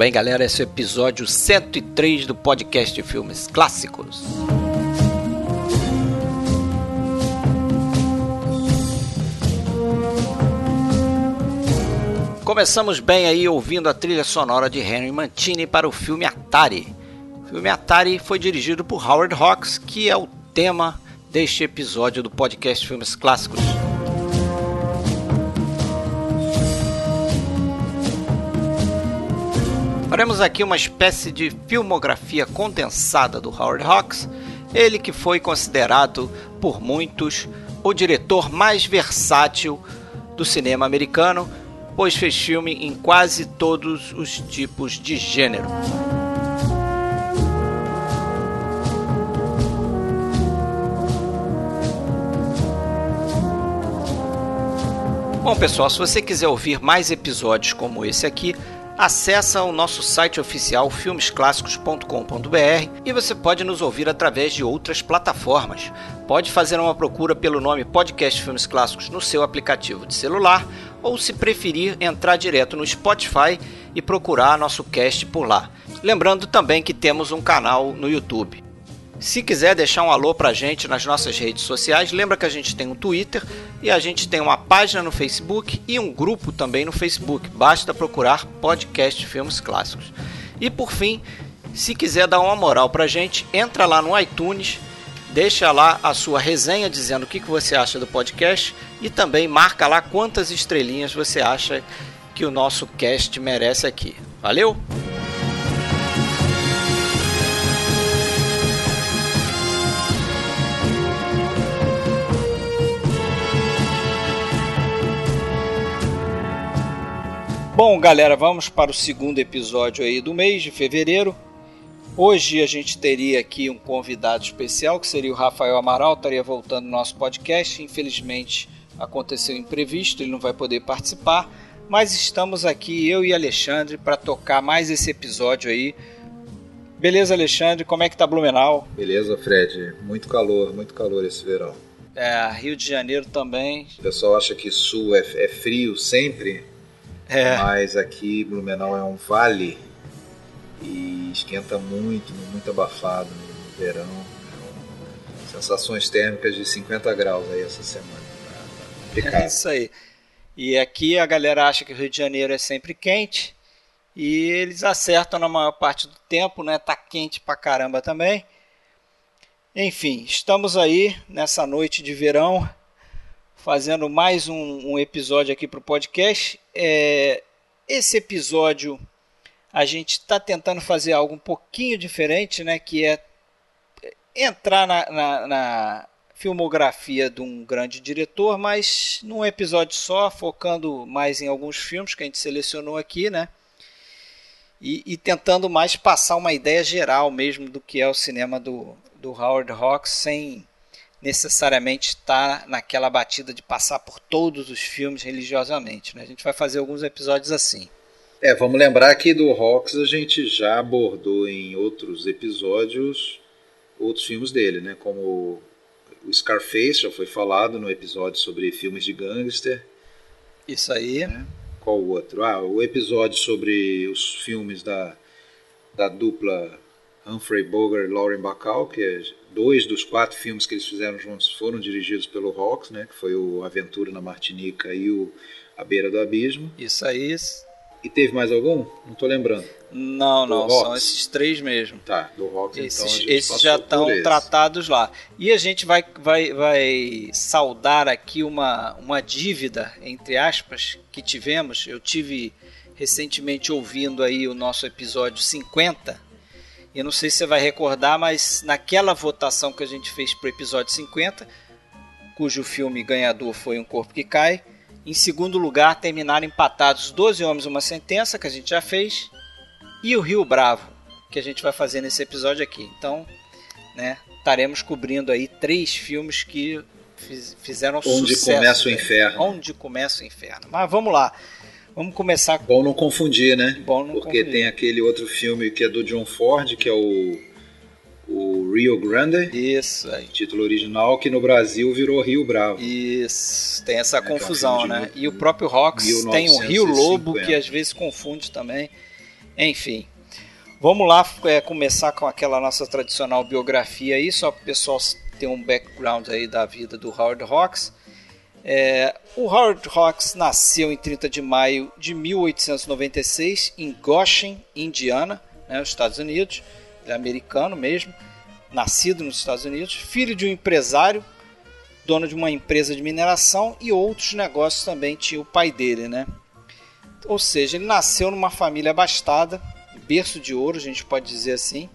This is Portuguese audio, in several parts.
bem, galera? Esse é o episódio 103 do podcast de filmes clássicos. Começamos bem aí ouvindo a trilha sonora de Henry Mancini para o filme Atari. O filme Atari foi dirigido por Howard Hawks, que é o tema deste episódio do podcast Filmes Clássicos. Faremos aqui uma espécie de filmografia condensada do Howard Hawks, ele que foi considerado por muitos o diretor mais versátil do cinema americano, pois fez filme em quase todos os tipos de gênero. Bom, pessoal, se você quiser ouvir mais episódios como esse aqui, acessa o nosso site oficial filmesclassicos.com.br e você pode nos ouvir através de outras plataformas. Pode fazer uma procura pelo nome Podcast Filmes Clássicos no seu aplicativo de celular ou, se preferir, entrar direto no Spotify e procurar nosso cast por lá. Lembrando também que temos um canal no YouTube. Se quiser deixar um alô pra gente nas nossas redes sociais, lembra que a gente tem um Twitter e a gente tem uma página no Facebook e um grupo também no Facebook. Basta procurar Podcast Filmes Clássicos. E por fim, se quiser dar uma moral pra gente, entra lá no iTunes, deixa lá a sua resenha dizendo o que você acha do podcast e também marca lá quantas estrelinhas você acha que o nosso cast merece aqui. Valeu? Bom, galera, vamos para o segundo episódio aí do mês de fevereiro. Hoje a gente teria aqui um convidado especial, que seria o Rafael Amaral, estaria voltando no nosso podcast. Infelizmente aconteceu imprevisto, ele não vai poder participar, mas estamos aqui, eu e Alexandre, para tocar mais esse episódio aí. Beleza, Alexandre? Como é que tá Blumenau? Beleza, Fred. Muito calor, muito calor esse verão. É, Rio de Janeiro também. O pessoal acha que sul é, é frio sempre, É, mas aqui Blumenau é um vale e esquenta muito, muito abafado no verão. É Sensações térmicas de 50 graus aí essa semana. Tá- tá é isso aí. E aqui a galera acha que o Rio de Janeiro é sempre quente e eles acertam na maior parte do tempo, né? Tá quente pra caramba também. Enfim, estamos aí nessa noite de verão fazendo mais um, um episódio aqui para o podcast. É, esse episódio a gente está tentando fazer algo um pouquinho diferente, né? Que é entrar na, na- na filmografia de um grande diretor, mas num episódio só, focando mais em alguns filmes que a gente selecionou aqui, né? E, e tentando mais passar uma ideia geral mesmo do que é o cinema do, do Howard Hawks, sem necessariamente estar naquela batida de passar por todos os filmes religiosamente. Né? A gente vai fazer alguns episódios assim. É, vamos lembrar que do Hawks a gente já abordou em outros episódios outros filmes dele, né? Como o Scarface já foi falado no episódio sobre filmes de gangster. Isso aí. Qual o outro? Ah, o episódio sobre os filmes da, da dupla Humphrey Bogart e Lauren Bacall, que é dois dos quatro filmes que eles fizeram juntos foram dirigidos pelo Hawks, né? Que foi o Aventura na Martinica e o A Beira do Abismo. Isso aí. E teve mais algum? Não tô lembrando. Não, Do não, são esses três mesmo. Tá, do Hawks então. Esses, gente esses já estão esse. tratados lá. E a gente vai, vai, vai saudar aqui uma, uma dívida, entre aspas, que tivemos. Eu tive recentemente ouvindo aí o nosso episódio 50. Eu não sei se você vai recordar, mas naquela votação que a gente fez para o episódio 50, cujo filme ganhador foi Um Corpo que Cai, em segundo lugar terminaram empatados 12 Homens uma Sentença, que a gente já fez, e o Rio Bravo, que a gente vai fazer nesse episódio aqui. Então, né, estaremos cobrindo aí três filmes que fiz- fizeram Onde sucesso. começa o né? inferno. Onde começa o inferno. Mas vamos lá. Vamos começar com Bom não confundir, né? Bom não Porque confundir. tem aquele outro filme que é do John Ford, que é o, o Rio Grande, isso aí. título original, que no Brasil virou Rio Bravo. Isso, tem essa É, que é um confusão, né? E o próprio Rox tem o Rio 1950. Lobo, que às vezes confunde também. Enfim, vamos lá é, começar com aquela nossa tradicional biografia aí, só para o pessoal ter um background aí da vida do Howard Hawks. É, o Howard Hawks nasceu em 30 de maio de 1896 em Goshen, Indiana, né, nos Estados Unidos. Ele é americano mesmo, nascido nos Estados Unidos, filho de um empresário, dono de uma empresa de mineração e outros negócios também tinha o pai dele, né? Ou seja, ele nasceu numa família abastada, berço de ouro, a gente pode dizer assim.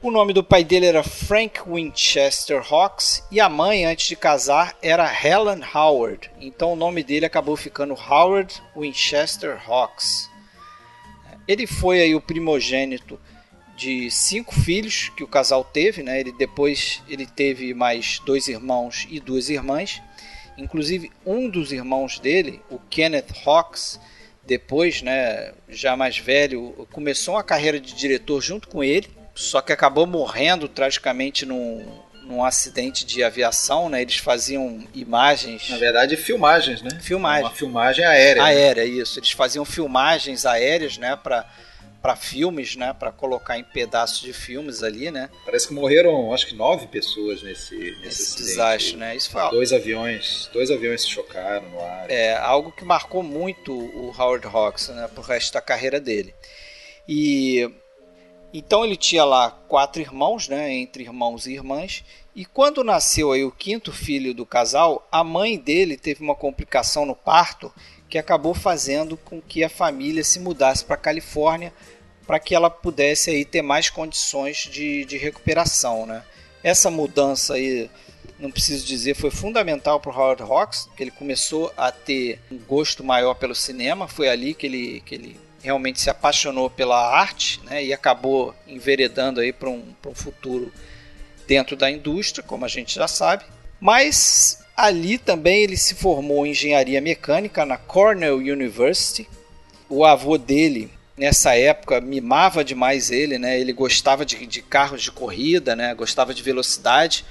O nome do pai dele era Frank Winchester Hawks e a mãe, antes de casar, era Helen Howard. Então o nome dele acabou ficando Howard Winchester Hawks. Ele foi aí o primogênito de cinco filhos que o casal teve, né? Ele depois ele teve mais dois irmãos e duas irmãs. Inclusive um dos irmãos dele, o Kenneth Hawks, depois, né, já mais velho, começou uma carreira de diretor junto com ele só que acabou morrendo tragicamente num, num acidente de aviação, né? Eles faziam imagens. Na verdade, filmagens, né? Filmagem. Uma filmagem aérea. Né? Aérea, né? isso. Eles faziam filmagens aéreas, né? Para para filmes, né? Para colocar em pedaços de filmes ali, né? Parece que morreram, acho que nove pessoas nesse, nesse Esse desastre, né? Isso foi dois aviões, dois aviões se chocaram no ar. É algo que marcou muito o Howard Hawks, né? Pro resto da carreira dele. E então ele tinha lá quatro irmãos, né, entre irmãos e irmãs, e quando nasceu aí o quinto filho do casal, a mãe dele teve uma complicação no parto que acabou fazendo com que a família se mudasse para a Califórnia para que ela pudesse aí ter mais condições de, de recuperação, né? Essa mudança aí, não preciso dizer, foi fundamental para o Howard Hawks, que ele começou a ter um gosto maior pelo cinema, foi ali que ele, que ele realmente se apaixonou pela arte né, e acabou enveredando aí para um, um futuro dentro da indústria, como a gente já sabe. Mas ali também ele se formou em engenharia mecânica na Cornell University. O avô dele, nessa época, mimava demais ele, né? Ele gostava de, de carros de corrida, né? Gostava de velocidade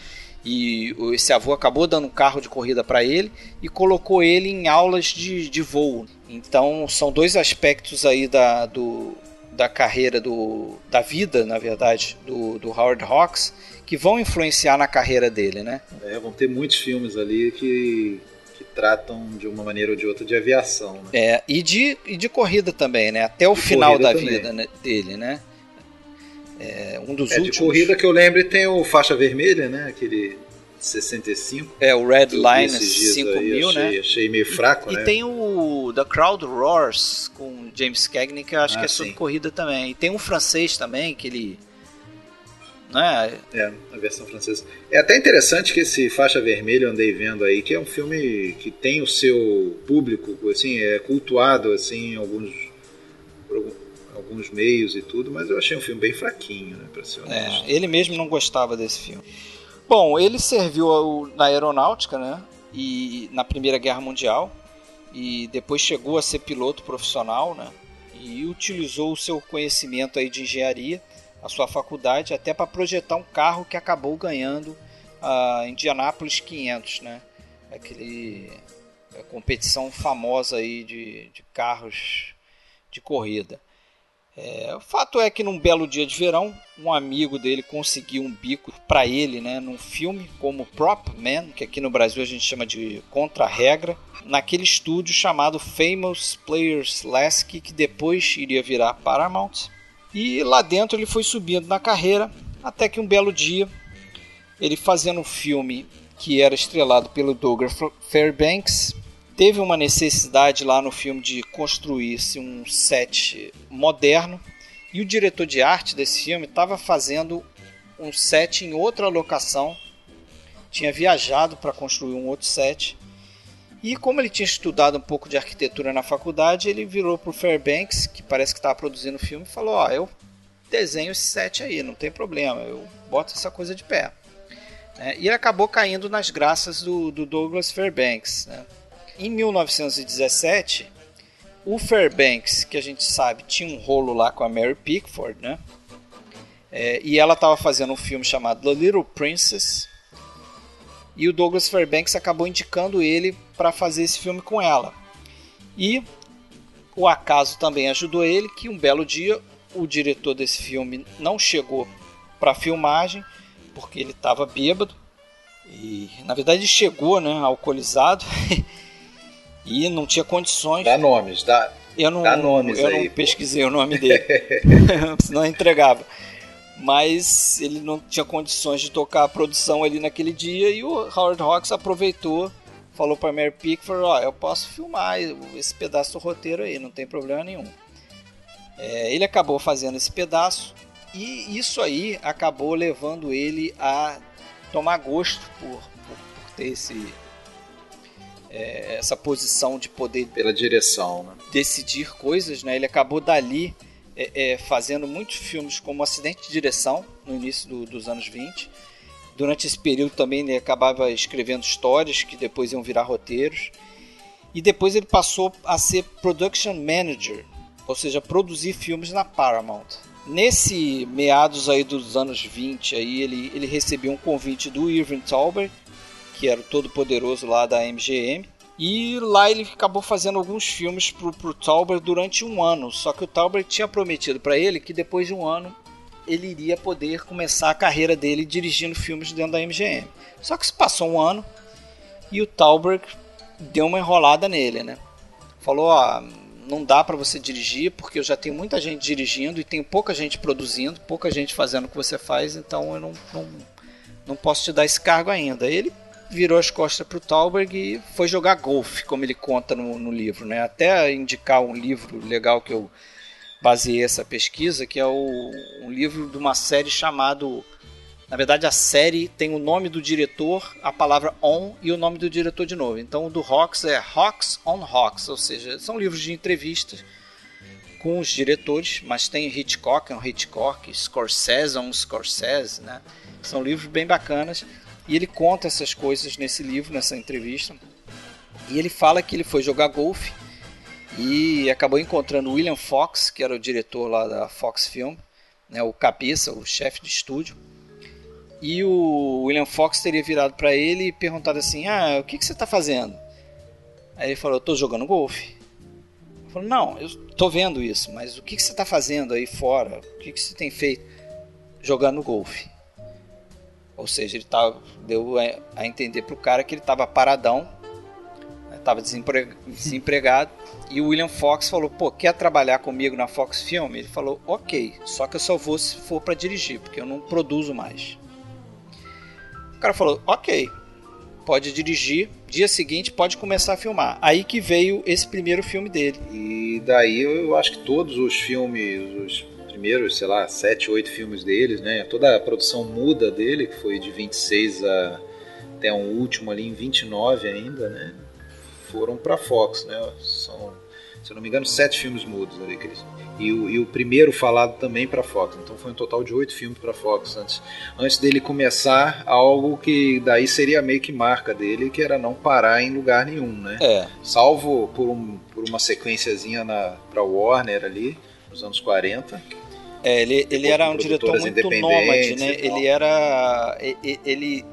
e esse avô acabou dando um carro de corrida para ele e colocou ele em aulas de, de voo. Então são dois aspectos aí da, do, da carreira do, da vida, na verdade, do, do Howard Hawks que vão influenciar na carreira dele, né? É, vão ter muitos filmes ali que, que tratam de uma maneira ou de outra de aviação. Né? É, e de, e de corrida também, né? Até o de final da também. vida né, dele, né? É, um dos é, últimos. De corrida que eu lembro tem o faixa vermelha, né? Aquele 65. É, o Red Line 5000, né? Achei meio fraco, e, né? E tem o The Crowd Roars com James Cagney, que eu acho ah, que é sobre corrida também. E tem um francês também, que ele. Né? É, a versão francesa. É até interessante que esse Faixa Vermelha eu andei vendo aí, que é um filme que tem o seu público, assim, é cultuado assim, em alguns, alguns meios e tudo, mas eu achei um filme bem fraquinho, né, pra ser honesto. É, ele mesmo não gostava desse filme. Bom, ele serviu na aeronáutica, né? E na Primeira Guerra Mundial e depois chegou a ser piloto profissional, né? E utilizou o seu conhecimento aí de engenharia, a sua faculdade, até para projetar um carro que acabou ganhando a Indianapolis 500, né? Aquele competição famosa aí de, de carros de corrida. É, o fato é que num belo dia de verão, um amigo dele conseguiu um bico para ele, né, num filme como Prop Man, que aqui no Brasil a gente chama de Contra-regra, naquele estúdio chamado Famous Players Lasky, que depois iria virar Paramount. E lá dentro ele foi subindo na carreira, até que um belo dia, ele fazendo um filme que era estrelado pelo Douglas Fairbanks, teve uma necessidade lá no filme de construir-se um set moderno e o diretor de arte desse filme estava fazendo um set em outra locação, tinha viajado para construir um outro set. E como ele tinha estudado um pouco de arquitetura na faculdade, ele virou para o Fairbanks, que parece que estava produzindo o filme, e falou: Ó, oh, eu desenho esse set aí, não tem problema, eu boto essa coisa de pé. É, e ele acabou caindo nas graças do, do Douglas Fairbanks. Né? Em 1917, o Fairbanks, que a gente sabe, tinha um rolo lá com a Mary Pickford, né? É, e ela estava fazendo um filme chamado The Little Princess. E o Douglas Fairbanks acabou indicando ele para fazer esse filme com ela. E o acaso também ajudou ele que um belo dia o diretor desse filme não chegou para filmagem porque ele estava bêbado e na verdade chegou, né, alcoolizado e não tinha condições. Dá nomes, dá. Eu não, dá nomes eu aí, não pesquisei o nome dele, senão eu entregava. Mas ele não tinha condições de tocar a produção ali naquele dia e o Howard Hawks aproveitou, falou para Mary Pickford, ó, oh, eu posso filmar esse pedaço do roteiro aí, não tem problema nenhum. É, ele acabou fazendo esse pedaço e isso aí acabou levando ele a tomar gosto por, por, por ter esse, é, essa posição de poder pela direção, né? decidir coisas, né? Ele acabou dali é, é, fazendo muitos filmes como Acidente de Direção no início do, dos anos 20. Durante esse período também ele acabava escrevendo histórias que depois iam virar roteiros. E depois ele passou a ser production manager, ou seja, produzir filmes na Paramount. Nesse meados aí dos anos 20 aí ele, ele recebeu um convite do Irving Thalberg que era o todo poderoso lá da MGM. E lá ele acabou fazendo alguns filmes pro, pro Tauber durante um ano. Só que o Tauber tinha prometido para ele que depois de um ano ele iria poder começar a carreira dele dirigindo filmes dentro da MGM. Só que se passou um ano e o Tauber deu uma enrolada nele, né? Falou, ó, não dá para você dirigir porque eu já tenho muita gente dirigindo e tenho pouca gente produzindo, pouca gente fazendo o que você faz, então eu não, não, não posso te dar esse cargo ainda. Ele virou as costas para o Thalberg e foi jogar golfe, como ele conta no, no, livro. Né? Até indicar um livro legal que eu baseei essa pesquisa, que é o, um livro de uma série chamado. Na verdade, a série tem o nome do diretor, a palavra on e o nome do diretor de novo. Então, o do Hawks é Hawks on Hawks, ou seja, são livros de entrevistas com os diretores, mas tem Hitchcock, é um Hitchcock, Scorsese é um Scorsese, né? São livros bem bacanas. E ele conta essas coisas nesse livro, nessa entrevista. E ele fala que ele foi jogar golfe e acabou encontrando William Fox, que era o diretor lá da Fox Film, né, o cabeça, o chefe de estúdio. E o William Fox teria virado para ele e perguntado assim: Ah, o que, que você está fazendo? Aí ele falou: Eu estou jogando golfe. Ele falou: Não, eu estou vendo isso, mas o que, que você está fazendo aí fora? O que, que você tem feito? Jogando golfe. Ou seja, ele tava, deu a entender para o cara que ele estava paradão, estava né, desempregado. E o William Fox falou: pô, quer trabalhar comigo na Fox Film? Ele falou: ok, só que eu só vou se for para dirigir, porque eu não produzo mais. O cara falou: ok, pode dirigir. Dia seguinte pode começar a filmar. Aí que veio esse primeiro filme dele. E daí eu acho que todos os filmes, os primeiros, sei lá, sete, oito filmes deles, né? Toda a produção muda dele, que foi de 26 a, até um último ali em 29 ainda, né? Foram para Fox, né? São, se não me engano, sete filmes mudos ali eles, e o, e o primeiro falado também para Fox. Então foi um total de oito filmes para Fox antes, antes dele começar algo que daí seria meio que marca dele, que era não parar em lugar nenhum, né? É. Salvo por, um, por uma sequenciazinha para Warner ali nos anos 40 é, ele, ele era um diretor muito nômade, né? Ele era. Ele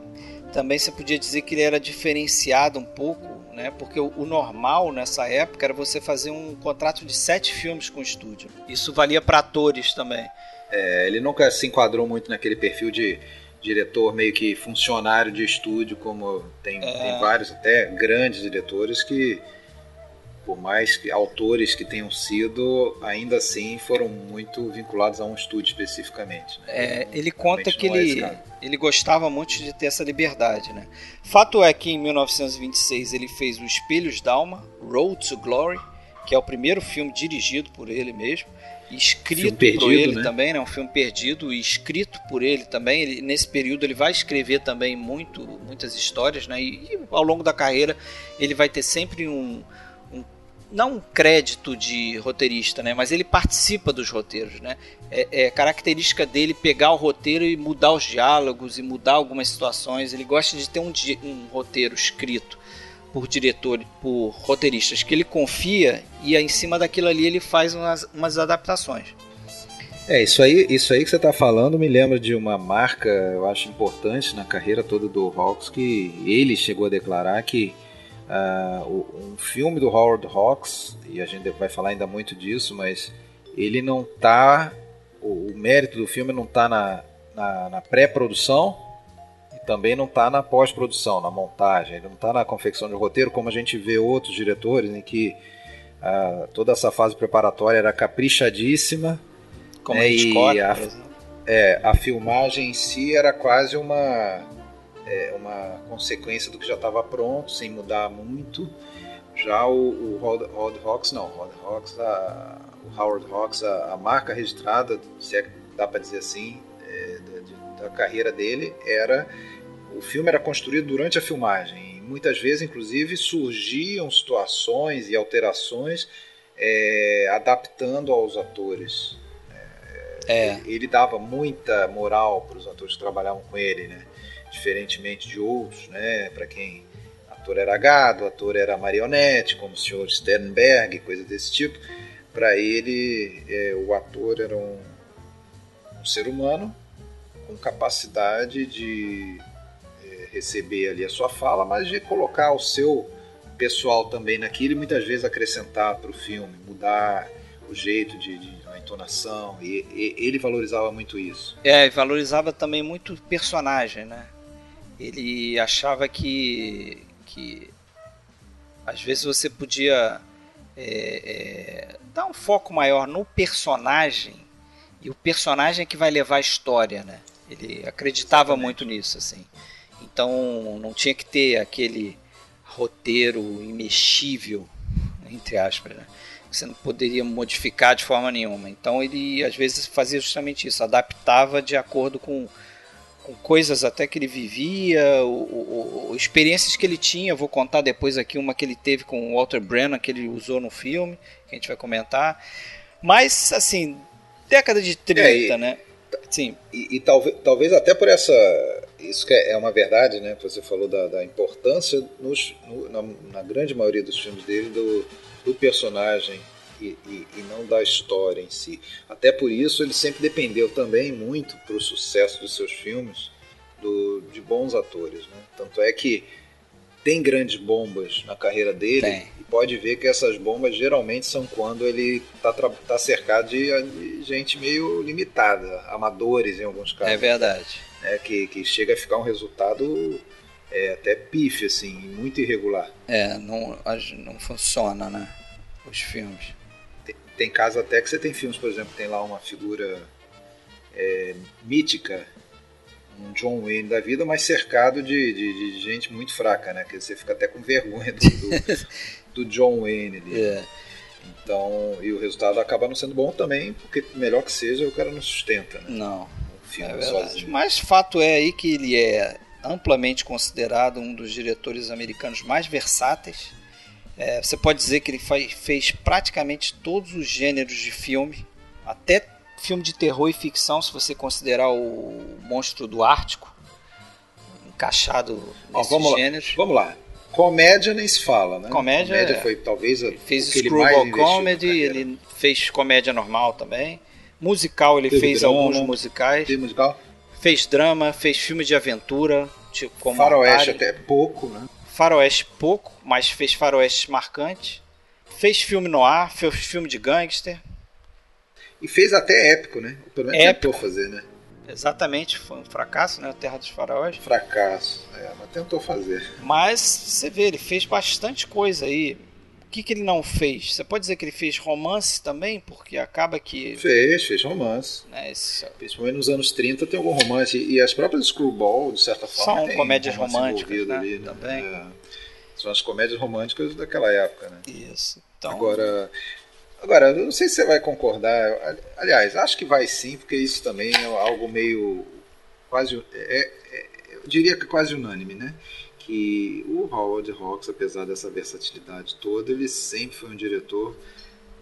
também você podia dizer que ele era diferenciado um pouco, né? Porque o, o normal nessa época era você fazer um contrato de sete filmes com o estúdio. Isso valia para atores também. É, ele nunca se enquadrou muito naquele perfil de diretor meio que funcionário de estúdio, como tem, é... tem vários até grandes diretores que por mais que autores que tenham sido, ainda assim foram muito vinculados a um estúdio especificamente. Né? É, ele conta que ele, é ele gostava muito de ter essa liberdade. Né? Fato é que em 1926 ele fez o Espelhos d'Alma, Road to Glory, que é o primeiro filme dirigido por ele mesmo, escrito perdido, por ele né? também, né? um filme perdido e escrito por ele também. Ele, nesse período ele vai escrever também muito, muitas histórias, né? E, e ao longo da carreira ele vai ter sempre um não um crédito de roteirista, né? Mas ele participa dos roteiros, né? É, é, característica dele pegar o roteiro e mudar os diálogos e mudar algumas situações. Ele gosta de ter um, um roteiro escrito por diretores, por roteiristas que ele confia e em cima daquilo ali ele faz umas, umas adaptações. É, isso aí, isso aí que você está falando me lembra de uma marca, eu acho importante na carreira toda do Hawks, que ele chegou a declarar que uh, um filme do Howard Hawks, e a gente vai falar ainda muito disso, mas ele não está. O, o, mérito do filme não está na, na, na pré-produção e também não está na pós-produção, na montagem. Ele não está na confecção de roteiro, como a gente vê outros diretores em que uh, toda essa fase preparatória era caprichadíssima. Como né, Hitchcock, e a, é, a filmagem em si era quase uma é, uma consequência do que já estava pronto, sem mudar muito. Já o, o Howard Hawks, não, Howard Hawks, a, o Howard Hawks, a, a, marca registrada, se é que dá para dizer assim, é, da, da, carreira dele, era o filme era construído durante a filmagem. E muitas vezes, inclusive, surgiam situações e alterações é, adaptando aos atores. É. Ele dava muita moral para os atores que trabalhavam com ele, né? Diferentemente de outros, né? Para quem ator era gado, ator era marionete, como o senhor Sternberg, coisa desse tipo. Para ele, é, o ator era um, um, ser humano com capacidade de é, receber ali a sua fala, mas de colocar o seu pessoal também naquilo e muitas vezes acrescentar para o filme, mudar o jeito de, de a entonação e, e, ele valorizava muito isso. É, valorizava também muito o personagem, né? Ele achava que, que às vezes você podia é, é, dar um foco maior no personagem e o personagem é que vai levar a história, né? Ele acreditava Exatamente. muito nisso, assim. Então não tinha que ter aquele roteiro imexível, entre aspas, né? Que você não poderia modificar de forma nenhuma. Então ele às vezes fazia justamente isso, adaptava de acordo com com coisas até que ele vivia, o, o, experiências que ele tinha. Vou contar depois aqui uma que ele teve com o Walter Brennan, que ele usou no filme, que a gente vai comentar. Mas, assim, década de 30, é, e, né? Sim. E, e, talvez, talvez até por essa. Isso que é, é uma verdade, né? Que você falou da, da importância nos, no, na, na, grande maioria dos filmes dele do, do personagem e, e, e, não da história em si. Até por isso ele sempre dependeu também muito para o sucesso dos seus filmes do, de bons atores. Né? Tanto é que tem grandes bombas na carreira dele tem. e pode ver que essas bombas geralmente são quando ele está tá cercado de, de, gente meio limitada, amadores em alguns casos. É verdade. É, que, que chega a ficar um resultado é, até pife, assim, muito irregular. É, não, não funciona, né? Os filmes tem casos até que você tem filmes, por exemplo, tem lá uma figura é, mítica, um John Wayne da vida, mas cercado de, de, de, gente muito fraca, né? Que você fica até com vergonha do, do, do John Wayne ali. É. Então, e o resultado acaba não sendo bom também, porque melhor que seja, o cara não sustenta, né? Não. Um filme é sozinho. Mas fato é aí que ele é amplamente considerado um dos diretores americanos mais versáteis é, você pode dizer que ele faz, fez praticamente todos os gêneros de filme, até filme de terror e ficção, se você considerar o Monstro do Ártico, encaixado nesses vamos gêneros. Lá, vamos lá. Comédia nem se fala, né? Comédia, comédia foi talvez ele fez Screwball Comedy, ele fez comédia normal também. Musical, ele Teve fez drama, alguns musicais. musical? Fez drama, fez filme de aventura, tipo como Faroeste até pouco, né? Faroeste pouco, mas fez faroeste marcante. Fez filme no ar, fez filme de gangster. E fez até épico, né? Pelo menos épico. tentou fazer, né? Exatamente, foi um fracasso, né? Terra dos Faraós. Fracasso, é, mas tentou fazer. Mas você vê, ele fez bastante coisa aí que, que ele não fez? Você pode dizer que ele fez romance também? Porque acaba que. Fez, fez romance. Né, esse... Principalmente nos anos 30 tem algum romance. E as próprias Screwball, de certa forma. São comédias românticas. Né? Ali, né? Também. É. São as comédias românticas daquela época, né? Isso. Então... Agora. Agora, eu não sei se você vai concordar. Aliás, acho que vai sim, porque isso também é algo meio. quase. É, é, eu diria que quase unânime, né? Que o Howard Hawks, apesar dessa versatilidade toda, ele sempre foi um diretor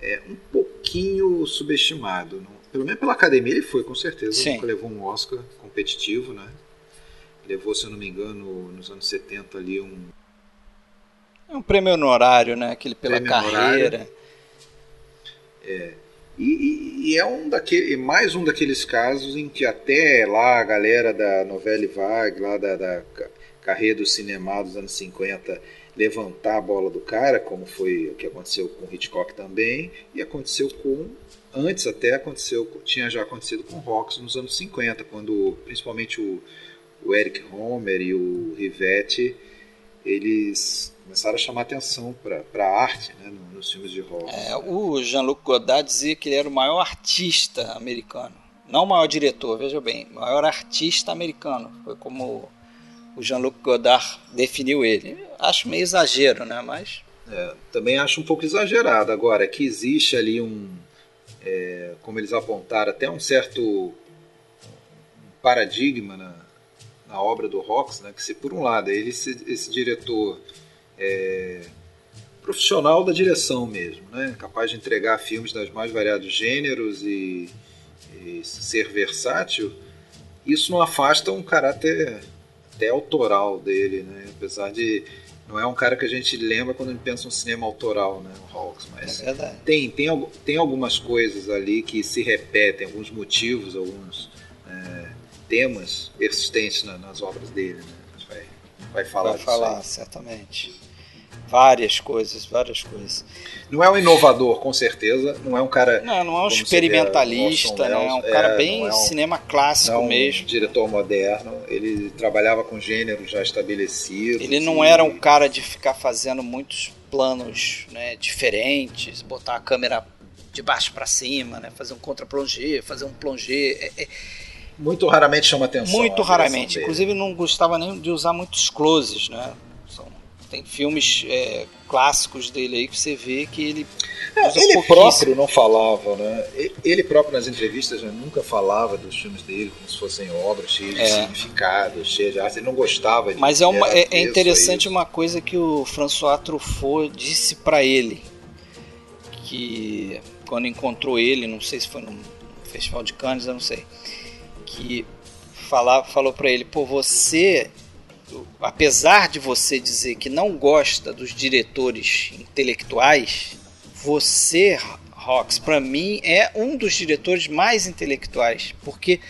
é, um pouquinho subestimado. Não? Pelo menos pela academia ele foi, com certeza. Sim. Nunca levou um Oscar competitivo, né? Levou, se eu não me engano, nos anos 70 ali um. É um prêmio honorário, né? Aquele pela prêmio carreira. Honorário. É. E, e, e, é um daquele, mais um daqueles casos em que até lá a galera da novela Vague, lá da, da carreira do cinema dos anos 50 levantar a bola do cara, como foi o que aconteceu com Hitchcock também, e aconteceu com antes até aconteceu, tinha já acontecido com Rocks nos anos 50, quando principalmente o, o Eric Homer e o Rivetti, eles começaram a chamar atenção para a arte né, nos filmes de rock. É, o Jean-Luc Godard dizia que ele era o maior artista americano. Não o maior diretor, veja bem, o maior artista americano. Foi como o Jean-Luc Godard definiu ele. Acho meio exagero, né? Mas. É, também acho um pouco exagerado. Agora, que existe ali um. É, como eles apontaram, até um certo paradigma na, na obra do Rox, né? Que se por um lado ele esse, esse diretor é, profissional da direção mesmo, né? Capaz de entregar filmes das mais variados gêneros e, e ser versátil, isso não afasta um caráter até autoral dele, né? Apesar de não é um cara que a gente lembra quando a gente pensa no cinema autoral, né? O Hawks, mas é tem, tem, tem algumas coisas ali que se repetem, alguns motivos, alguns é, temas persistentes na, nas obras dele, né? A gente vai, vai falar Vai falar, aí. certamente. Várias coisas, várias coisas. Não é um inovador, com certeza. Não é um cara. Não, não é um experimentalista, né? É um cara é, bem é um, cinema clássico não é mesmo. Um diretor moderno. Ele trabalhava com gêneros já estabelecidos. Ele não e... era um cara de ficar fazendo muitos planos né, diferentes, botar a câmera de baixo para cima, né? Fazer um contra-plongé, fazer um plongé. É, é... Muito raramente chama atenção. Muito raramente. Inclusive não gostava nem de usar muitos closes, né? Tem filmes é, clássicos dele aí que você vê que ele. É, ele próprio não falava, né? Ele próprio nas entrevistas né, nunca falava dos filmes dele como se fossem obras cheias é. de significado, cheias de arte. Ele não gostava de. Mas é, uma, é, é interessante uma coisa que o François Truffaut disse para ele. Que quando encontrou ele, não sei se foi no Festival de Cannes, eu não sei. Que falar, falou para ele: pô, você apesar de você dizer que não gosta dos diretores intelectuais, você, Rox, para mim é um dos diretores mais intelectuais, porque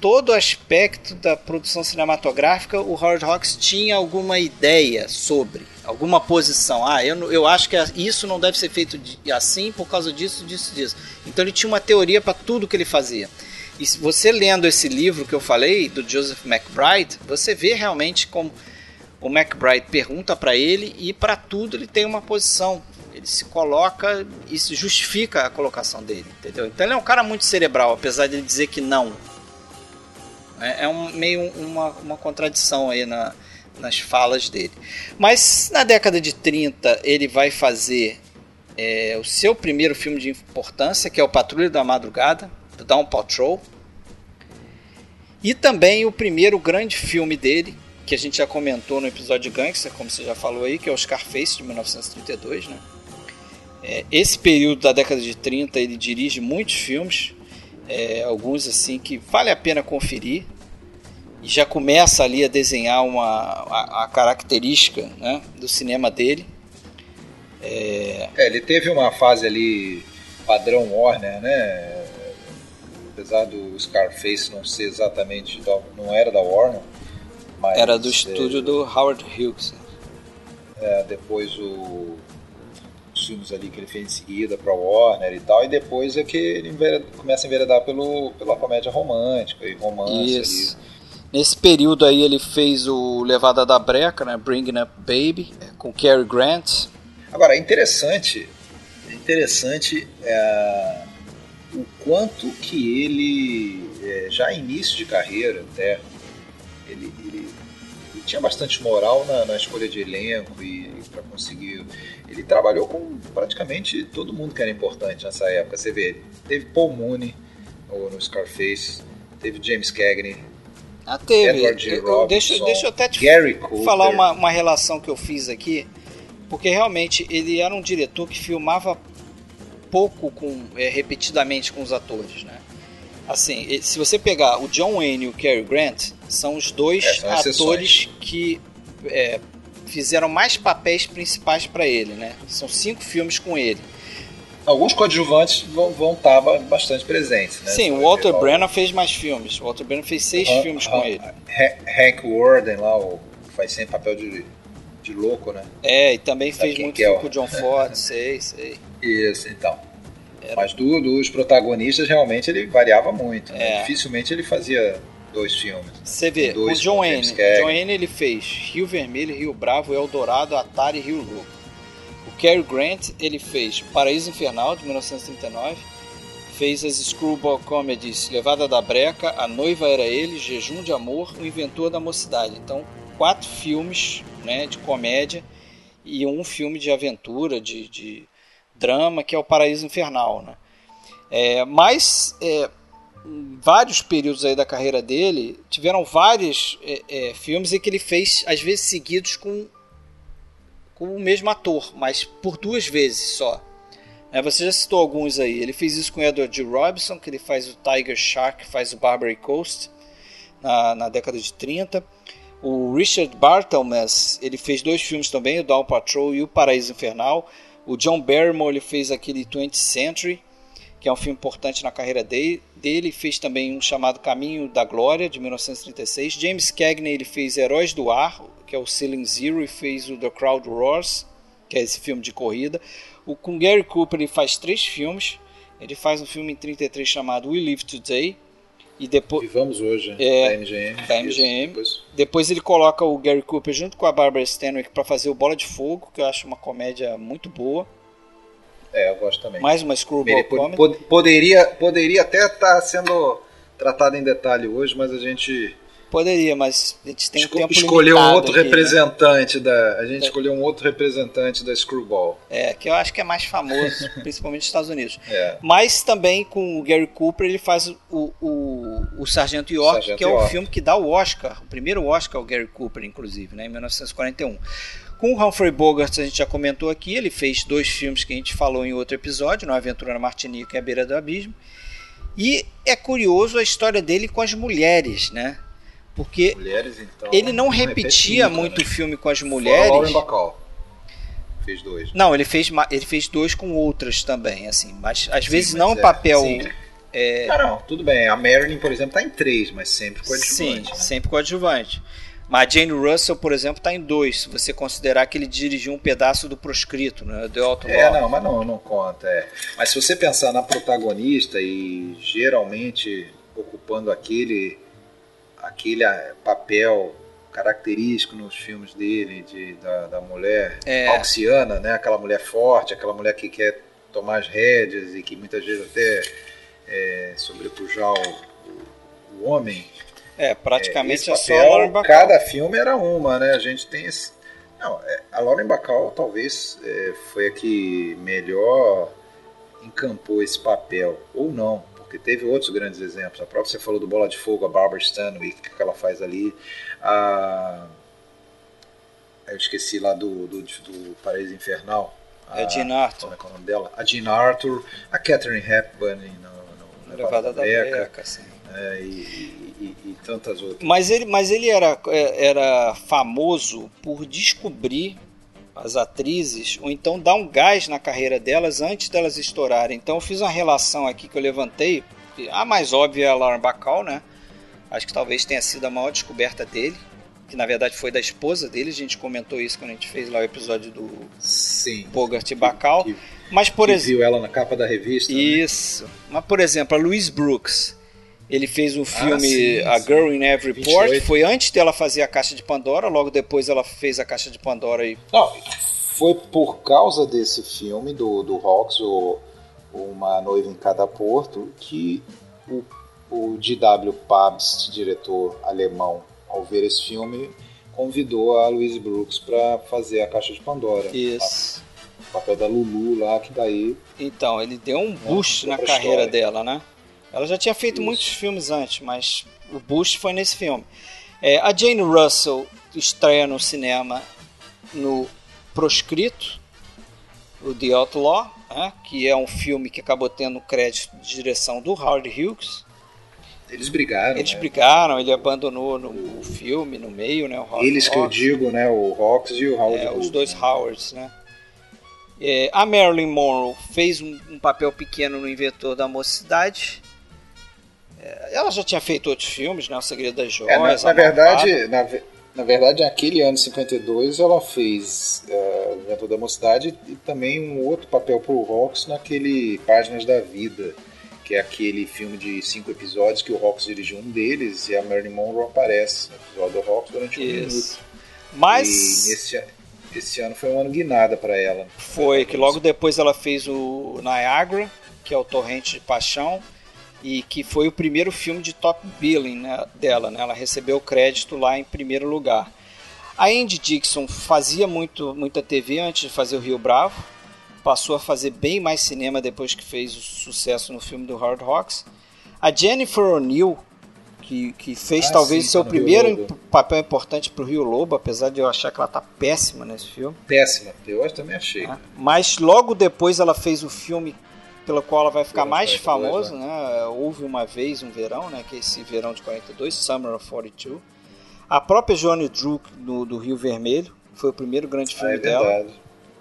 todo aspecto da produção cinematográfica o Howard Hawks tinha alguma ideia sobre, alguma posição. Ah, eu, eu acho que isso não deve ser feito assim por causa disso, disso, disso. Então ele tinha uma teoria para tudo que ele fazia. E você lendo esse livro que eu falei, do Joseph McBride, você vê realmente como o McBride pergunta para ele e para tudo ele tem uma posição. Ele se coloca e se justifica a colocação dele, entendeu? Então ele é um cara muito cerebral, apesar de ele dizer que não. É, é um, meio uma, uma contradição aí na, nas falas dele. Mas na década de 30 ele vai fazer é, o seu primeiro filme de importância, que é o Patrulha da Madrugada, do Down Patrol. E também o primeiro grande filme dele, que a gente já comentou no episódio de Gangster, como você já falou aí, que é o Scarface de 1932, né? É, esse período da década de 30 ele dirige muitos filmes, é, alguns assim que vale a pena conferir e já começa ali a desenhar uma a, a característica né, do cinema dele. É... é... ele teve uma fase ali padrão Warner, né? Apesar do Scarface não ser exatamente da, não era da Warner, mas era do estúdio do Howard Hughes. É, depois o, os filmes ali que ele fez em seguida para Warner e tal, e depois é que ele começa a enveredar pelo, pela comédia romântica e romance Isso. Ali. Nesse período aí ele fez o Levada da Breca, né, Bringing Up Baby, é, com Cary Grant. Agora, é interessante, é interessante é, quanto que ele, é, já início de carreira até, ele, ele, ele tinha bastante moral na, na escolha de elenco e, e para conseguir. Ele trabalhou com praticamente todo mundo que era importante nessa época. Você vê, teve Paul Mooney no, no Scarface, teve James Cagney. Ah, teve. Edward G. Eu, deixa, deixa eu até te falar uma, uma relação que eu fiz aqui, porque realmente ele era um diretor que filmava pouco com é, repetidamente com os atores, né? Assim, se você pegar o John Wayne e o Cary Grant, são os dois é, são atores que é, fizeram mais papéis principais para ele, né? São cinco filmes com ele. Alguns coadjuvantes vão, vão estar bastante presentes, né? Sim, o Walter Brennan fez mais filmes. O Walter Brennan fez seis filmes com ele. Hank Warden lá, o, faz sempre papel de de louco, né? É, e também Sabe fez muito que é o- com o John Ford, sei, sei. Isso, então. Era- Mas do- dos protagonistas, realmente, ele variava muito. né? É. Dificilmente ele fazia dois filmes. Você vê, Dois o John Wayne. John Wayne ele fez Rio Vermelho, Rio Bravo, Eldorado, Atari e Rio Louco. O Cary Grant ele fez Paraíso Infernal de 1939, fez as screwball comedies Levada da Breca, A Noiva Era Ele, Jejum de Amor, O Inventor da Mocidade. Então, quatro filmes né, de comédia e um filme de aventura, de, de drama, que é o Paraíso Infernal. Né? É, mas é, vários períodos aí da carreira dele, tiveram vários é, é, filmes em que ele fez, às vezes seguidos com, com o mesmo ator, mas por duas vezes só. É, você já citou alguns aí. Ele fez isso com o Edward G. Robinson, que ele faz o Tiger Shark, faz o Barbary Coast na, na década de 30. O Richard Barthelmess, ele fez dois filmes também, o Down Patrol e o Paraíso Infernal. O John Barrymore, ele fez aquele 20th Century, que é um filme importante na carreira dele. dele. Fez também um chamado Caminho da Glória, de 1936. James Cagney, ele fez Heróis do Ar, que é o Ceiling Zero, e fez o The Crowd Roars, que é esse filme de corrida. O, com Gary Cooper, ele faz três filmes. Ele faz um filme em 33 chamado We Live Today. E depois, Vivamos hoje, É, da MGM. da MGM. depois- depois ele coloca o Gary Cooper junto com a Barbara Stanwyck para fazer o Bola de Fogo, que eu acho uma comédia muito boa. É, eu gosto também. Mais uma screwball pod- poderia, poderia até estar sendo tratado em detalhe hoje, mas a gente Poderia, mas a gente tem um esco- tempo escolheu um outro aqui, né? representante da. A gente escolheu um outro representante da Screwball. É, que eu acho que é mais famoso, principalmente nos Estados Unidos. É. Mas também com o Gary Cooper ele faz o, o, o Sargento York, Sargento que é o York. filme que dá o Oscar, o primeiro Oscar ao Gary Cooper, inclusive, né, em 1941. Com o Humphrey Bogart, a gente já comentou aqui, ele fez dois filmes que a gente falou em outro episódio, No Aventura na Martinica e A Beira do Abismo. E é curioso a história dele com as mulheres, né? Porque Mulheres, então. ele não repete repetia nunca, muito né? filme com as Fora mulheres. Lauren Bacall. Fez dois. Não, ele fez, ele fez dois com outras também, assim, mas às Sim, vezes mas não é, papel. sim. é, Ah, não, tudo bem. A Marilyn, por exemplo, tá em três, mas sempre com sim, adjuvante. né? sempre coadjuvante. Mas a Jane Russell, por exemplo, está em dois, se você considerar que ele dirigiu um pedaço do proscrito, né? Do Alto É, não, mas não, não conta. É. Mas se você pensar na protagonista e geralmente ocupando aquele, aquele ah, papel característico nos filmes dele de, da, da mulher É. auxiana, né? Aquela mulher forte, aquela mulher que quer tomar as rédeas e que muitas vezes até é, sobrepujar o, o- homem. É, praticamente é só papel, a Lauren Bacall. cada filme era uma, né? A gente tem esse. Não, é, a Lauren Bacall talvez é, foi a que melhor encampou esse papel, ou não, porque teve outros grandes exemplos. A própria você falou do Bola de Fogo, a Barbara Stanwyck, que ela faz ali. A... Eu esqueci lá do, do, do Paraíso Infernal. É a Jean Arthur. Como é é o nome dela? A Jean Arthur, a Catherine Hepburn no, no Levada da Breca, assim. é, e, e- e- e tantas outras. Mas ele, mas ele era, é, era famoso por descobrir as atrizes, ou então dar um gás na carreira delas antes delas estourarem. Então eu fiz uma relação aqui que eu levantei. que A mais óbvia é a Lauren Bacall, né? Acho que talvez tenha sido a maior descoberta dele, que na verdade foi da esposa dele. A gente comentou isso quando a gente fez lá o episódio do Sim. Bogart e Bacall. Que, Mas por exemplo, viu ela na capa da revista. né? isso. Mas, por exemplo, a Louise Brooks. Ele fez o filme sim, A sim. Girl in Every 28. Port. Foi antes dela fazer a Caixa de Pandora. Logo depois ela fez a Caixa de Pandora e Não, foi por causa desse filme do, do Hawks, o, Uma Noiva em Cada Porto, que o, o D.W. Pabst, diretor alemão, ao ver esse filme, convidou a Louise Brooks para fazer a Caixa de Pandora. isso. O papel da Lulu lá, que daí Então, ele deu um boost outra na carreira história. dela, né? Ela já tinha feito Isso. muitos filmes antes, mas o boost foi nesse filme. É, a Jane Russell estreia no cinema no Proscrito, o The Outlaw, né? que é um filme que acabou tendo crédito de direção do Howard Hughes. eles brigaram. Eles né? brigaram, ele abandonou no, o filme no meio, né? Eles que eu Hawks. digo, né? O Hawks e o Howard É, os Hughes, dois né? Howards, né? É, a Marilyn Monroe fez um, um papel pequeno no Inventor da Mocidade. É, ela já tinha feito outros filmes, né? O Segredo das É, na, Joias. na verdade, na, Na verdade, naquele ano de 52, ela fez uh, O Vento da Mocidade e também um outro papel pro Hawks naquele Páginas da Vida, que é aquele filme de cinco episódios que o Hawks dirigiu um deles e a Marilyn Monroe aparece no episódio do Hawks durante um Isso. minuto. Mas... E nesse, esse ano foi um ano guinada para ela. Foi, que logo depois ela fez o Niagara, que é o Torrente de Paixão, e que foi o primeiro filme de top billing né, dela. Né? Ela recebeu crédito lá em primeiro lugar. A Andy Dixon fazia muito, muita TV antes de fazer o Rio Bravo. Passou a fazer bem mais cinema depois que fez o sucesso no filme do Hard Rocks. A Jennifer O'Neill, que, que fez ah, talvez sim, seu tá primeiro papel importante para o Rio Lobo, apesar de eu achar que ela tá péssima nesse filme. Péssima, eu também achei. É. Mas logo depois ela fez o filme pela qual ela vai ficar mais famosa, né? Houve uma vez um verão, né? Que é esse verão de 42, Summer of 42. A própria Johnny Drew no, do Rio Vermelho foi o primeiro grande filme ah, é dela.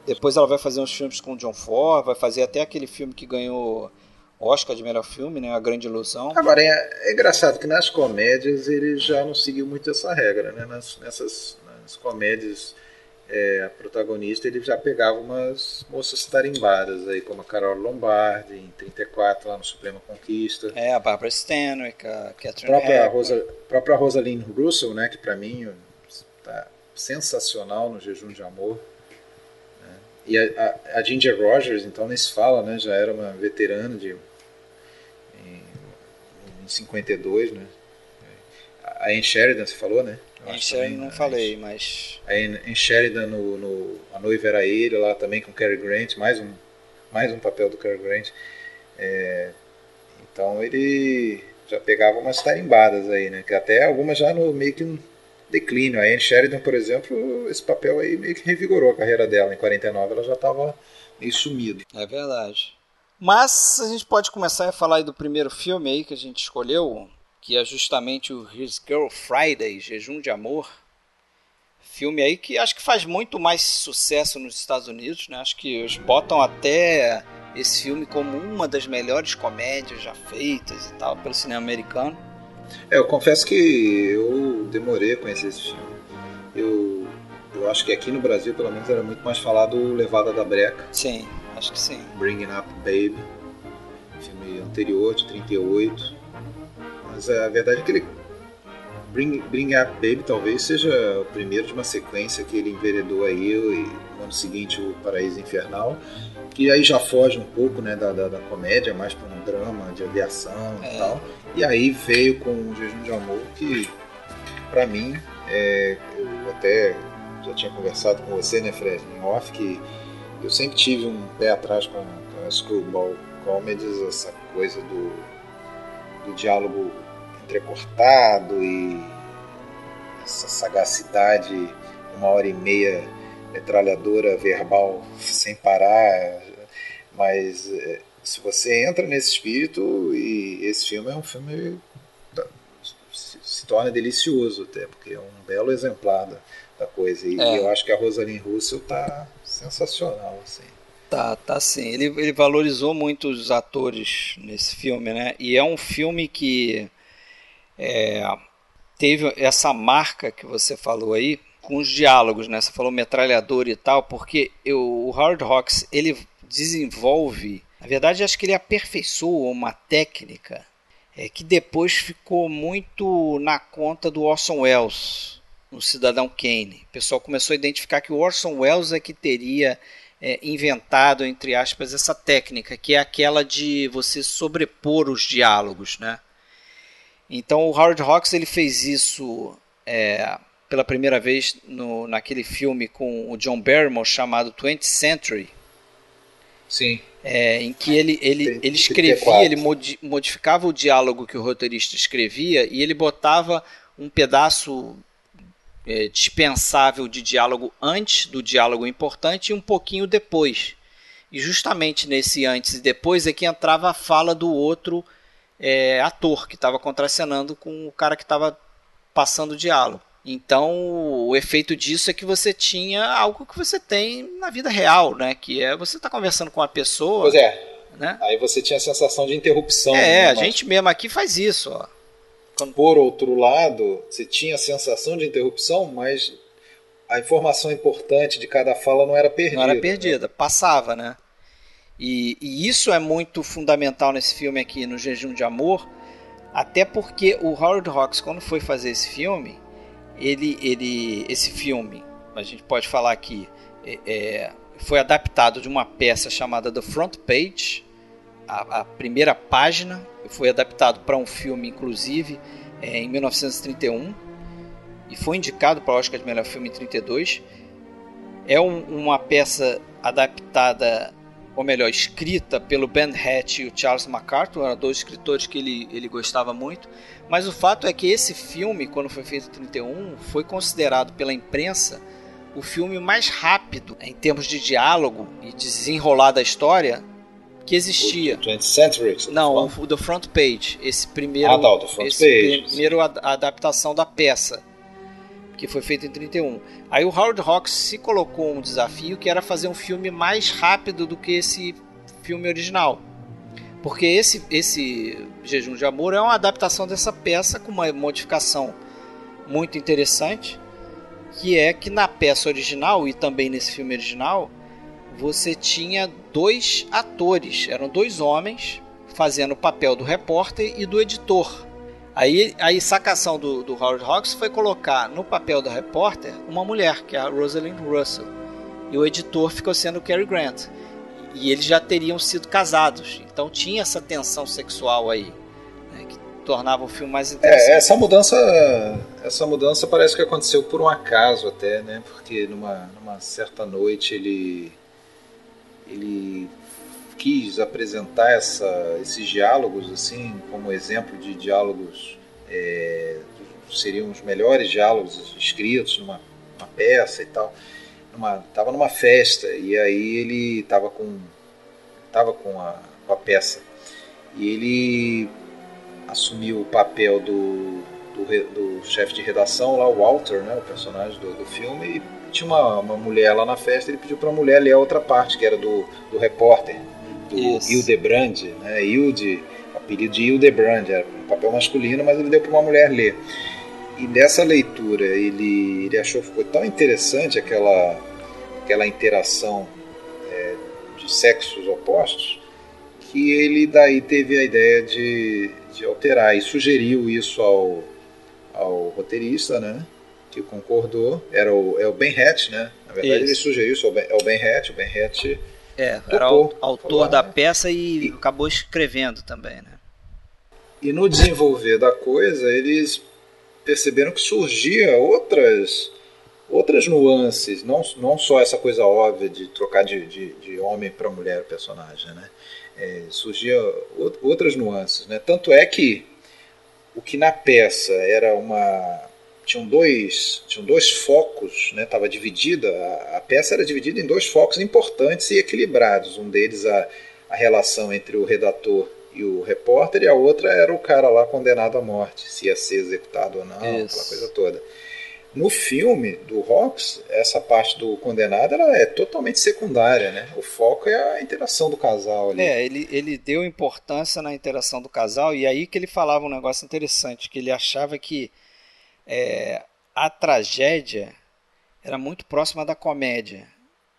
Depois ela vai fazer uns filmes com John Ford, vai fazer até aquele filme que ganhou Oscar de melhor filme, né? A Grande Ilusão. Agora, é, é engraçado que nas comédias ele já não seguiu muito essa regra, né? Nas, nessas nas comédias é, a protagonista ele já pegava umas moças tarimbadas aí, como a Carol Lombardi, em 34, lá no Suprema Conquista. É, a Barbara Stanwyck, a Catherine própria, Rosa, própria Rosalind Russell, né, que para mim tá sensacional no Jejum de Amor. Né? E a, a, a, Ginger Rogers, então, nem se fala, né, já era uma veterana de, em, em 52, né. A Anne Sheridan, você falou, né? Em Sheridan não falei, mas. Aí em Sheridan, no, no, A Noiva Era Ele, lá também com Cary Grant, mais um, mais um papel do Cary Grant. É, então ele já pegava umas tarimbadas aí, né? Que até algumas já no meio que um declínio. A Anne Sheridan, por exemplo, esse papel aí meio que revigorou a carreira dela. Em 49 ela já estava meio sumida. É verdade. Mas a gente pode começar a falar do primeiro filme aí que a gente escolheu, que é justamente o His Girl Friday, Jejum de Amor. Filme aí que acho que faz muito mais sucesso nos Estados Unidos, né? Acho que eles botam até esse filme como uma das melhores comédias já feitas e tal pelo cinema americano. É, eu confesso que eu demorei a conhecer esse filme. Eu, eu acho que aqui no Brasil, pelo menos, era muito mais falado Levada da Breca. Sim, acho que sim. Bringing Up Baby, filme anterior, de 38 mas a verdade é que ele Bring, Bring Up Baby talvez seja o primeiro de uma sequência que ele enveredou aí, e no ano seguinte o Paraíso Infernal, que aí já foge um pouco né, da, da, da comédia, mais para um drama de aviação é. e tal. E aí veio com o Jejum de Amor, que para mim, é, eu até já tinha conversado com você, né, Fred, em off, que eu sempre tive um pé atrás com, com a Screwball Comedies, essa coisa do, do diálogo entrecortado e essa sagacidade, uma hora e meia metralhadora verbal sem parar, mas é, se você entra nesse espírito e esse filme é um filme se torna delicioso até porque é um belo exemplar da, da coisa e é. eu acho que a Rosalind Russell tá sensacional assim Tá, tá sim. Ele, ele valorizou muito os atores nesse filme, né? E é um filme que é, teve essa marca que você falou aí com os diálogos, né? Você falou metralhador e tal, porque eu, o Hard Rocks ele desenvolve, na verdade acho que ele aperfeiçoou uma técnica é, que depois ficou muito na conta do Orson Welles, no Cidadão Kane. O pessoal começou a identificar que o Orson Welles é que teria é, inventado, entre aspas, essa técnica, que é aquela de você sobrepor os diálogos, né? Então o Howard Hawks ele fez isso é, pela primeira vez no, naquele filme com o John Barrymore chamado 20th Century. Sim. É, em que ele, ele, ele escrevia, ele modificava o diálogo que o roteirista escrevia e ele botava um pedaço é, dispensável de diálogo antes do diálogo importante e um pouquinho depois. E justamente nesse antes e depois é que entrava a fala do outro é, ator que estava contracenando com o cara que estava passando o diálogo. Então, o efeito disso é que você tinha algo que você tem na vida real, né? Que é você estar tá conversando com uma pessoa. Pois é. Né? Aí você tinha a sensação de interrupção. É, né? a gente mesmo aqui faz isso, ó. Quando... Por outro lado, você tinha a sensação de interrupção, mas a informação importante de cada fala não era perdida. Não era perdida, né? passava, né? E, e, isso é muito fundamental nesse filme aqui, no Jejum de Amor, até porque o Howard Hawks, quando foi fazer esse filme, ele, ele esse filme, a gente pode falar aqui, é, é, foi adaptado de uma peça chamada The Front Page, a, a primeira página, foi adaptado para um filme, inclusive, é, em 1931, e foi indicado para o Oscar de melhor filme em 32. É um, uma peça adaptada, ou melhor, escrita pelo Ben Hatch e o Charles MacArthur, eram dois escritores que ele, ele gostava muito. Mas o fato é que esse filme, quando foi feito em 31, foi considerado pela imprensa o filme mais rápido em termos de diálogo e desenrolar da história que existia. O 20th Century? Não, o The Front Page. Esse primeiro, ah, tá, Front esse Page. primeiro adaptação da peça que foi feito em 31. Aí o Howard Hawks se colocou um desafio que era fazer um filme mais rápido do que esse filme original. Porque esse, esse Jejum de Amor é uma adaptação dessa peça com uma modificação muito interessante, que é que na peça original e também nesse filme original, você tinha dois atores, eram dois homens fazendo o papel do repórter e do editor. Aí a sacação do, do Howard Hawks foi colocar no papel da repórter uma mulher, que é a Rosalind Russell. E o editor ficou sendo o Cary Grant. E eles já teriam sido casados. Então tinha essa tensão sexual aí. Né, que tornava o filme mais interessante. É, essa mudança. Essa mudança parece que aconteceu por um acaso até, né? Porque numa, numa certa noite ele. ele quis apresentar essa, esses diálogos assim como exemplo de diálogos é, seriam os melhores diálogos escritos numa, numa peça e tal numa, tava numa festa e aí ele tava com tava com a, com a peça. E ele assumiu o papel do, do, do chefe de redação lá o Walter né o personagem do, do filme e tinha uma, uma mulher lá na festa ele pediu para a mulher ler a outra parte que era do, do repórter do Isso. Hildebrand, né? Hilde, apelido de Hildebrand, era um papel masculino, mas ele deu para uma mulher ler. E nessa leitura ele, ele achou ficou tão interessante aquela, aquela interação é, de sexos opostos que ele daí teve a ideia de, de alterar e sugeriu isso ao, ao roteirista, né? Que concordou. Era o, é o Ben Hatch, né? Na verdade, isso. ele sugeriu isso ao Ben, ao ben Hatch. O Ben Hatch é, era o autor da peça e, e acabou escrevendo também, né? E no desenvolver da coisa, eles perceberam que surgia outras outras nuances, não, não só essa coisa óbvia de trocar de, de, de homem para mulher o personagem, né? É, surgia outras nuances, né? Tanto é que o que na peça era uma tinham dois, tinham dois focos, né? Tava dividida, a, a, peça era dividida em dois focos importantes e equilibrados. Um deles a, a relação entre o redator e o repórter, e a outra era o cara lá condenado à morte, se ia ser executado ou não, Isso. aquela coisa toda. No filme do Rox, essa parte do condenado ela é totalmente secundária, né? O foco é a interação do casal ali. É, ele, ele deu importância na interação do casal, e aí que ele falava um negócio interessante, que ele achava que é, a tragédia era muito próxima da comédia.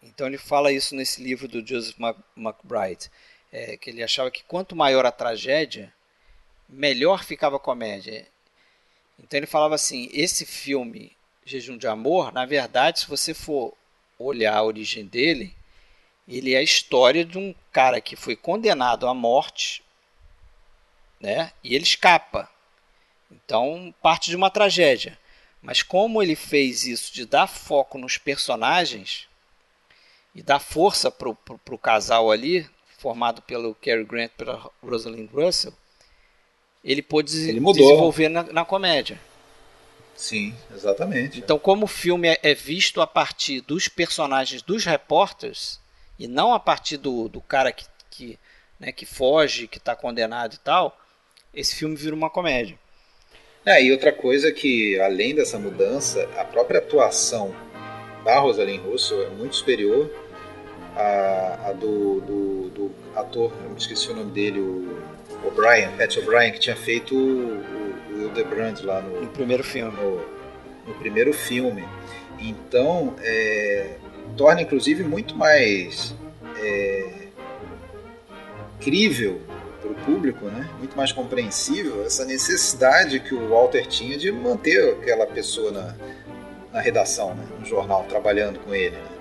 Então ele fala isso nesse livro do Joseph McBride, é, que ele achava que quanto maior a tragédia, melhor ficava a comédia. Então ele falava assim, esse filme Jejum de Amor, na verdade, se você for olhar a origem dele, ele é a história de um cara que foi condenado à morte, né? E ele escapa. Então, parte de uma tragédia. Mas como ele fez isso de dar foco nos personagens e dar força para o casal ali, formado pelo Cary Grant e pela Rosalind Russell, ele pôde ele desenvolver na, na, comédia. Sim, exatamente. Então, como o filme é, é visto a partir dos personagens dos repórteres e não a partir do, do cara que, que, né, que foge, que está condenado e tal, esse filme vira uma comédia. É, e outra coisa que, além dessa mudança, a própria atuação da Rosalind Russell é muito superior à, à do, do, do, ator, eu esqueci o nome dele, o O'Brien, Pat O'Brien, que tinha feito o, o Hildebrand lá no, no primeiro filme. No, no primeiro filme. Então, é, torna inclusive muito mais é, crível para o público, né? muito mais compreensível essa necessidade que o Walter tinha de manter aquela pessoa na, na redação, né? no jornal, trabalhando com ele. Né?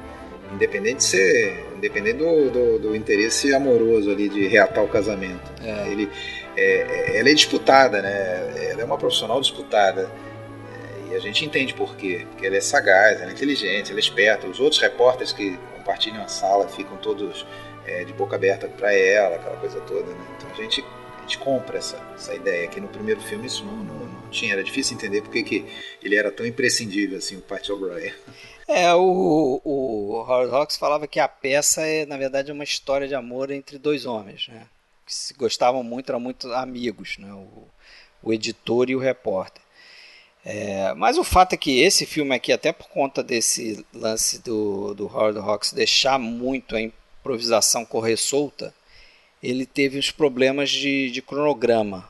Independente, de ser, independente do, do, do, interesse amoroso ali de reatar o casamento. É. Ele, é, é ela é disputada, né? ela é uma profissional disputada. É, e a gente entende por quê. Porque ela é sagaz, ela é inteligente, ela é esperta. Os outros repórteres que compartilham a sala ficam todos é, de boca aberta para ela, aquela coisa toda. Né? A gente gente compra essa, essa ideia, que no primeiro filme isso não, não, não tinha, era difícil entender porque que ele era tão imprescindível assim, o Pat O'Brien. É, o, o Howard Hawks falava que a peça é, na verdade, uma história de amor entre dois homens, né? Que se gostavam muito, eram muito amigos, né? O, o editor e o repórter. É, mas o fato é que esse filme aqui, até por conta desse lance do, do Howard Hawks deixar muito a improvisação correr solta, ele teve uns problemas de, de cronograma.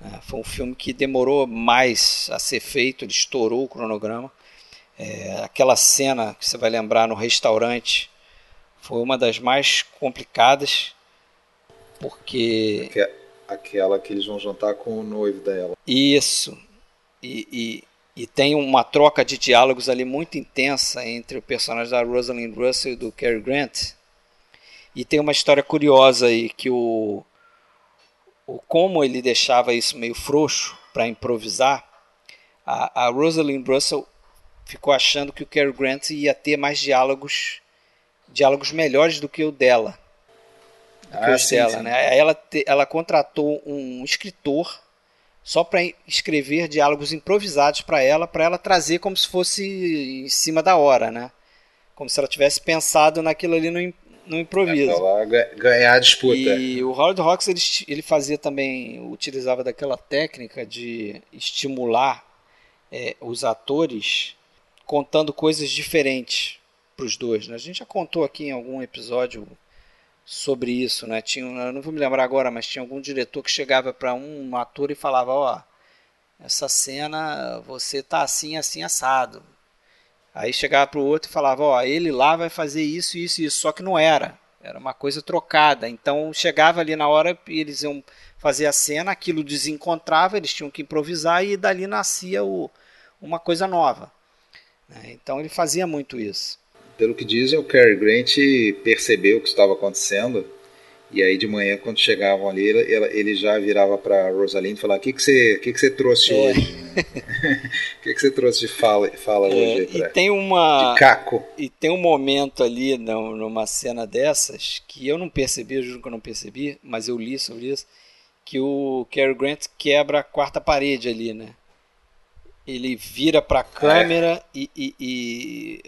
É, foi um filme que demorou mais a ser feito, ele estourou o cronograma. É, aquela cena que você vai lembrar no restaurante foi uma das mais complicadas, porque. Aquela que eles vão jantar com o noivo dela. Isso. E, e, e, tem uma troca de diálogos ali muito intensa entre o personagem da Rosalind Russell e do Cary Grant e tem uma história curiosa aí que o, o como ele deixava isso meio frouxo para improvisar, a, a Rosalind Russell ficou achando que o Cary Grant ia ter mais diálogos, diálogos melhores do que o dela. Ah, o sim, dela, sim. Né? Ela, te, ela contratou um escritor só para escrever diálogos improvisados para ela, para ela trazer como se fosse em cima da hora, né? Como se ela tivesse pensado naquilo ali no, no improviso. É lá ganhar a disputa. E o Howard Hawks ele, ele fazia também, utilizava daquela técnica de estimular é, os atores contando coisas diferentes para os dois. Né? A gente já contou aqui em algum episódio sobre isso, né? Tinha, não vou me lembrar agora, mas tinha algum diretor que chegava para um ator e falava, ó, essa cena você tá assim, assim assado. Aí chegava para o outro e falava, ó, ele lá vai fazer isso, isso e isso, só que não era. Era uma coisa trocada. Então chegava ali na hora e eles iam fazer a cena, aquilo desencontrava, eles tinham que improvisar e dali nascia o, uma coisa nova. Né? Então ele fazia muito isso. Pelo que dizem, o Cary Grant percebeu o que estava acontecendo e aí de manhã, quando chegavam ali, ele, ele já virava para Rosalind e falava: O que, que, você, que, que você trouxe é. hoje? O que, que você trouxe de fala, fala é, hoje? Pra, e tem uma. De caco. E tem um momento ali numa cena dessas que eu não percebi, eu juro que eu não percebi, mas eu li sobre isso, que o Cary Grant quebra a quarta parede ali, né? Ele vira para a câmera é. e, e, e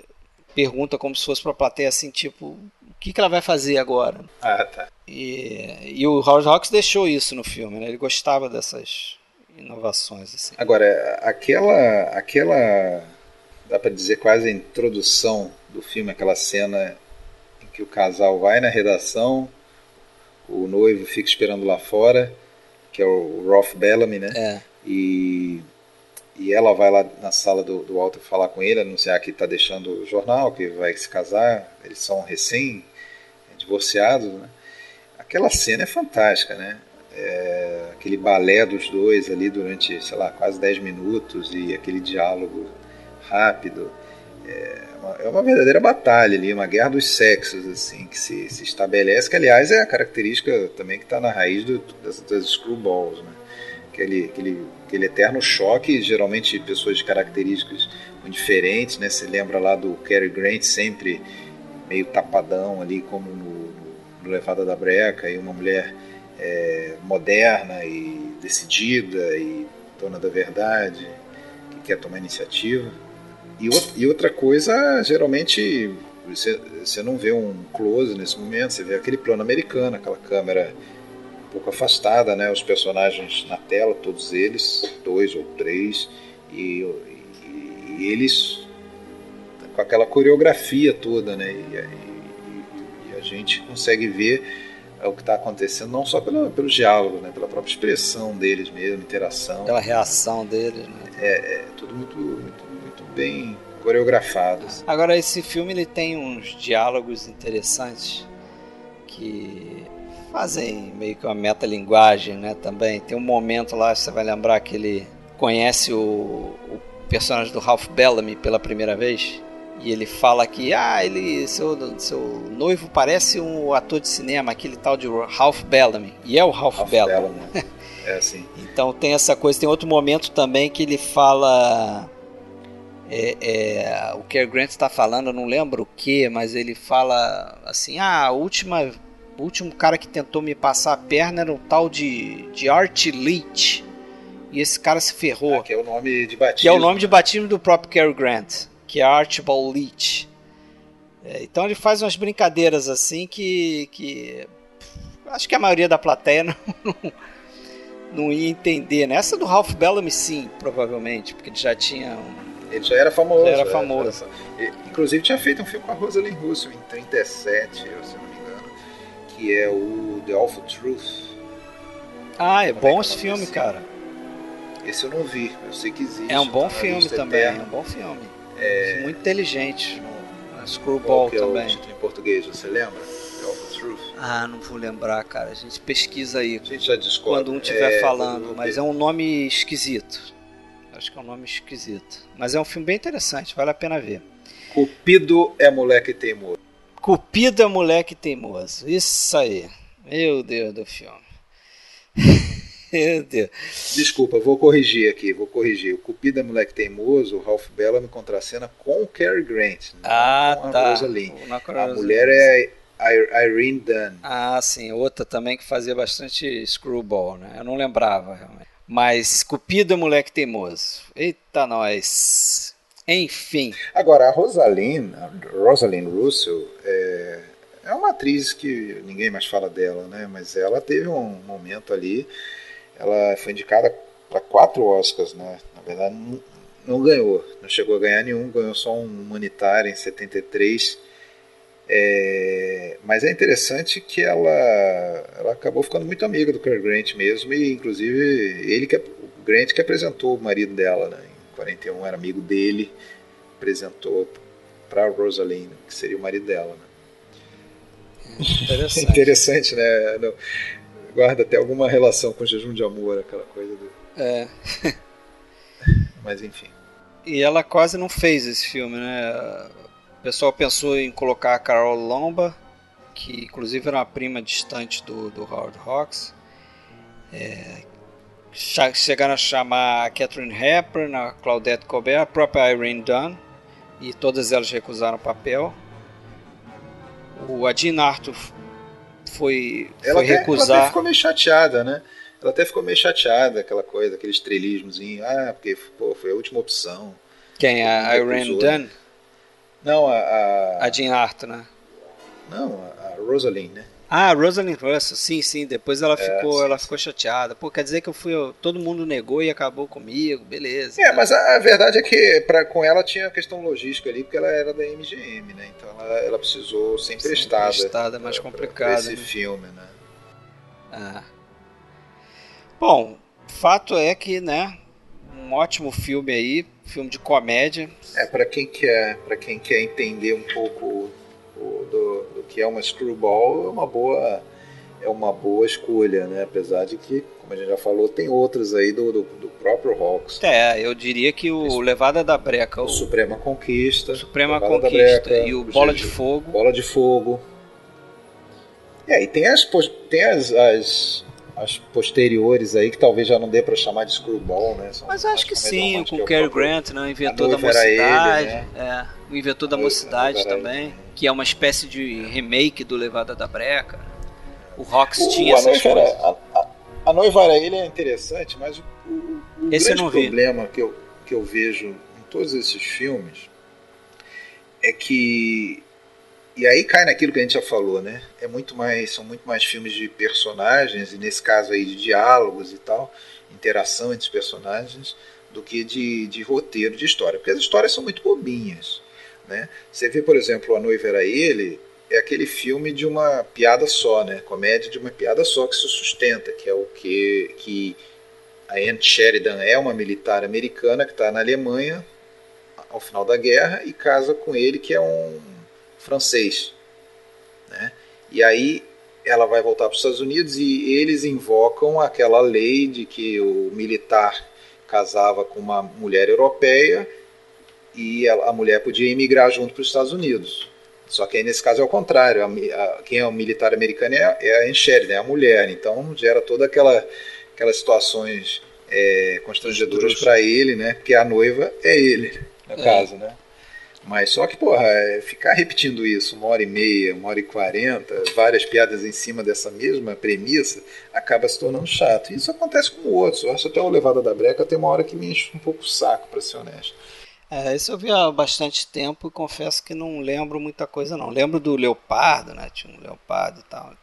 pergunta como se fosse para a plateia assim, tipo, que, que ela vai fazer agora? Ah, tá. E, e o Howard Hawks deixou isso no filme, né? Ele gostava dessas inovações. Assim. Agora, aquela, aquela, dá para dizer quase a introdução do filme, aquela cena em que o casal vai na redação, o noivo fica esperando lá fora, que é o Rolf Bellamy, né? É. E e ela vai lá na sala do, do Walter falar com ele, anunciar que está deixando o jornal, que vai se casar, eles são recém-divorciados, né? Aquela cena é fantástica, né? É, aquele balé dos dois ali durante, sei lá, quase 10 minutos e aquele diálogo rápido. É uma, é uma, verdadeira batalha ali, uma guerra dos sexos, assim, que se, se estabelece, que aliás é a característica também que está na raiz do, das, das screwballs, né? aquele, aquele, aquele eterno choque, geralmente pessoas de características diferentes, né? Você lembra lá do Cary Grant sempre meio tapadão ali, como no, no Levada da Breca, e uma mulher é, moderna e decidida e dona da verdade, que quer tomar iniciativa. E, e outra coisa, geralmente você, você não vê um close nesse momento, você vê aquele plano americano, aquela câmera pouco afastada, né? Os personagens na tela, todos eles, dois ou três, e, e, e eles com aquela coreografia toda, né? E, e, a gente consegue ver é o que está acontecendo, não só pelo, pelo diálogo, né? pela própria expressão deles mesmo, interação. Pela reação deles. Né? É, é, tudo muito, muito, muito bem coreografado. Agora, esse filme ele tem uns diálogos interessantes que fazem meio que uma metalinguagem né, também. Tem um momento lá, você vai lembrar que ele conhece o, o personagem do Ralph Bellamy pela primeira vez e ele fala que ah, ele seu, seu noivo parece um ator de cinema, aquele tal de Ralph Bellamy. E é o Ralph, Ralph Bellamy. Bellamy. é assim. então tem essa coisa, tem outro momento também que ele fala é, é, o Cary Grant está falando, eu não lembro o que, mas ele fala assim: ah, a última, o último cara que tentou me passar a perna era um tal de, de Art Leach. E esse cara se ferrou. Ah, que é o nome de batismo. Que é o nome de batismo do próprio Cary Grant que é Archibald Leach. É, então ele faz umas brincadeiras assim que, que acho que a maioria da plateia não, não, não ia entender. Né? Essa do Ralph Bellamy sim, provavelmente, porque ele já tinha um... Ele já era famoso. Já era é, famoso. Era, inclusive tinha feito um filme com a Rosalind Russell em 37, se não me engano, que é o The Awful Truth. Ah, é Como bom é esse filme, assim? cara. Esse eu não vi, eu sei que existe. É um bom filme também, é um bom filme. É... Muito inteligente. Screwball que é também. O título em português, você lembra? Truth. Ah, não vou lembrar, cara. A gente pesquisa aí. A gente já descobre. Quando um estiver é, falando, mas é um nome esquisito. Acho que é um nome esquisito. Mas é um filme bem interessante, vale a pena ver. Cupido é moleque teimoso. Cupido é moleque teimoso. Isso aí. Meu Deus do filme. Meu Deus. Desculpa, vou corrigir aqui, vou corrigir. O Cupido é moleque teimoso, o Ralph Bellamy contracena com o Cary Grant. Ah, com tá. A Rosalind. A mulher é Irene Dunn. Ah, sim. Outra também que fazia bastante screwball, né? Eu não lembrava, realmente. Mas Cupido é moleque teimoso. Eita, nós. Enfim. Agora, a Rosalind, a Rosalind Russell, é, é uma atriz que ninguém mais fala dela, né? Mas ela teve um momento ali ela foi indicada para quatro Oscars, né? Na verdade, não, não, ganhou, não chegou a ganhar nenhum, ganhou só um humanitário em 73. É, mas é interessante que ela, ela acabou ficando muito amiga do Cary Grant mesmo, e inclusive ele que, o Grant que apresentou o marido dela, né? Em 41 era amigo dele, apresentou para Rosalind, que seria o marido dela. Né? Interessante. interessante, né? guarda até alguma relação com o jejum de amor, aquela coisa do. É. Mas enfim. E ela quase não fez esse filme, né? O pessoal pensou em colocar a Carol Lomba, que inclusive era uma prima distante do, do Howard Hawks. É, chegaram a chamar a Catherine Hepburn, a Claudette Colbert, a própria Irene Dunn, e todas elas recusaram o papel. O Adin Arthur foi, ela foi até, recusar. Ela até ficou meio chateada, né? Ela até ficou meio chateada, aquela coisa, aquele estrelismozinho. Ah, porque pô, foi a última opção. Quem? A Irene Dunn? Não, a. A, a Jean Arthur, né? Não, a, a Rosalind, né? Ah, Rosalind Russell, sim, sim. Depois ela é, ficou, ela ficou chateada. Pô, quer dizer que eu fui, todo mundo negou e acabou comigo, beleza. É, tá. mas a, a, verdade é que pra, com ela tinha a questão logística ali, porque ela era da MGM, né? Então ela, ela precisou ser emprestada. Ser emprestada é mais complicado. esse né? filme, né? Ah. Bom, fato é que, né? Um ótimo filme aí, filme de comédia. É para quem quer, para quem quer entender um pouco do, do que é uma screwball é uma boa é uma boa escolha, né? Apesar de que, como a gente já falou, tem outras aí do, do, do próprio Hawks. É, eu diria que o Isso. Levada da Breca, o, o Suprema Conquista, o Suprema Conquista Breca, e o Bola de Fogo. Bola de Fogo. É, e tem as tem as, as, as posteriores aí que talvez já não dê para chamar de screwball, né? São Mas acho que sim, com o Cary Grant, né? Inventor da mocidade, ele, né? é, o inventor da mocidade também. Ele que é uma espécie de remake do Levada da Breca. O Rox o, tinha essas coisas. Era, a, a, a, noiva era ele é interessante, mas o, o, o Esse grande problema que eu, que eu vejo em todos esses filmes é que e aí cai naquilo que a gente já falou, né? É muito mais, são muito mais filmes de personagens e nesse caso aí de diálogos e tal, interação entre os personagens, do que de, de roteiro de história, porque as histórias são muito bobinhas. Né? Você vê, por exemplo, A Noiva Era Ele, é aquele filme de uma piada só, né? Comédia de uma piada só que se sustenta, que é o que, que a Anne Sheridan é uma militar americana que está na Alemanha ao final da guerra e casa com ele, que é um francês. Né? E aí ela vai voltar para os Estados Unidos e eles invocam aquela lei de que o militar casava com uma mulher europeia e a, mulher podia emigrar junto para os Estados Unidos. Só que aí nesse caso é o contrário. A, a, quem é o militar americano é, é a Encheri, é a mulher. Então gera toda aquela aquelas situações é, constrangedoras para ele, né? Porque a noiva é ele, no é. caso, né? Mas só que, porra, é, ficar repetindo isso uma hora e meia, uma hora e quarenta, várias piadas em cima dessa mesma premissa, acaba se tornando chato. E isso acontece com outros. Eu acho até o Levada da Breca tem uma hora que me enche um pouco o saco, para ser honesto. É, isso eu vi há bastante tempo e confesso que não lembro muita coisa não. Lembro do Leopardo, né? Tinha um Leopardo e tal.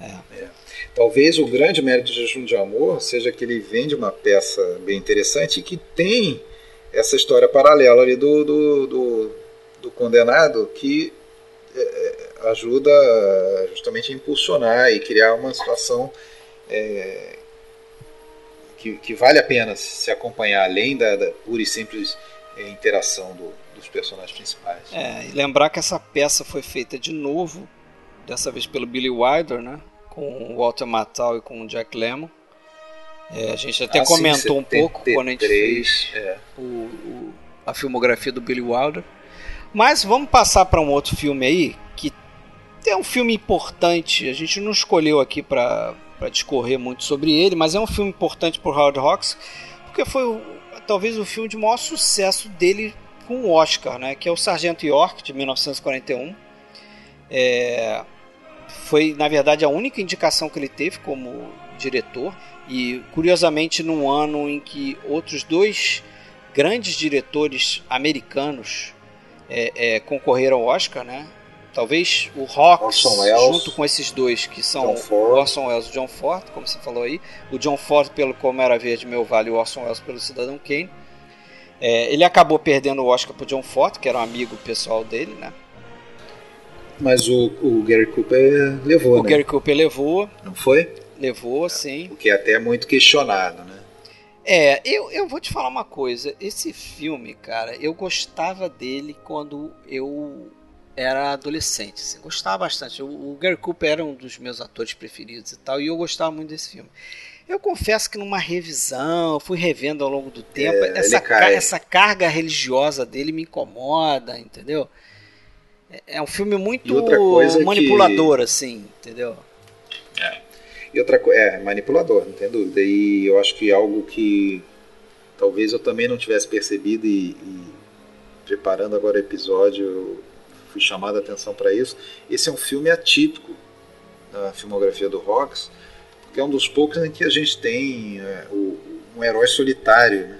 É. É. Talvez o grande mérito de Jejum de Amor seja que ele vende uma peça bem interessante e que tem essa história paralela ali do, do, do, do condenado que é, é, ajuda justamente a impulsionar e criar uma situação é, que, que, vale a pena se acompanhar, além da, da pura e simples é, interação do, dos personagens principais. É, e lembrar que essa peça foi feita de novo, dessa vez pelo Billy Wilder, né? com o Walter Matthau e com o Jack Lemmon. É, a gente até ah, comentou sim, um pouco quando a gente fez é. o, o, a filmografia do Billy Wilder. Mas vamos passar para um outro filme aí, que é um filme importante. A gente não escolheu aqui para discorrer muito sobre ele, mas é um filme importante para o Howard Hawks, porque foi o, talvez o filme de maior sucesso dele com o Oscar, né? que é o Sargento York, de 1941. É, foi, na verdade, a única indicação que ele teve como diretor. E, curiosamente, num ano em que outros dois grandes diretores americanos é, é, concorreram ao Oscar, né? Talvez o Hawks, junto com esses dois, que são o Orson Welles e John Ford, como você falou aí. O John Ford pelo Como Era Verde, Meu Vale, e o Orson Welles pelo Cidadão Kane. É, ele acabou perdendo o Oscar para John Ford, que era um amigo pessoal dele, né? Mas o, o Gary Cooper levou, o né? O Gary Cooper levou. Não foi? Levou, sim. O que é até muito questionado, né? É, eu, eu vou te falar uma coisa. Esse filme, cara, eu gostava dele quando eu era adolescente. Assim, gostava bastante. O, o Gary Cooper era um dos meus atores preferidos e tal, e eu gostava muito desse filme. Eu confesso que numa revisão, fui revendo ao longo do tempo, é, essa, essa carga religiosa dele me incomoda, entendeu? É um filme muito manipulador, que... assim, entendeu? É. E outra coisa, é, manipulador, não tem dúvida. E eu acho que algo que talvez eu também não tivesse percebido e, e preparando agora o episódio, fui chamado a atenção para isso. Esse é um filme atípico na filmografia do Rocks, porque é um dos poucos em que a gente tem é, o, um herói solitário, né?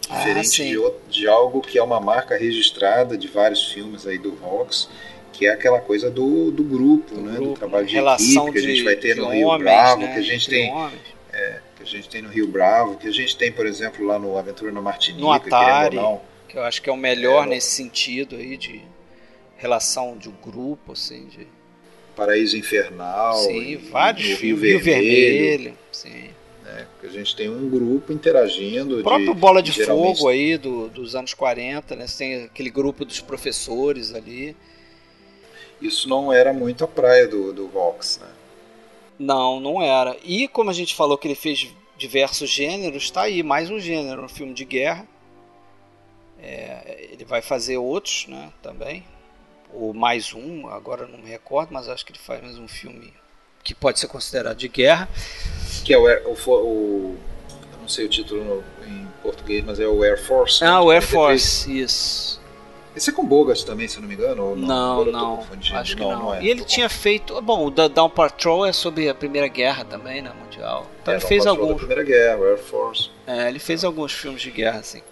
Diferente ah, de, de, algo que é uma marca registrada de vários filmes aí do Rox, que é aquela coisa do, do grupo, do né? Grupo, do trabalho de equipe que a gente vai ter no Rio homens, Bravo, né? que a gente tem. É, que a gente tem no Rio Bravo, que a gente tem, por exemplo, lá no Aventura na Martinica, no Atari, não, que eu acho que é o melhor é, nesse sentido aí de relação de um grupo, assim, de Paraíso Infernal, sim, e, vários filmes, Rio Vermelho, Vermelho sim. Né? a gente tem um grupo interagindo. O próprio de, Bola de geralmente... Fogo aí do, dos anos 40, né? Você tem aquele grupo dos professores ali. Isso não era muito a praia do, do Vox, né? Não, não era. E como a gente falou que ele fez diversos gêneros, está aí mais um gênero, um filme de guerra. É, ele vai fazer outros, né, também. Ou mais um, agora não me recordo, mas acho que ele faz mais um filme que pode ser considerado de guerra. Que é o, o, o não sei o título no, em português, mas é o Air Force. Ah, o Air Force, isso. Esse é com Bogart também, se não me engano? não, não, não acho que não. não é, e ele tinha feito... Bom, o Down Patrol é sobre a Primeira Guerra também, né, mundial. Então é, ele fez alguns... Primeira Guerra, o Air Force. É, ele fez alguns filmes de guerra, assim.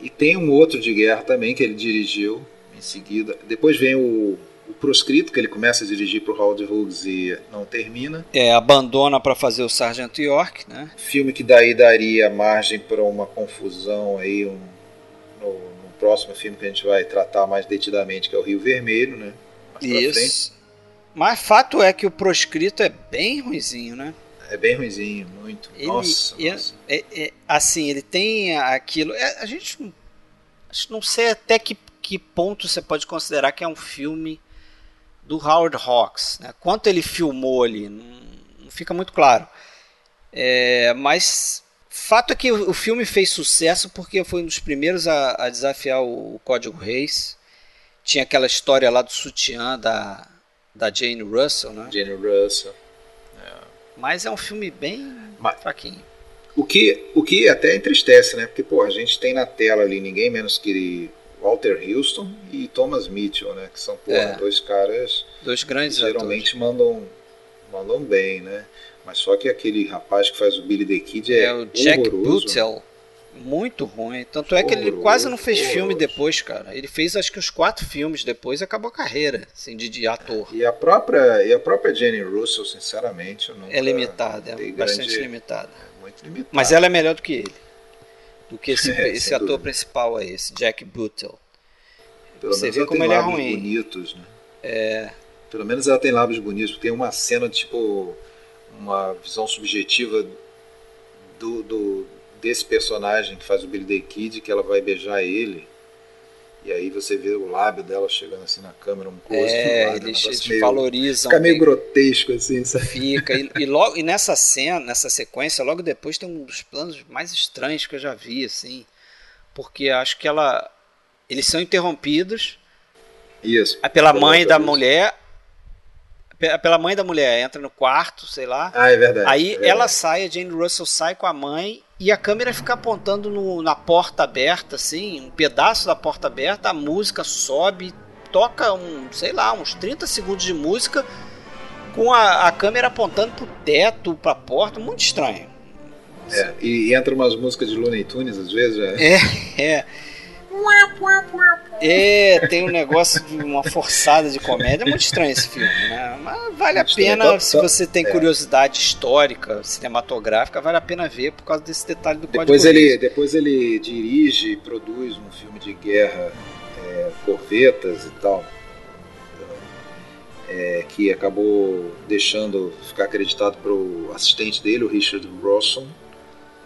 E tem um outro de guerra também que ele dirigiu em seguida. Depois vem o o proscrito, que ele começa a dirigir para o Howard Hughes e não termina. É, abandona para fazer o Sargento York, né? Filme que daí daria margem para uma confusão aí um, no, no, próximo filme que a gente vai tratar mais detidamente, que é o Rio Vermelho, né? Isso. Mas fato é que o proscrito é bem ruizinho, né? É bem ruizinho, muito. Ele, nossa, é, nossa. É, é, assim, ele tem aquilo. É, a gente não sei até que, que ponto você pode considerar que é um filme do Howard Hawks. Né? Quanto ele filmou ali, não, não fica muito claro. É, mas fato é que o, o, filme fez sucesso porque foi um dos primeiros a, a desafiar o, o Código Reis. Tinha aquela história lá do sutiã da, da Jane Russell, né? Jane Russell. É. Mas é um filme bem Mas, fraquinho. O que, o que até entristece, né? Porque, pô, a gente tem na tela ali ninguém menos que Walter Houston e Thomas Mitchell, né? Que são pô, é. dois caras dois grandes que geralmente mandam mandam bem, né? Mas só que aquele rapaz que faz o Billy the Kid é, é o Jack Buttel. Muito ruim. Tanto é que ele quase não fez horroroso. filme depois, cara. Ele fez acho que os quatro filmes depois e acabou a carreira, assim, de, de ator. E a própria e a própria Jane Russell, sinceramente, eu nunca É limitada, é bastante grande... limitada. É muito limitada. Mas ela é melhor do que ele do que esse, é, esse ator dúvida. principal aí, esse Jack Buttel. Pelo Você vê como ele é ruim. bonitos, né? É. Pelo menos ela tem lábios bonitos, tem uma cena tipo uma visão subjetiva do, do desse personagem que faz o Billy the Kid, que ela vai beijar ele. E aí você vê o lábio dela chegando assim na câmera, um close é, eles, eles meio, valorizam. Fica meio grotesco assim, sabe? Fica. E, e, logo, e nessa cena, nessa sequência, logo depois tem um dos planos mais estranhos que eu já vi, assim. Porque acho que ela. Eles são interrompidos. Isso. Pela mãe da mulher. Pela mãe da mulher, entra no quarto, sei lá. Ah, é verdade. Aí é verdade. ela sai, a Jane Russell sai com a mãe e a câmera fica apontando no, na porta aberta, assim, um pedaço da porta aberta, a música sobe, toca um, sei lá, uns 30 segundos de música com a, a câmera apontando pro teto, pra porta, muito estranho. É, e, e entra umas músicas de Looney Tunes às vezes, é. É, é. É, tem um negócio de uma forçada de comédia. É muito estranho esse filme, né? Mas vale a pena, se você tem é. curiosidade histórica, cinematográfica, vale a pena ver por causa desse detalhe do depois código ele Depois ele dirige e produz um filme de guerra, é, Corvetas e tal, é, que acabou deixando ficar acreditado para o assistente dele, o Richard Rawson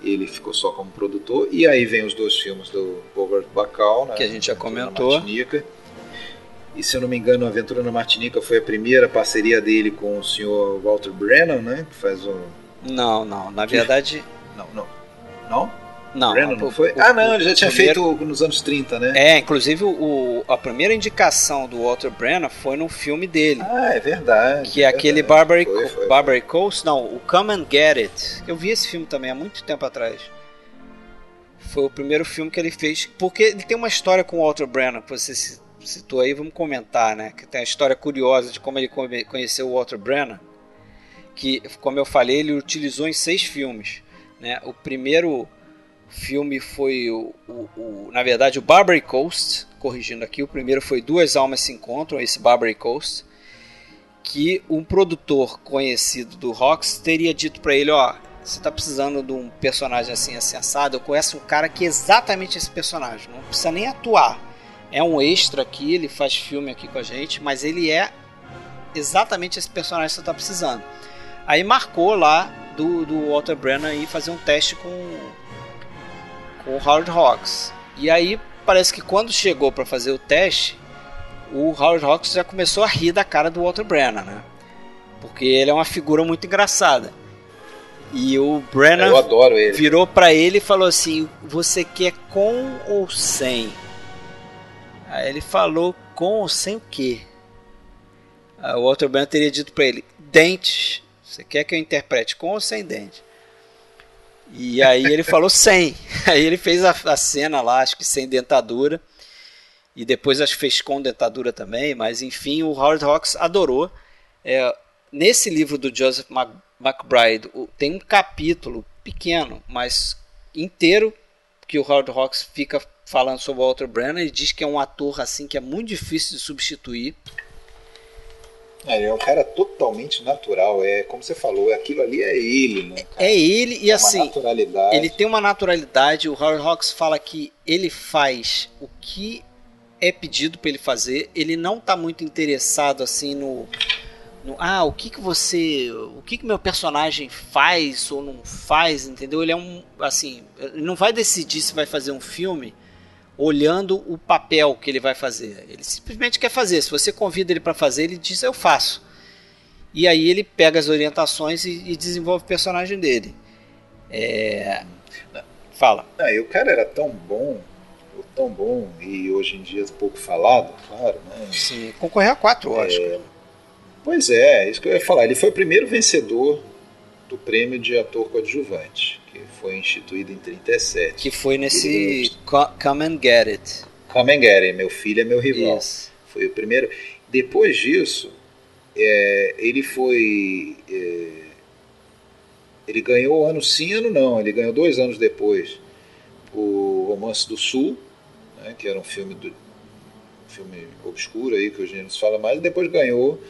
ele ficou só como produtor. E aí vem os dois filmes do Bogart Bacall, né? que a gente já comentou. Martinica. E se eu não me engano, Aventura na Martinica foi a primeira parceria dele com o senhor Walter Brennan, né? Que faz o. Não, não. Na verdade. Não, não. Não? Não, Brennan não foi? O, ah, não, ele já tinha primeiro... feito nos anos 30, né? É, inclusive o, a primeira indicação do Walter Brennan foi no filme dele. Ah, é verdade. Que é, é aquele Barbary, foi, foi. Barbary Coast, não, o Come and Get It. Eu vi esse filme também há muito tempo atrás. Foi o primeiro filme que ele fez. Porque ele tem uma história com o Walter Brennan, que você citou aí, vamos comentar, né? Que tem a história curiosa de como ele conheceu o Walter Brennan. Que, como eu falei, ele utilizou em seis filmes. Né? O primeiro filme foi o, o, o, na verdade o Barbary Coast, corrigindo aqui, o primeiro foi Duas Almas se Encontram, esse Barbary Coast, que um produtor conhecido do Rox teria dito para ele, ó, você tá precisando de um personagem assim, assim, eu conheço um cara que é exatamente esse personagem, não precisa nem atuar, é um extra aqui, ele faz filme aqui com a gente, mas ele é exatamente esse personagem que você tá precisando. Aí marcou lá do, do Walter Brennan ir fazer um teste com com o Howard Hawks. E aí parece que quando chegou para fazer o teste, o Howard Hawks já começou a rir da cara do Walter Brennan, né? Porque ele é uma figura muito engraçada. E o Brennan virou para ele e falou assim: "Você quer com ou sem?" Aí ele falou: "Com ou sem o quê?" Aí o Walter Brennan teria dito para ele: "Dentes. Você quer que eu interprete com ou sem dente?" E aí ele falou sem. Aí ele fez a, a, cena lá, acho que sem dentadura. E depois acho que fez com dentadura também. Mas enfim, o Howard Hawks adorou. É, nesse livro do Joseph McBride tem um capítulo pequeno, mas inteiro, que o Howard Hawks fica falando sobre o Walter Brennan. Ele diz que é um ator assim que é muito difícil de substituir. É, ele é um cara totalmente natural, é como você falou, aquilo ali é ele, né? Cara? É ele e é assim, ele tem uma naturalidade. O Howard Hawks fala que ele faz o que é pedido para ele fazer, ele não tá muito interessado assim no, no, ah, o que que você, o que que meu personagem faz ou não faz, entendeu? Ele é um, assim, não vai decidir se vai fazer um filme olhando o papel que ele vai fazer. Ele simplesmente quer fazer. Se você convida ele para fazer, ele diz eu faço. E aí ele pega as orientações e, e desenvolve o personagem dele. É... Fala. Ah, e o cara era tão bom, tão bom e hoje em dia pouco falado, claro, né? Sim, concorreu a quatro, é... acho. Pois é, isso que eu ia falar. Ele foi o primeiro vencedor do prêmio de ator coadjuvante, foi instituído em 37. Que foi nesse ele... Come and Get It. Come and Get It, meu filho é meu rival. Isso. Foi o primeiro. Depois disso, é, ele foi. É, ele ganhou ano sim, ano não. Ele ganhou dois anos depois o Romance do Sul, né, que era um filme do, um filme obscuro aí que hoje não se fala mais. E depois ganhou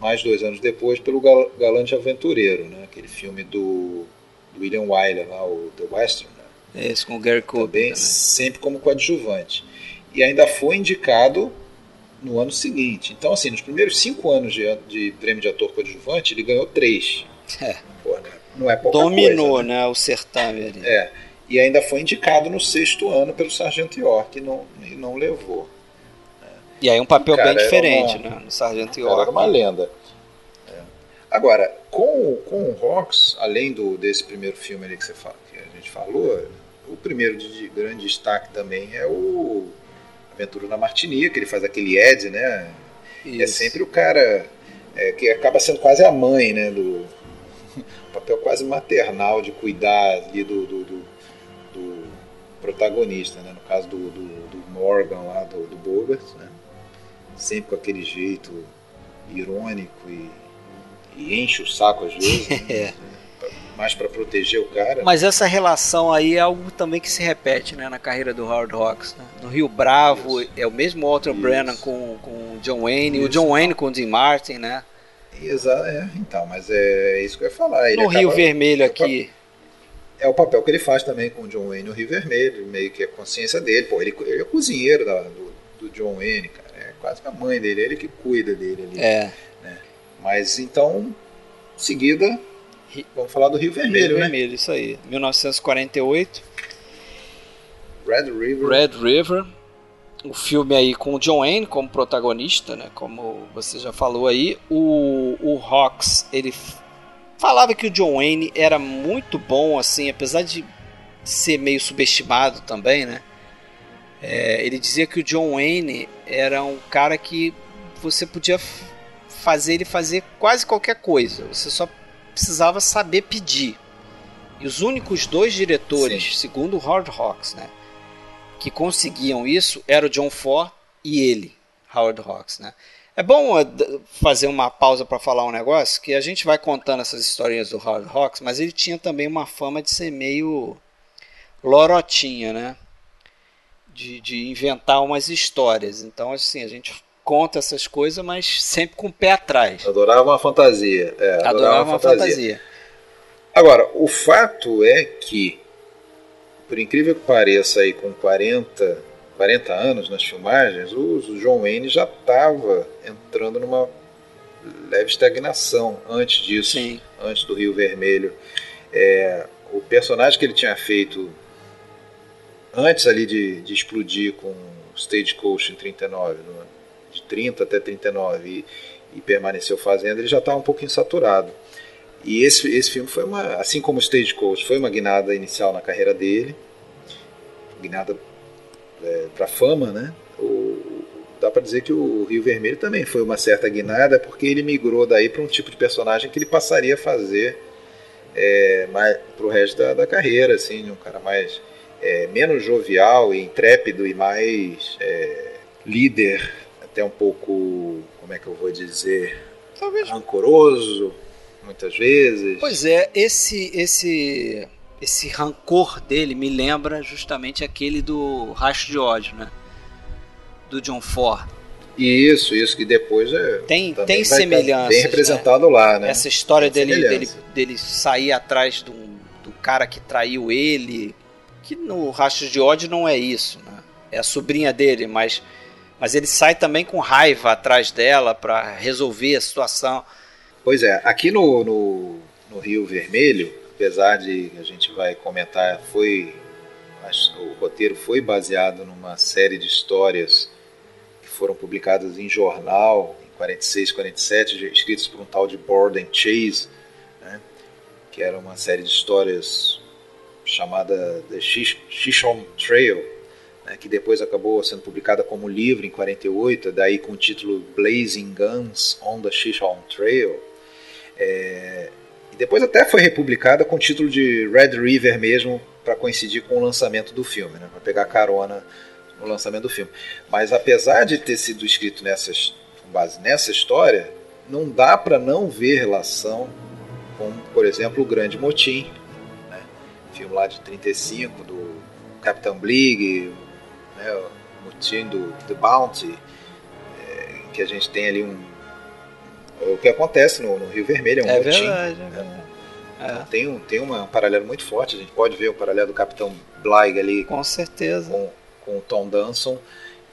mais dois anos depois pelo Galante Aventureiro, né, aquele filme do William Wyler lá, o The Western. Né, Esse com o Gary Cooper. Também, também sempre como coadjuvante. E ainda foi indicado no ano seguinte. Então, assim, nos primeiros cinco anos de, de prêmio de ator coadjuvante, ele ganhou três. É. Pô, né? Não é pouca Dominou, coisa, né? né? o certame ali. É. E ainda foi indicado no sexto ano pelo Sargento York e não, e não levou. Né? E aí um papel bem diferente, uma, né? No Sargento York. Era uma lenda. É. Agora, com, com o Rox, além do, desse primeiro filme ali que, você fala, que a gente falou, o primeiro de, de grande destaque também é o Aventura na Martinica, que ele faz aquele Ed, né? Isso. É sempre o cara é, que acaba sendo quase a mãe, né? Do papel quase maternal de cuidar ali do, do, do, do protagonista, né? No caso do, do, do Morgan lá, do, do Bogart, né? Sempre com aquele jeito irônico e, e enche o saco às vezes. É mais para proteger o cara. Mas essa relação aí é algo também que se repete né, na carreira do Howard Hawks. Né? No Rio Bravo Isso. é o mesmo Walter Isso. Brennan com, com o John Wayne, Isso. o John Wayne com o Dean Martin, né? Exato, é, então, mas é isso que eu ia falar. Ele no Rio Vermelho aqui. É o papel que ele faz também com o John Wayne no Rio Vermelho, meio que a consciência dele. Pô, ele, ele é cozinheiro da, do, do, John Wayne, cara. É quase que a mãe dele, ele que cuida dele ali. É. Mas então, em seguida, Vamos falar do Rio Vermelho, Rio né? Vermelho, isso aí. 1948. Red River. Red River. O filme aí com o John Wayne como protagonista, né? Como você já falou aí. O, o Hawks, ele falava que o John Wayne era muito bom, assim, apesar de ser meio subestimado também, né? É, ele dizia que o John Wayne era um cara que você podia fazer ele fazer quase qualquer coisa. Você só precisava saber pedir. E os únicos dois diretores, Sim. segundo o Howard Hawks, né, que conseguiam isso eram o John Ford e ele, Howard Hawks, né? É bom eh, fazer uma pausa para falar um negócio que a gente vai contando essas historinhas do Howard Hawks, mas ele tinha também uma fama de ser meio lorotinha, né? De, de inventar umas histórias. Então, assim, a gente conta essas coisas, mas sempre com o pé atrás. Adorava uma fantasia. É, adorava, adorava uma fantasia. fantasia. Agora, o fato é que, por incrível que pareça, aí com 40, 40 anos nas filmagens, o, o John Wayne já estava entrando numa leve estagnação antes disso, Sim. antes do Rio Vermelho. É, o personagem que ele tinha feito antes ali de, de explodir com Stagecoach em 39, no, 30 até 39 e, e permaneceu fazendo, ele já estava um pouquinho saturado. E esse, esse filme foi uma, assim como o Stagecoach, foi uma guinada inicial na carreira dele, guinada é, para fama, né? O, dá para dizer que o Rio Vermelho também foi uma certa guinada, porque ele migrou daí para um tipo de personagem que ele passaria a fazer é, para o resto da, da, carreira, assim, um cara mais é, menos jovial e intrépido e mais é, líder até um pouco, como é que eu vou dizer, Talvez. rancoroso, muitas vezes. Pois é, esse esse esse rancor dele me lembra justamente aquele do Racho de ódio, né? Do John Ford. Isso, isso que depois é tem tem semelhança bem né? representado né? lá, né? Essa história dele, dele, dele sair atrás do, do cara que traiu ele, que no Rastro de ódio não é isso, né? É a sobrinha dele, mas mas ele sai também com raiva atrás dela para resolver a situação. Pois é, aqui no, no, no, Rio Vermelho, apesar de a gente vai comentar, foi o roteiro foi baseado numa série de histórias que foram publicadas em jornal em 46, 47, escritas por um tal de Borden Chase, né, que era uma série de histórias chamada The Shishon Trail, né, que depois acabou sendo publicada como livro em 48, daí com o título Blazing Guns on the Shishon Trail. É, e depois até foi republicada com o título de Red River mesmo, para coincidir com o lançamento do filme, né, para pegar carona no lançamento do filme. Mas apesar de ter sido escrito nessas, com base nessa história, não dá para não ver relação com, por exemplo, o Grande Motim, né, filme lá de 35 do Capitão Blig, né, o motim do The Bounty, é, que a gente tem ali um. O que acontece no, no Rio Vermelho é um é motim. Verdade, é né? verdade. Então, tem, um, tem uma, um paralelo muito forte, a gente pode ver o paralelo do Capitão Bligh ali com certeza com, com o Tom Danson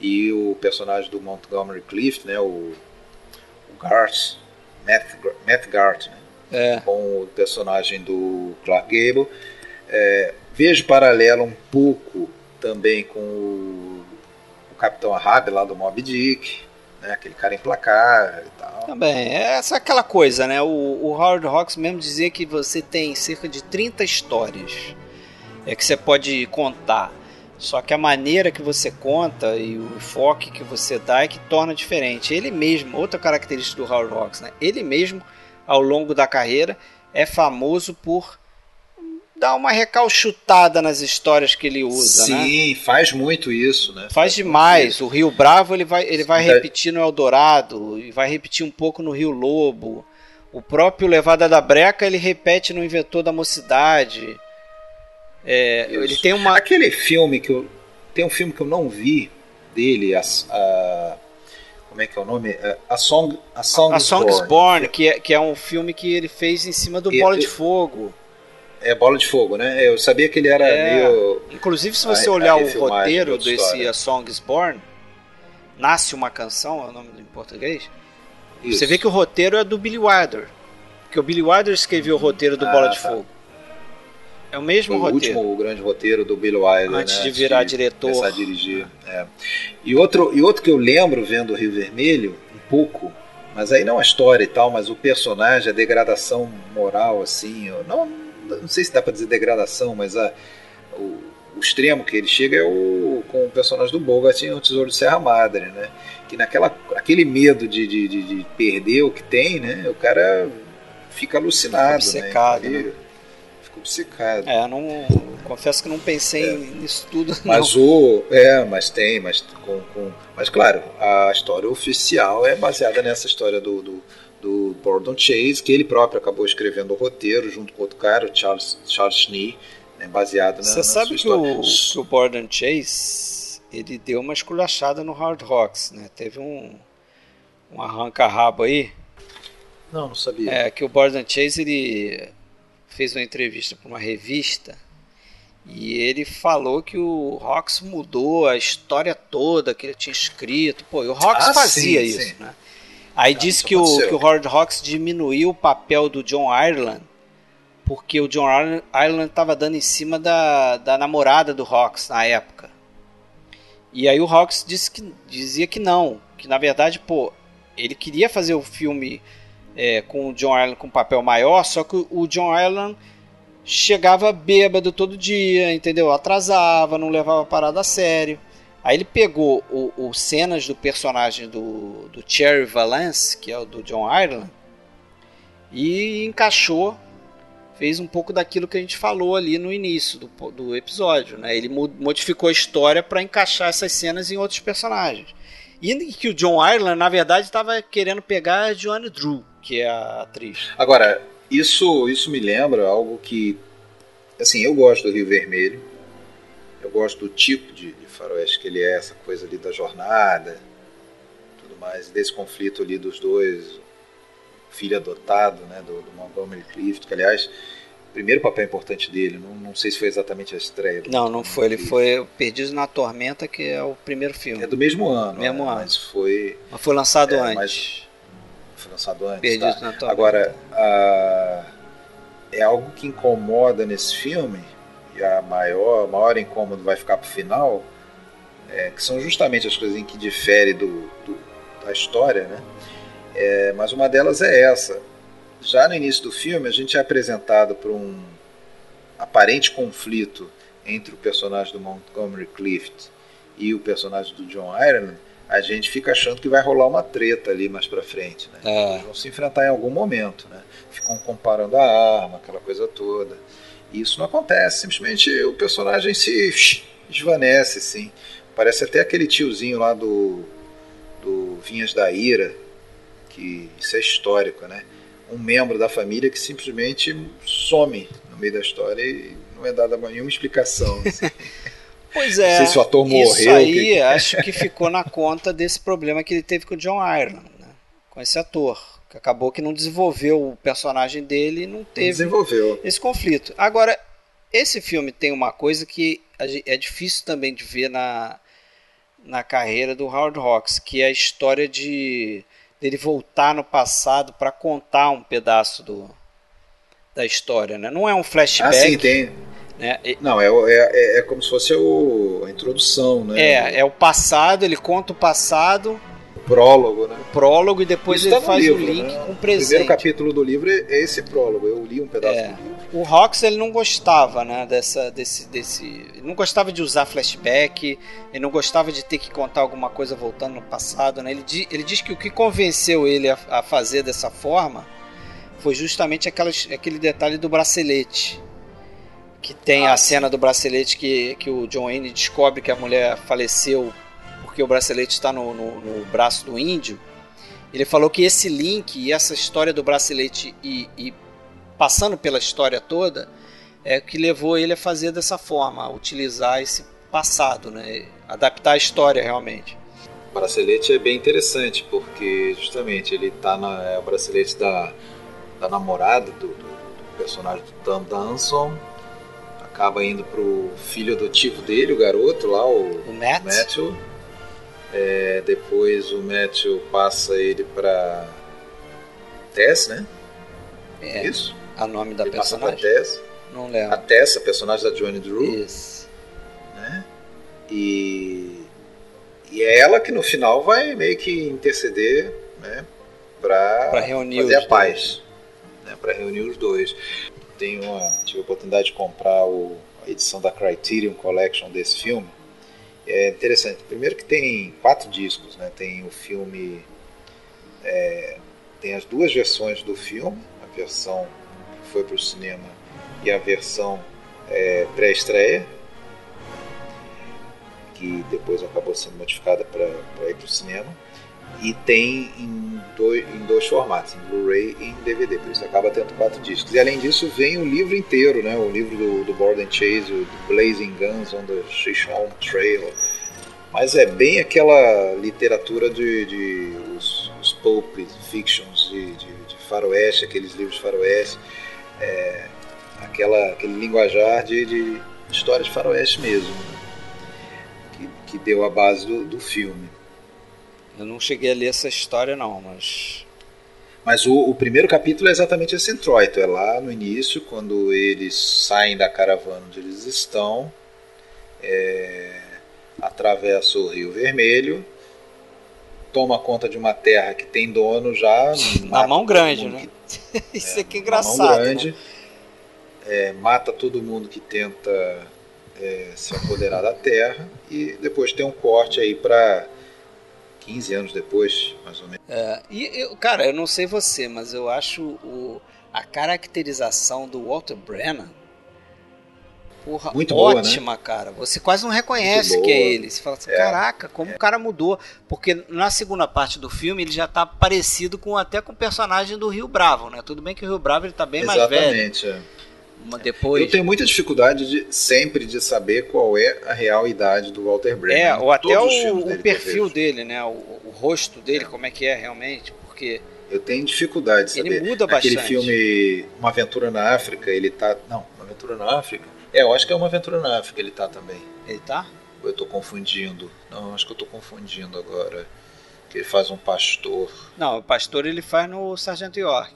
e o personagem do Montgomery Clift, né, o, o Garth, Matt, Matt Garth, né, é. com o personagem do Clark Gable. É, vejo paralelo um pouco também com o, o Capitão Ahab lá do Mob Dick, né? Aquele cara implacável e tal. Também, essa é aquela coisa, né? O, o Howard Hawks mesmo dizia que você tem cerca de 30 histórias é que você pode contar. Só que a maneira que você conta e o enfoque que você dá é que torna diferente. Ele mesmo, outra característica do Howard Hawks, né? Ele mesmo, ao longo da carreira, é famoso por dá uma recalchutada nas histórias que ele usa, Sim, né? Sim, faz muito isso, né? Faz, demais. O Rio Bravo ele vai, ele vai repetir no Eldorado e vai repetir um pouco no Rio Lobo. O próprio Levada da Breca ele repete no Inventor da Mocidade. É, ele tem uma aquele filme que eu tem um filme que eu não vi dele, a, a como é que é o nome? A Song a Song, a Song Born, Born que, é, que é um filme que ele fez em cima do e, Bola de Fogo. É bola de fogo, né? Eu sabia que ele era é, meio. Inclusive, se você a, olhar a o roteiro desse A Songs Born, Nasce uma Canção, é o nome em português. Isso. Você vê que o roteiro é do Billy Wilder. Porque o Billy Wilder escreveu o roteiro do ah, Bola de tá. Fogo. É o mesmo Foi roteiro. O último grande roteiro do Billy Wilder. Antes né? de virar Antes de diretor. Começar a dirigir. É. E, outro, e outro que eu lembro vendo o Rio Vermelho, um pouco, mas aí não a história e tal, mas o personagem, a degradação moral, assim, não, não sei se dá para dizer degradação, mas a, o, o, extremo que ele chega é o, com o personagem do Bogart em O Tesouro de Serra Madre, né? Que naquela aquele medo de, de, de, de perder o que tem, né? O cara fica alucinado, fica obcecado, né? né? Fica obcecado. É, não, confesso que não pensei é. nisso tudo. Mas não. o é, mas tem, mas com, com, mas claro, a história oficial é baseada nessa história do, do do Gordon Chase, que ele próprio acabou escrevendo o roteiro junto com outro cara, o Charles, Charles Schnee, né, baseado na Você sabe que o, que o Gordon Chase ele deu uma esculachada no Hard Rocks, né? Teve um, um arranca-rabo aí. Não, não sabia. É que o Gordon Chase ele fez uma entrevista para uma revista e ele falou que o Rocks mudou a história toda que ele tinha escrito. Pô, e o Rocks ah, fazia sim, isso, sim. né? Aí ah, disse que o, que o Howard Hawks diminuiu o papel do John Ireland porque o John Ireland estava dando em cima da, da namorada do Hawks na época. E aí o Hawks disse que, dizia que não, que na verdade, pô, ele queria fazer o filme é, com o John Ireland com um papel maior, só que o John Ireland chegava bêbado todo dia, entendeu? Atrasava, não levava a parada a sério. Aí ele pegou o, o cenas do personagem do, do Cherry Valance, que é o do John Ireland, e encaixou, fez um pouco daquilo que a gente falou ali no início do, do episódio. Né? Ele modificou a história para encaixar essas cenas em outros personagens. E que o John Ireland, na verdade, estava querendo pegar a Joanne Drew, que é a atriz. Agora, isso, isso me lembra algo que. Assim, eu gosto do Rio Vermelho. Eu gosto do tipo de, faroeste que ele é, essa coisa ali da jornada, tudo mais, desse conflito ali dos dois, filho adotado, né, do, do Montgomery Clift, que aliás primeiro papel importante dele. Não, não sei se foi exatamente a estreia. Não, não foi. Ele foi Perdidos na Tormenta, que é o primeiro filme. É do mesmo ano. Mesmo né? ano. Mas foi. Mas foi lançado é, antes. Mas foi lançado antes. Perdidos tá? na Tormenta. Agora, a- é algo que incomoda nesse filme, e a maior, maior incômodo vai ficar pro final, é, que são justamente as coisas em que difere do, do- da história, né? É, mas uma delas é essa. Já no início do filme, a gente é apresentado por um aparente conflito entre o personagem do Montgomery Clift e o personagem do John Ireland. A gente fica achando que vai rolar uma treta ali mais pra frente, né? É. Eles vão se enfrentar em algum momento, né? Ficam comparando a arma, aquela coisa toda. E isso não acontece, simplesmente o personagem se desvanece, assim. Parece até aquele tiozinho lá do, do Vinhas da Ira, que isso é histórico, né? Um membro da família que simplesmente some no meio da história e não é dada nenhuma explicação. assim. Pois Não é. sei se o ator morreu. Isso aí, que acho que ficou na conta desse problema que ele teve com o John Ireland, né? com esse ator. Que acabou que não desenvolveu o personagem dele e não Não teve desenvolveu. esse conflito. Agora, esse filme tem uma coisa que é difícil também de ver na, na carreira do Howard Hawks, que é a história de dele voltar no passado para contar um pedaço do, da história, né? Não é um Ah, flashback, sim, tem. né? Não, é, o- é, é, é como se fosse o, a introdução, né? É, é o passado, ele conta o passado, O prólogo, né? o prólogo e depois Isso ele tá faz livro, o link né? com o O presente. primeiro capítulo do livro é é esse prólogo. Eu li um pedaço É. do livro. O Rox ele não gostava, né, dessa, desse, desse, ele não gostava de usar flashback, ele não gostava de ter que contar alguma coisa voltando no passado, né? Ele, ele diz que o que convenceu ele a, a fazer dessa forma foi justamente aquelas, aquele detalhe do bracelete, que tem Ah, a cena do bracelete que, que o John Wayne descobre que a mulher faleceu porque o bracelete está no, no, no braço do índio. Ele falou que esse link e essa história do bracelete e, e passando pela história toda é o que levou ele a fazer dessa forma, a utilizar esse passado, né? adaptar a história realmente. O bracelete é bem interessante, porque justamente ele tá na. É o bracelete da, da namorada do, do- do personagem do Dan Danson. Acaba indo pro filho adotivo dele, o garoto lá, o, O Matt, Matthew. É, depois o Matthew passa ele pra Tess, né? é Isso? O nome da ele personagem, Tess. não A lembro. A personagem da Johnny Drew. Isso. né? E, e é ela que no final vai meio que interceder, né, para fazer a paz, né, para reunir os dois. Tenho uma, tive a oportunidade de comprar o, a edição da Criterion Collection desse filme. É interessante. Primeiro que tem quatro discos, né? Tem o filme, é, tem as duas versões do filme, a versão foi para o cinema e a versão é, pré-estreia, que depois acabou sendo modificada para ir para o cinema. E tem em dois, em dois formatos, em Blu-ray e em DVD, por isso acaba tendo quatro discos. E além disso, vem o livro inteiro, né? o livro do, do Borden Chase, o Blazing Guns on the Shishon Trail. Mas é bem aquela literatura de, de os, os pulp fictions de, de, de faroeste, aqueles livros de faroeste, é, aquela, aquele linguajar de, de história de faroeste mesmo, né? que, que deu a base do, do filme. Eu não cheguei a ler essa história não, mas Mas o, o primeiro capítulo é exatamente esse introito, é lá no início, quando eles saem da caravana onde eles estão, é, atravessa o Rio Vermelho, toma conta de uma terra que tem dono já. na mão grande, né? Isso aqui é uma mão engraçado. grande, né? é, mata todo mundo que tenta é, se apoderar da terra e depois tem um corte aí para 15 anos depois, mais ou menos. É, e eu, cara, eu não sei você, mas eu acho o, a caracterização do Walter Brennan porra, Muito boa, né? ótima, cara. Você quase não reconhece que é ele. Você fala assim, É. caraca, como o cara mudou. Porque na segunda parte do filme ele já tá parecido com até com o personagem do Rio Bravo, né? Tudo bem que o Rio Bravo ele tá bem mais velho. Exatamente. é. Depois. Eu tenho muita dificuldade de sempre de saber qual é a real idade do Walter Brennan. É, ou até o, o perfil dele, né? O, o rosto dele, como é que é realmente, porque Eu tenho dificuldade de saber. Ele muda Aquele bastante. filme Uma Aventura na África, ele tá. Não, Uma Aventura na África? É, eu acho que é Uma Aventura na África ele tá também. Ele tá? Ou eu tô confundindo? Não, acho que eu tô confundindo agora. Que ele faz um pastor. Não, o pastor ele faz no Sargento York.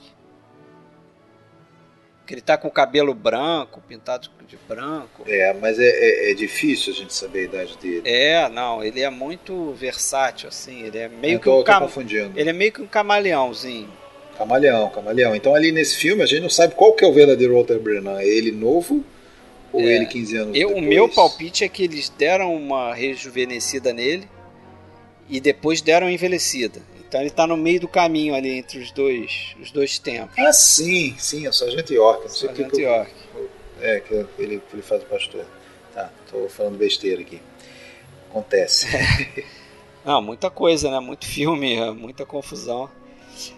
Que ele tá com o cabelo branco, pintado de branco. É, mas é, é- é difícil a gente saber a idade dele. É, não, ele é muito versátil, assim. Ele é meio que então um eu tô cam... confundindo. Ele é meio que um camaleãozinho. Camaleão, camaleão. Então ali nesse filme a gente não sabe qual que é o verdadeiro Walter Brennan. É ele novo ou É. ele 15 anos Eu, o depois? meu palpite é que eles deram uma rejuvenescida nele e depois deram envelhecida. Então ele tá no meio do caminho ali entre os dois, os dois tempos. Ah, sim, sim, é o Sargento York. Não sei o que Sargento que eu- York. É, que ele, que ele faz o pastor. Tá, tô falando besteira aqui. Acontece. Não, muita coisa, né? Muito filme, muita confusão.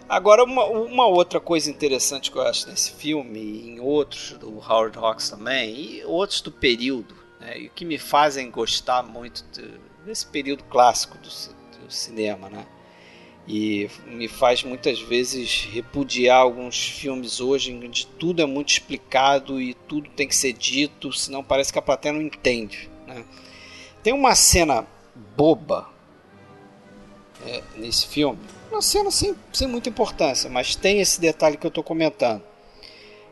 Agora, uma, uma outra coisa interessante que eu acho nesse filme, e em outros do Howard Hawks também, e outros do período, né? E que me fazem gostar muito de- desse período clássico do, do cinema, né? E me faz muitas vezes repudiar alguns filmes hoje onde tudo é muito explicado e tudo tem que ser dito, senão parece que a plateia não entende. Né? Tem uma cena boba é, nesse filme, uma cena sem, sem muita importância, mas tem esse detalhe que eu estou comentando.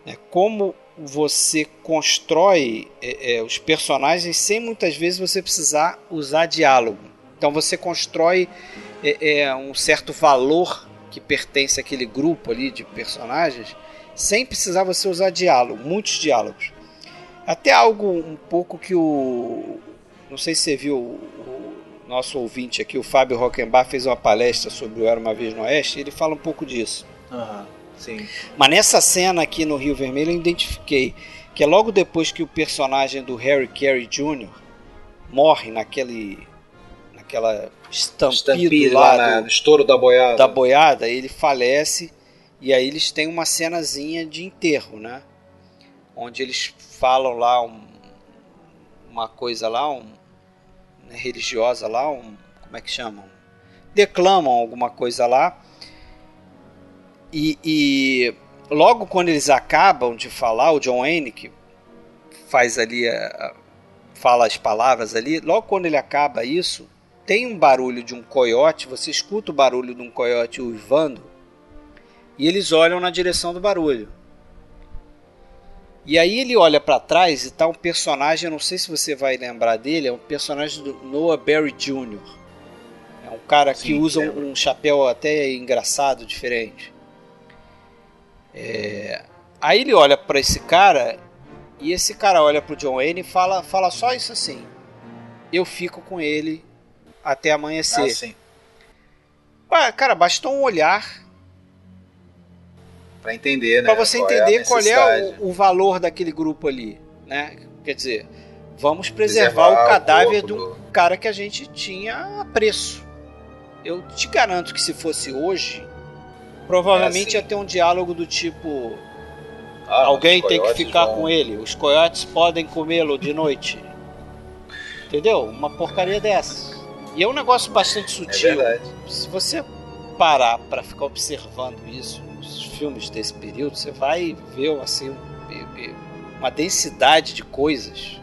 É como você constrói é, é, os personagens sem muitas vezes você precisar usar diálogo. Então você constrói é, é, um certo valor que pertence àquele grupo ali de personagens sem precisar você usar diálogo, muitos diálogos. Até algo um pouco que o. Não sei se você viu, o, nosso ouvinte aqui, o Fábio Rockenbach, fez uma palestra sobre o Era uma Vez no Oeste, e ele fala um pouco disso. Aham, sim. Mas nessa cena aqui no Rio Vermelho eu identifiquei que é logo depois que o personagem do Harry Carey Jr. morre naquele. naquela estampido, Estampida lá lá na- do- estouro da boiada. da boiada, ele falece e aí eles têm uma cenazinha de enterro, né? Onde eles falam lá um- uma coisa lá, um, religiosa lá, um, como é que chamam? Declamam alguma coisa lá. E, e logo quando eles acabam de falar, o John Wayne, que faz ali, a- a- fala as palavras ali, logo quando ele acaba isso, tem um barulho de um coiote, você escuta o barulho de um coiote uivando, e eles olham na direção do barulho. E aí ele olha para trás e tá um personagem, eu não sei se você vai lembrar dele, é um personagem do Noah Barry Jr. É um cara que Sim, usa lembro. um, chapéu até engraçado, diferente. É, Aí ele olha para esse cara e esse cara olha pro John Wayne e fala, fala só isso assim: Eu fico com ele até amanhecer. Ah, sim. Ah, Cara, bastou um olhar Pra entender, né? para você qual entender a qual é o, o valor daquele grupo ali, né? Quer dizer, vamos preservar, Preservar o cadáver um cara que a gente tinha apreço. Eu te garanto que se fosse hoje, provavelmente É, ia ter um diálogo do tipo: Ah, alguém tem que ficar vão- com ele, os coiotes podem comê-lo de noite. Entendeu? Uma porcaria dessa. E é um negócio bastante É sutil. verdade. se você parar para ficar observando isso nos filmes desse período, você vai ver assim uma densidade de coisas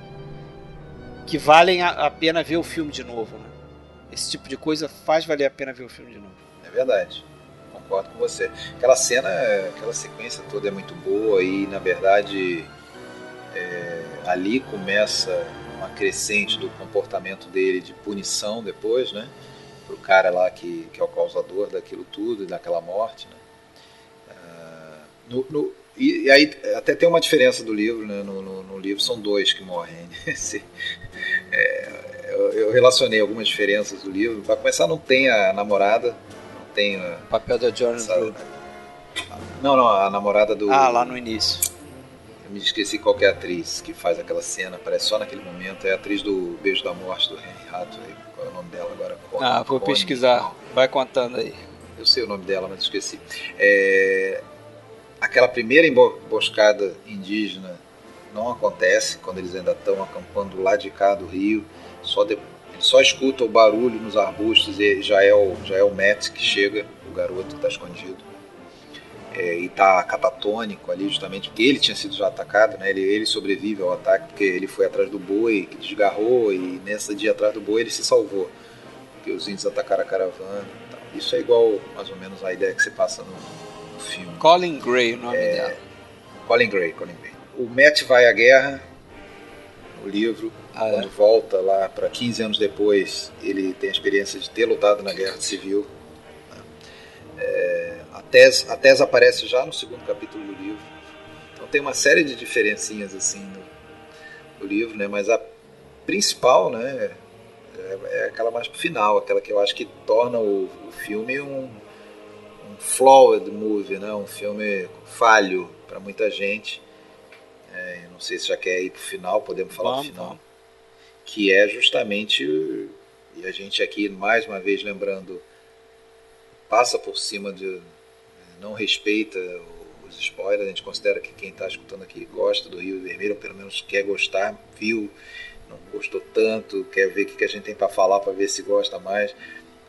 que valem a, a pena ver o filme de novo. Né? Esse tipo de coisa faz valer a pena ver o filme de novo. É verdade. Concordo com você. Aquela cena, aquela sequência toda é muito boa e, na verdade, é, ali começa uma crescente do comportamento dele de punição depois, né? Pro cara lá que, que é o causador daquilo tudo e daquela morte, né? No- no- e, e aí até tem uma diferença do livro, né? No, no- no livro são dois que morrem. Esse- é, eu, eu relacionei algumas diferenças do livro. Para começar, não tem a namorada, não tem a, O papel da Johnny essa- não, não, a namorada do. Ah, lá no início. Eu me esqueci qual que é a atriz que faz aquela cena, parece só naquele momento. É a atriz do Beijo da Morte do Henry Hathaway. Qual é o nome dela agora? Connie- Ah, vou Connie- pesquisar. Vai contando aí. Eu sei o nome dela, mas esqueci. É, aquela primeira embo- emboscada indígena não acontece quando eles ainda estão acampando lá de cá do rio. Só de, só escuta o barulho nos arbustos e já é o, já é o Matt que chega, o garoto que está escondido. é, e está catatônico ali, justamente porque ele tinha sido já atacado, né? Ele, ele sobrevive ao ataque porque ele foi atrás do boi, que desgarrou, e nessa dia atrás do boi ele se salvou. Porque os índios atacaram a caravana. Isso é igual, mais ou menos, a ideia que você passa no filme. Colin Gray, o nome é, dela. Colin Gray, Colin Gray. O Matt vai à guerra, no livro, ah, é? quando é? volta lá para 15 anos depois, ele tem a experiência de ter lutado na guerra civil. É, a, tese, a tese aparece já no segundo capítulo do livro. Então tem uma série de diferencinhas assim no, no livro, né? mas a principal né, é, é aquela mais pro final, aquela que eu acho que torna o, o filme um, um flawed movie, né? um filme falho para muita gente é, não sei se já quer ir para o final, podemos falar vamos, do final. Vamos. Que é justamente, e a gente aqui mais uma vez lembrando, passa por cima de. não respeita os spoilers, a gente considera que quem está escutando aqui gosta do Rio Vermelho, ou pelo menos quer gostar, viu, não gostou tanto, quer ver o que a gente tem para falar para ver se gosta mais.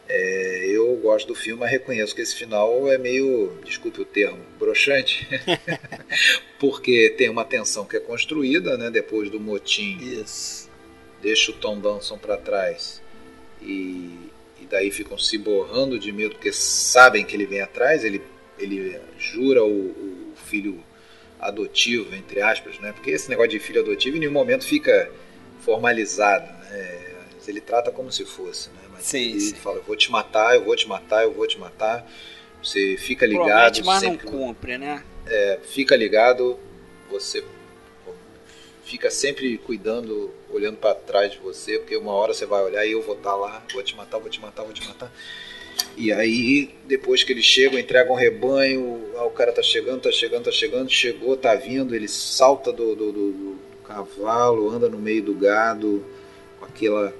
É, eu gosto do filme, mas reconheço que esse final é meio, desculpe o termo, broxante, porque tem uma tensão que é construída, né, depois do motim. Deixa o Tom Danson para trás e, e, daí ficam se borrando de medo porque sabem que ele vem atrás. Ele, ele jura o, o filho adotivo, entre aspas, né? Porque esse negócio de filho adotivo em nenhum momento fica formalizado, né? Ele trata como se fosse, né? Sim, ele sim. fala, eu vou te matar, eu vou te matar, eu vou te matar. Você fica ligado. Promete, mas sempre, não cumpre, né? É, fica ligado, você fica sempre cuidando, olhando para trás de você, porque uma hora você vai olhar e eu vou estar tá lá, vou te matar, vou te matar, vou te matar. E aí, depois que eles chegam, entregam um rebanho, ah, o cara tá chegando, tá chegando, tá chegando, chegou, tá vindo, ele salta do, do, do, do cavalo, anda no meio do gado, com aquela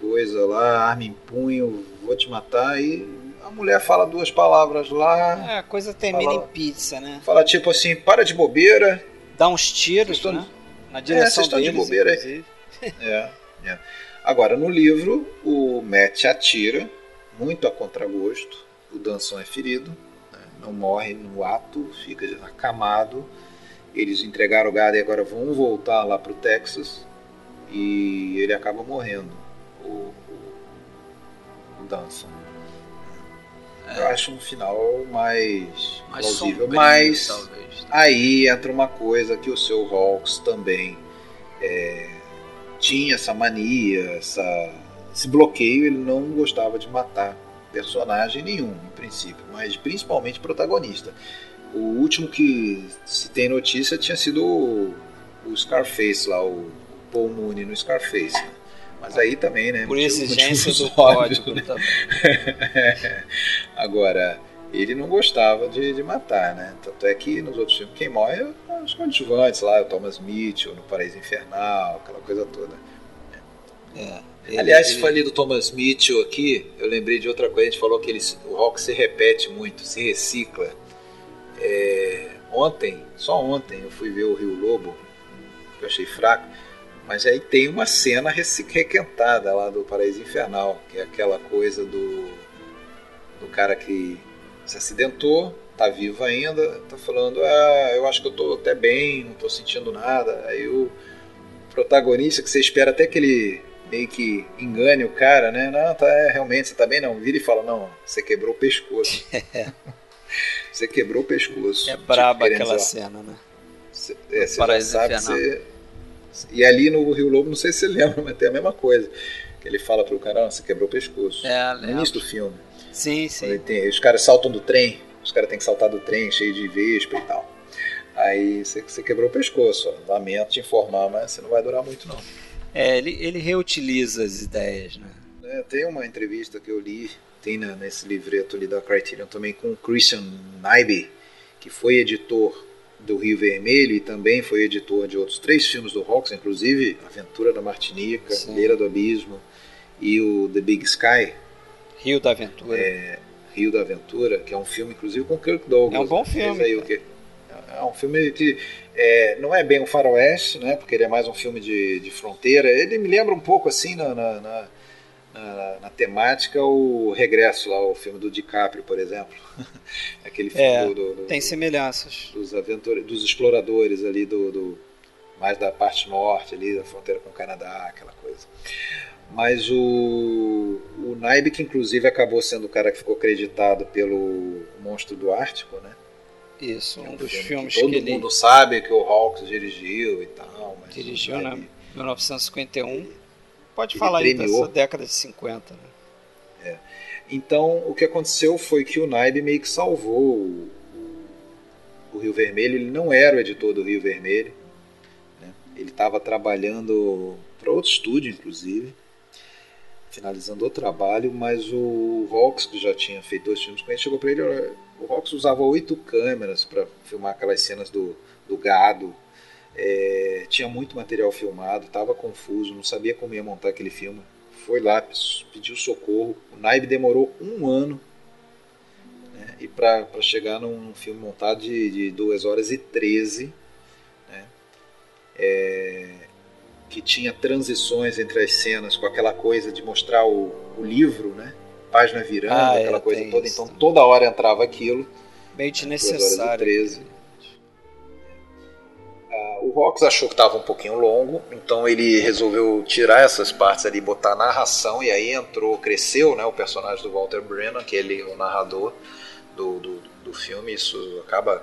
coisa lá, arma em punho, vou te matar. E a mulher fala duas palavras lá. É, a coisa termina fala, em pizza, né? Fala tipo assim, para de bobeira. Dá uns tiros, estão, né? Na direção é, deles, de bobeira. É, é. Agora, no livro, o Matt atira, muito a contragosto. O Danson é ferido, né? não morre no ato, fica acamado. Eles entregaram o gado e agora vão voltar lá para o Texas. E ele acaba morrendo o, o Danson. É. Eu acho um final mais, mais plausível, sombrio, mas talvez. aí entra uma coisa que o seu Hawks também é, tinha essa mania, essa, esse bloqueio, ele não gostava de matar personagem nenhum, em princípio, mas principalmente protagonista. O último que se tem notícia tinha sido o, o Scarface lá, o Paul Mooney no Scarface. Né? Mas aí também, né? Por exigência do código né? também. Agora, ele não gostava de, de, matar, né? Tanto é que nos outros filmes quem morre é os coadjuvantes lá, o Thomas Mitchell, no Paraíso Infernal, aquela coisa toda. É, ele, Aliás, ele... falei do Thomas Mitchell aqui, eu lembrei de outra coisa, a gente falou que ele, o rock se repete muito, se recicla. É, ontem, só ontem, eu fui ver o Rio Lobo, que eu achei fraco mas aí tem uma cena requentada lá do Paraíso Infernal, que é aquela coisa do, do cara que se acidentou, tá vivo ainda, tá falando, ah, eu acho que eu tô até bem, não tô sentindo nada. Aí o protagonista, que você espera até que ele meio que engane o cara, né? Não, tá, é, realmente, você tá bem? Não, vira e fala, não, você quebrou o pescoço. você quebrou o pescoço. É braba tipo, aquela cena, né? Você, é, você já sabe, você, e ali no Rio Lobo, não sei se você lembra, mas tem a mesma coisa. Que ele fala pro cara, você quebrou o pescoço. É, no início do filme. Sim, sim. Tem, os caras saltam do trem, os caras têm que saltar do trem cheio de vespa e tal. Aí você, você quebrou o pescoço. Ó. Lamento te informar, mas você não vai durar muito não. É, ele, ele reutiliza as ideias, né? É, tem uma entrevista que eu li, tem na, nesse livreto ali da Criterion também com o Christian Nyby, que foi editor do Rio Vermelho e também foi editor de outros três filmes do Hawks, inclusive Aventura da Martinica, Sim. Beira do Abismo e o The Big Sky. Rio da Aventura. É, Rio da Aventura, que é um filme inclusive com Kirk Douglas. É um bom filme. Aí, que, é um filme que é, não é bem um faroeste, né, porque ele é mais um filme de, de fronteira. Ele me lembra um pouco assim na, na, na na, na, temática o Regresso lá, o filme do DiCaprio, por exemplo. Aquele filme é, do, do, do, tem semelhanças. Dos, aventura, dos exploradores ali do, do, mais da parte norte ali, da fronteira com o Canadá, aquela coisa. Mas o, o Naib, que inclusive acabou sendo o cara que ficou acreditado pelo Monstro do Ártico, né? Isso, um, um dos filmes que todo que mundo ele... sabe que o Hawks dirigiu e tal. dirigiu, né? 1951. Pode falar aí dessa década de 50. Né? É. Então, o que aconteceu foi que o Naib meio que salvou o, o Rio Vermelho. Ele não era o editor do Rio Vermelho. Né? Ele estava trabalhando para outro estúdio, inclusive, finalizando o trabalho, mas o Vox, que já tinha feito dois filmes com ele, chegou para ele: o Vox usava oito câmeras para filmar aquelas cenas do, do gado é, tinha muito material filmado, estava confuso, não sabia como ia montar aquele filme. Foi lá, pediu socorro. O Naib demorou um ano né, e para chegar num filme montado de, de 2 horas e 13, né, é, que tinha transições entre as cenas com aquela coisa de mostrar o, o livro, né, página virando, ah, aquela é, coisa toda. Então toda hora entrava aquilo. Meio desnecessário. Né, 2 horas e 13. O Rox achou que estava um pouquinho longo, então ele resolveu tirar essas partes ali, botar narração, e aí entrou, cresceu né, o personagem do Walter Brennan, que ele é o narrador do, do, do filme. Isso acaba,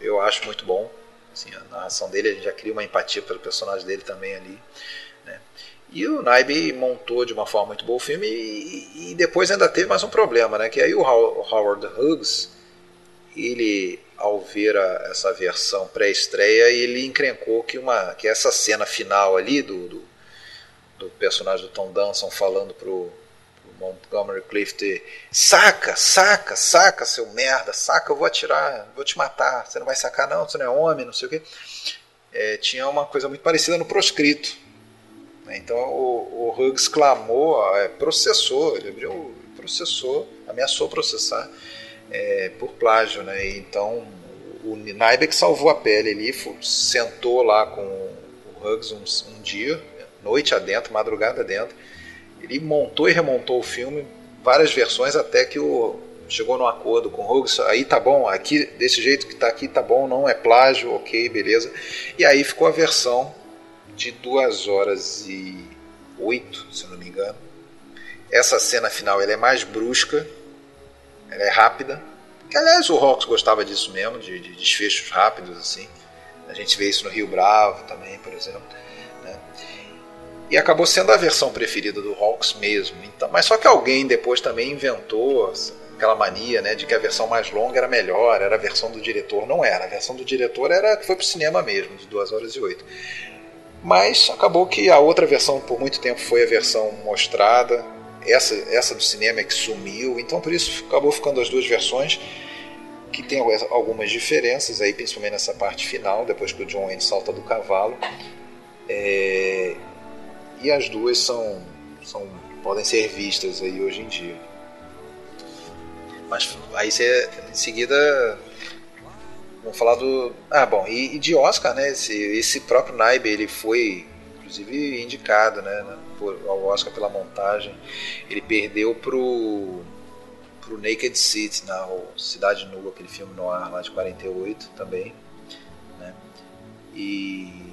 eu acho muito bom. Assim, a narração dele, a gente já cria uma empatia pelo personagem dele também ali. Né? E o Naib montou de uma forma muito boa o filme, e, e depois ainda teve mais um problema, né? que aí o Howard Hughes, ele ao ver a, essa versão pré-estreia, ele encrencou que, uma, que essa cena final ali do, do, do personagem do Tom Danson falando pro, pro Montgomery Clift saca, saca, saca, seu merda, saca, eu vou atirar, vou te matar, você não vai sacar não, você não é homem, não sei o quê. É, tinha uma coisa muito parecida no proscrito. Né? Então o, o Hughes clamou, é, processou, ele abriu, processou, ameaçou processar é, por plágio, né? Então o Nybeck salvou a pele ali, sentou lá com o Huggs um, um dia, noite adentro, madrugada adentro. Ele montou e remontou o filme, várias versões, até que o chegou num acordo com o Huggs, aí tá bom, aqui desse jeito que tá aqui tá bom, não é plágio, ok, beleza. E aí ficou a versão de 2 horas e 8, se não me engano. Essa cena final ela é mais brusca, ela é rápida. Que, aliás, o Hawks gostava disso mesmo, de, de, desfechos rápidos, assim. A gente vê isso no Rio Bravo também, por exemplo. Né? E acabou sendo a versão preferida do Hawks mesmo. Então, mas só que alguém depois também inventou aquela mania né, de que a versão mais longa era melhor, era a versão do diretor. Não era. A versão do diretor era que foi para o cinema mesmo, de 2 horas e 8. Mas acabou que a outra versão por muito tempo foi a versão mostrada, essa, essa do cinema é que sumiu, então por isso acabou ficando as duas versões que tem algumas diferenças aí, principalmente nessa parte final, depois que o John Wayne salta do cavalo. É, e as duas são, são podem ser vistas aí hoje em dia. Mas aí você em seguida vamos falar do ah bom e, e de Oscar, né? Esse, esse próprio Naib ele foi inclusive indicado, né? Ao Oscar pela montagem. Ele perdeu pro pro Naked City, na Cidade Nua, aquele filme no ar lá de 48 também, né? E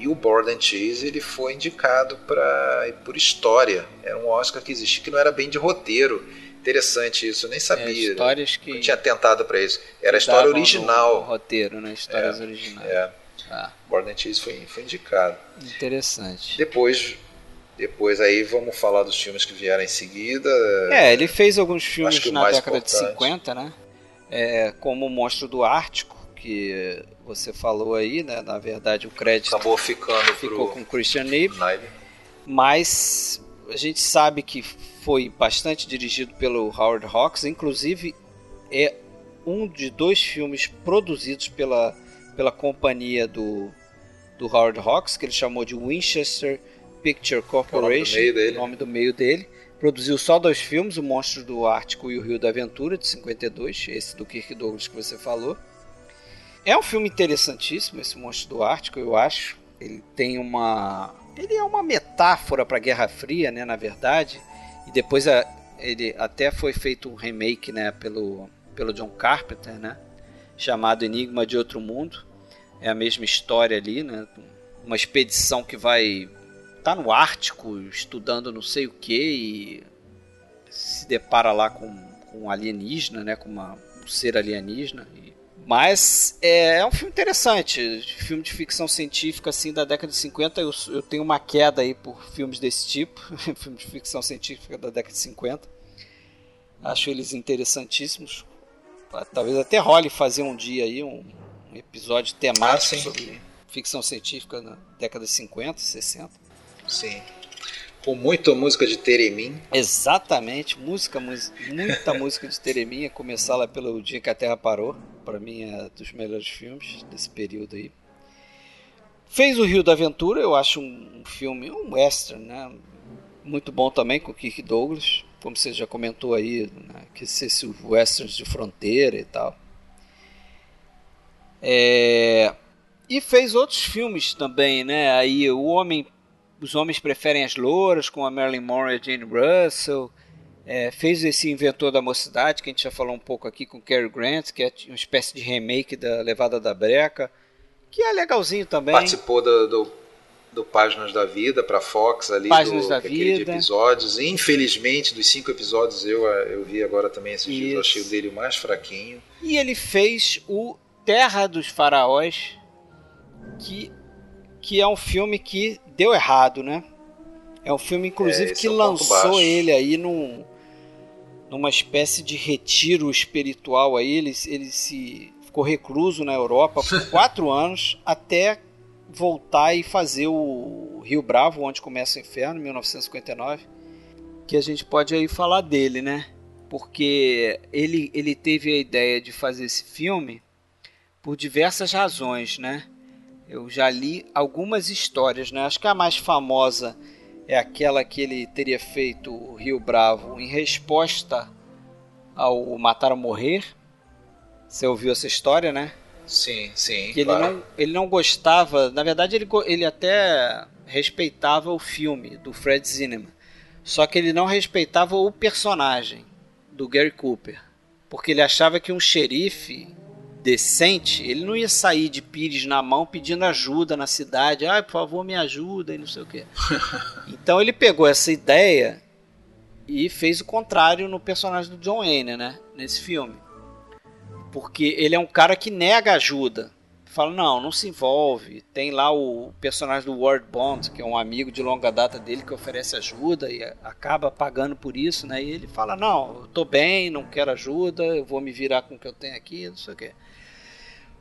e o Board and Cheese ele foi indicado para por história. Era um Oscar que existia que não era bem de roteiro. Interessante isso, eu nem sabia. É, histórias que eu tinha tentado para isso. Era a história original. roteiro, né? Histórias é, originais. É. Ah. Cheese foi, foi indicado. Interessante. Depois depois aí vamos falar dos filmes que vieram em seguida. É, ele fez alguns filmes na década importante. de 50, né? É, como O Monstro do Ártico, que você falou aí, né? Na verdade o crédito acabou ficando ficou pro... com Christian Nib. Mas a gente sabe que foi bastante dirigido pelo Howard Hawks, inclusive é um de dois filmes produzidos pela, pela companhia do, do Howard Hawks, que ele chamou de Winchester Picture Corporation, é o nome do meio dele. Nome do meio dele. Produziu só dois filmes, O Monstro do Ártico e O Rio da Aventura, de 52, esse do Kirk Douglas que você falou. É um filme interessantíssimo, esse Monstro do Ártico, eu acho. Ele tem uma ele é uma metáfora para a Guerra Fria, né, na verdade. E depois a, ele até foi feito um remake, né, pelo pelo John Carpenter, né, chamado Enigma de Outro Mundo. É a mesma história ali, né, uma expedição que vai tá no Ártico estudando não sei o que e se depara lá com, com um alienígena, né, com uma, um ser alienígena. E, mas é, é, um filme interessante, filme de ficção científica assim da década de 50. Eu, eu tenho uma queda aí por filmes desse tipo, filme de ficção científica da década de 50. Acho eles interessantíssimos. Talvez até role fazer um dia aí um, um episódio temático ah, sobre ficção científica na década de 50, 60. Sim. Com muita música de Teremim. Exatamente, música, muita música de Teremim, começar lá pelo Dia que a Terra Parou, para mim é dos melhores filmes desse período aí. Fez o Rio da Aventura, eu acho um filme, um western, né? Muito bom também com Kirk Douglas, como você já comentou aí, né? que esses westerns de fronteira e tal. É... E fez outros filmes também, né? Aí o Homem os homens preferem as louras, com a Marilyn Monroe e a Jane Russell. É, fez esse Inventor da Mocidade, que a gente já falou um pouco aqui com Cary Grant, que é uma espécie de remake da Levada da Breca, que é legalzinho também. Participou do, do, do Páginas da Vida para Fox ali, Páginas do, da Vida. episódios. Infelizmente, dos cinco episódios eu, eu vi agora também esses dias, eu achei o dele o mais fraquinho. E ele fez o Terra dos Faraós, que que é um filme que deu errado, né? É um filme, inclusive, é, que é um lançou ele aí num, numa espécie de retiro espiritual aí. Ele, ele se ficou recluso na Europa por quatro anos até voltar e fazer o Rio Bravo, onde começa o inferno, 1959. Que a gente pode aí falar dele, né? Porque ele, ele teve a ideia de fazer esse filme por diversas razões, né? Eu já li algumas histórias, né? Acho que a mais famosa é aquela que ele teria feito o Rio Bravo em resposta ao Matar ou Morrer. Você ouviu essa história, né? Sim, sim. Que claro. ele, não, ele não gostava, na verdade ele, ele até respeitava o filme do Fred Zinnemann, só que ele não respeitava o personagem do Gary Cooper, porque ele achava que um xerife decente, ele não ia sair de pires na mão pedindo ajuda na cidade. Ah, por favor, me ajuda e não sei o quê. então ele pegou essa ideia e fez o contrário no personagem do John Wayne, né? Nesse filme. Porque ele é um cara que nega ajuda. Fala, não, não se envolve. Tem lá o personagem do Ward Bond, que é um amigo de longa data dele que oferece ajuda e acaba pagando por isso, né? E ele fala, não, eu tô bem, não quero ajuda, eu vou me virar com o que eu tenho aqui, não sei o quê.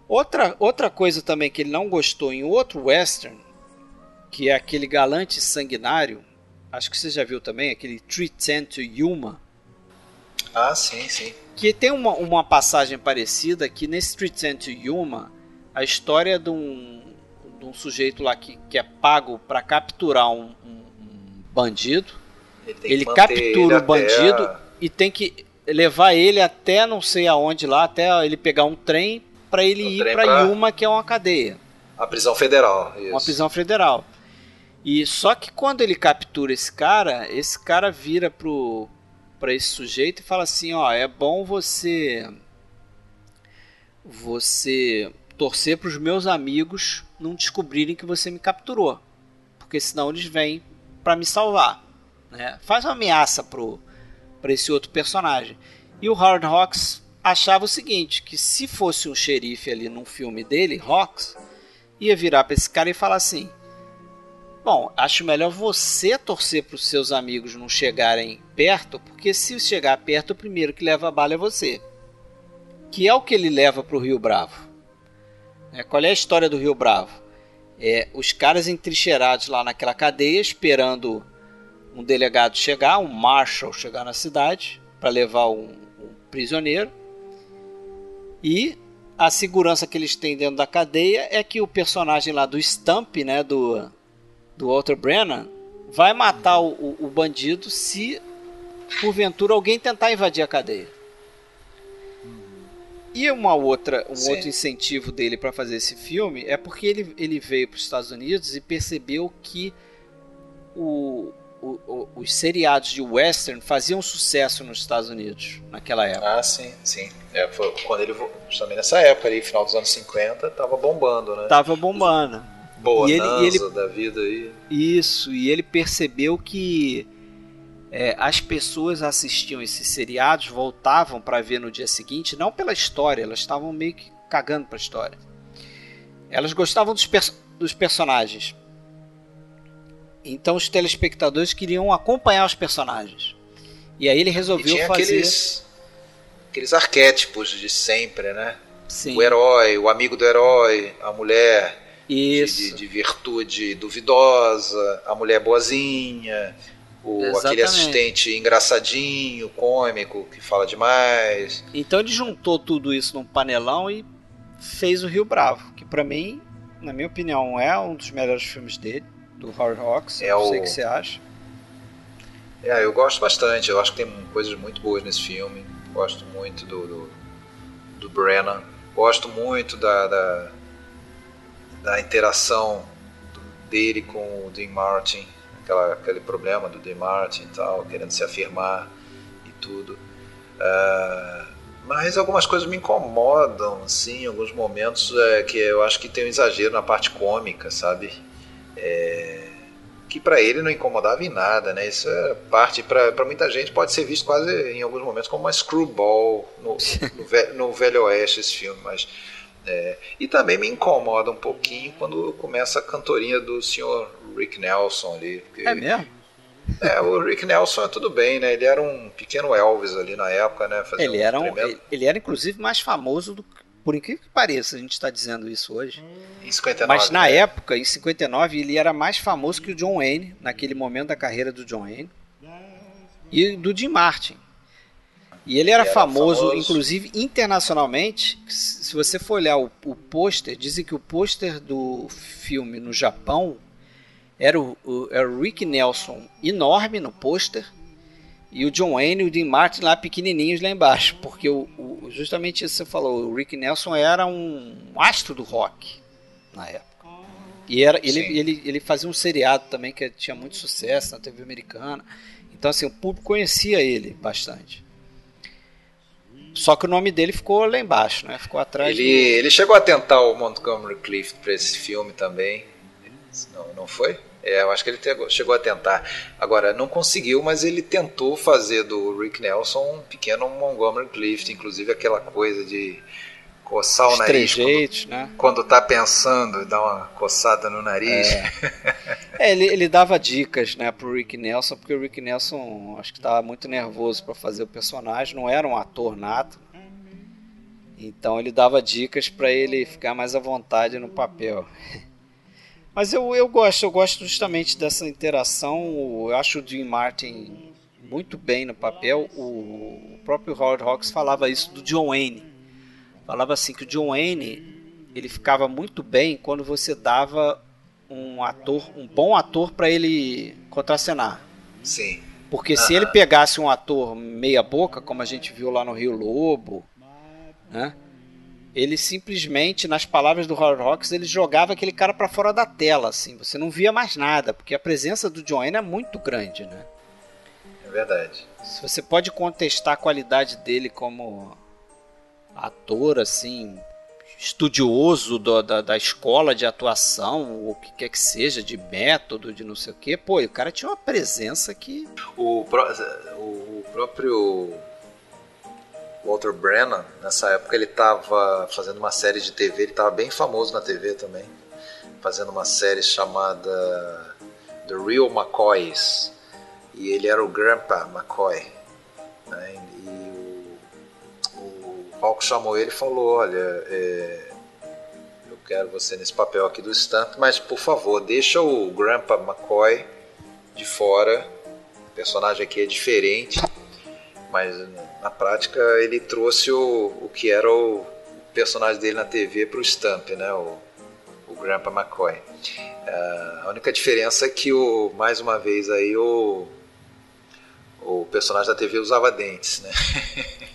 Outra, outra coisa também que ele não gostou em outro western, que é aquele galante sanguinário, acho que você já viu também, aquele 310 to Yuma. Ah, sim, sim. Que tem uma, uma passagem parecida que nesse 310 to Yuma, a história de um, de um sujeito lá que, que é pago para capturar um, um, um, bandido. Ele, ele captura o bandido a... e tem que levar ele até não sei aonde lá, até ele pegar um trem para ele ir para pra... Yuma, que é uma cadeia. A prisão federal. Isso. Uma prisão federal. E só que quando ele captura esse cara, esse cara vira pro para esse sujeito e fala assim, ó, é bom você você torcer para os meus amigos não descobrirem que você me capturou, porque senão eles vêm para me salvar, né? Faz uma ameaça pro para esse outro personagem. E o Hard Rocks achava o seguinte, que se fosse um xerife ali num filme dele, Rocks, ia virar para esse cara e falar assim: Bom, acho melhor você torcer para os seus amigos não chegarem perto, porque se chegar perto, o primeiro que leva a bala é você. Que é o que ele leva para o Rio Bravo. É, qual é a história do Rio Bravo? É, os caras entrincheirados lá naquela cadeia, esperando um delegado chegar, um marshal chegar na cidade, para levar um, um prisioneiro. E a segurança que eles têm dentro da cadeia é que o personagem lá do Stump, né, do, do Walter Brennan, vai matar o, o bandido se porventura alguém tentar invadir a cadeia. E uma outra, um Sim. outro incentivo dele para fazer esse filme é porque ele, ele veio para os Estados Unidos e percebeu que o, o, os seriados de western faziam sucesso nos Estados Unidos naquela época. Ah, sim, sim. É, foi quando ele justamente nessa época ali, final dos anos 50, tava bombando, né? Tava bombando. Boa, e ele, e ele, da vida aí. Isso, e ele percebeu que é, as pessoas assistiam esses seriados, voltavam para ver no dia seguinte, não pela história, elas estavam meio que cagando para a história. Elas gostavam dos, dos personagens. Então os telespectadores queriam acompanhar os personagens. E aí ele resolveu fazer. Aqueles, aqueles arquétipos de sempre, né? Sim. O herói, o amigo do herói, a mulher de, de, de, virtude duvidosa, a mulher boazinha, o, aquele assistente engraçadinho, cômico, que fala demais. Então ele juntou tudo isso num panelão e fez o Rio Bravo, que para mim, na minha opinião, é um dos melhores filmes dele do Howard Hawks. É não sei o que você acha. É, eu gosto bastante. Eu acho que tem coisas muito boas nesse filme. Gosto muito do, do, do Brennan. Gosto muito da, da, da interação dele com o Dean Martin. Aquela, aquele problema do Dean Martin e tal, querendo se afirmar e tudo. Uh, mas algumas coisas me incomodam, em alguns momentos é, que eu acho que tem um exagero na parte cômica, sabe? É, que para ele não incomodava em nada, né? Isso é parte para muita gente pode ser visto quase em alguns momentos como uma screwball no, no, velho, no velho oeste esse filme, mas é, e também me incomoda um pouquinho quando começa a cantorinha do senhor Rick Nelson ali. Porque, é mesmo? É, o Rick Nelson é tudo bem, né? Ele era um pequeno Elvis ali na época, né? ele, um era um, tremendo... ele era inclusive mais famoso do, por incrível que pareça, a gente está dizendo isso hoje. Em 59. Mas na né? época, em 59, ele era mais famoso que o John Wayne, naquele momento da carreira do John Wayne. E do Jim Martin. E ele era, ele era famoso, famoso, inclusive internacionalmente. Se você for olhar o, o pôster, dizem que o pôster do filme no Japão era o, o, era o Rick Nelson enorme no pôster e o John Wayne e o Dean Martin lá pequenininhos lá embaixo, porque o, o, justamente isso que você falou, o Rick Nelson era um astro do rock na época. E era, ele, ele, ele fazia um seriado também que tinha muito sucesso na TV americana. Então assim, o público conhecia ele bastante. Só que o nome dele ficou lá embaixo, né? Ficou atrás. Ele, do... ele chegou a tentar o Montgomery Clift para esse filme também. Não, não foi? É, eu acho que ele chegou a tentar. Agora, não conseguiu, mas ele tentou fazer do Rick Nelson um pequeno Montgomery Clift, inclusive aquela coisa de coçar o Os nariz. Trejeitos, quando, né? quando tá pensando, dar uma coçada no nariz. É. é, ele, ele dava dicas né, pro Rick Nelson, porque o Rick Nelson acho que estava muito nervoso para fazer o personagem, não era um ator nato. Então ele dava dicas para ele ficar mais à vontade no papel. Mas eu, eu gosto, eu gosto justamente dessa interação. Eu acho o Jim Martin muito bem no papel. O, o próprio Howard Hawks falava isso do John Wayne. Falava assim que o John Wayne ele ficava muito bem quando você dava um ator, um bom ator para ele contracenar. Sim. Porque se ele pegasse um ator meia boca, como a gente viu lá no Rio Lobo, né? ele simplesmente, nas palavras do Howard Hawks, ele jogava aquele cara para fora da tela, assim, você não via mais nada, porque a presença do John Wayne é muito grande, né? É verdade. Se você pode contestar a qualidade dele como ator, assim, estudioso do, da, da escola de atuação, o que quer que seja, de método, de não sei o quê, pô, o cara tinha uma presença que... O, o próprio Walter Brennan, nessa época ele estava fazendo uma série de TV, ele estava bem famoso na TV também, fazendo uma série chamada The Real McCoys, e ele era o Grandpa McCoy. Né? O, o Hawk chamou ele e falou: Olha, é, eu quero você nesse papel aqui do Stamp, mas por favor, deixa o Grandpa McCoy de fora. O personagem aqui é diferente mas na prática ele trouxe o, o que era o personagem dele na TV para o Stamp, né? O, o Grandpa McCoy. Uh, a única diferença é que o, mais uma vez aí o, o personagem da TV usava dentes, né?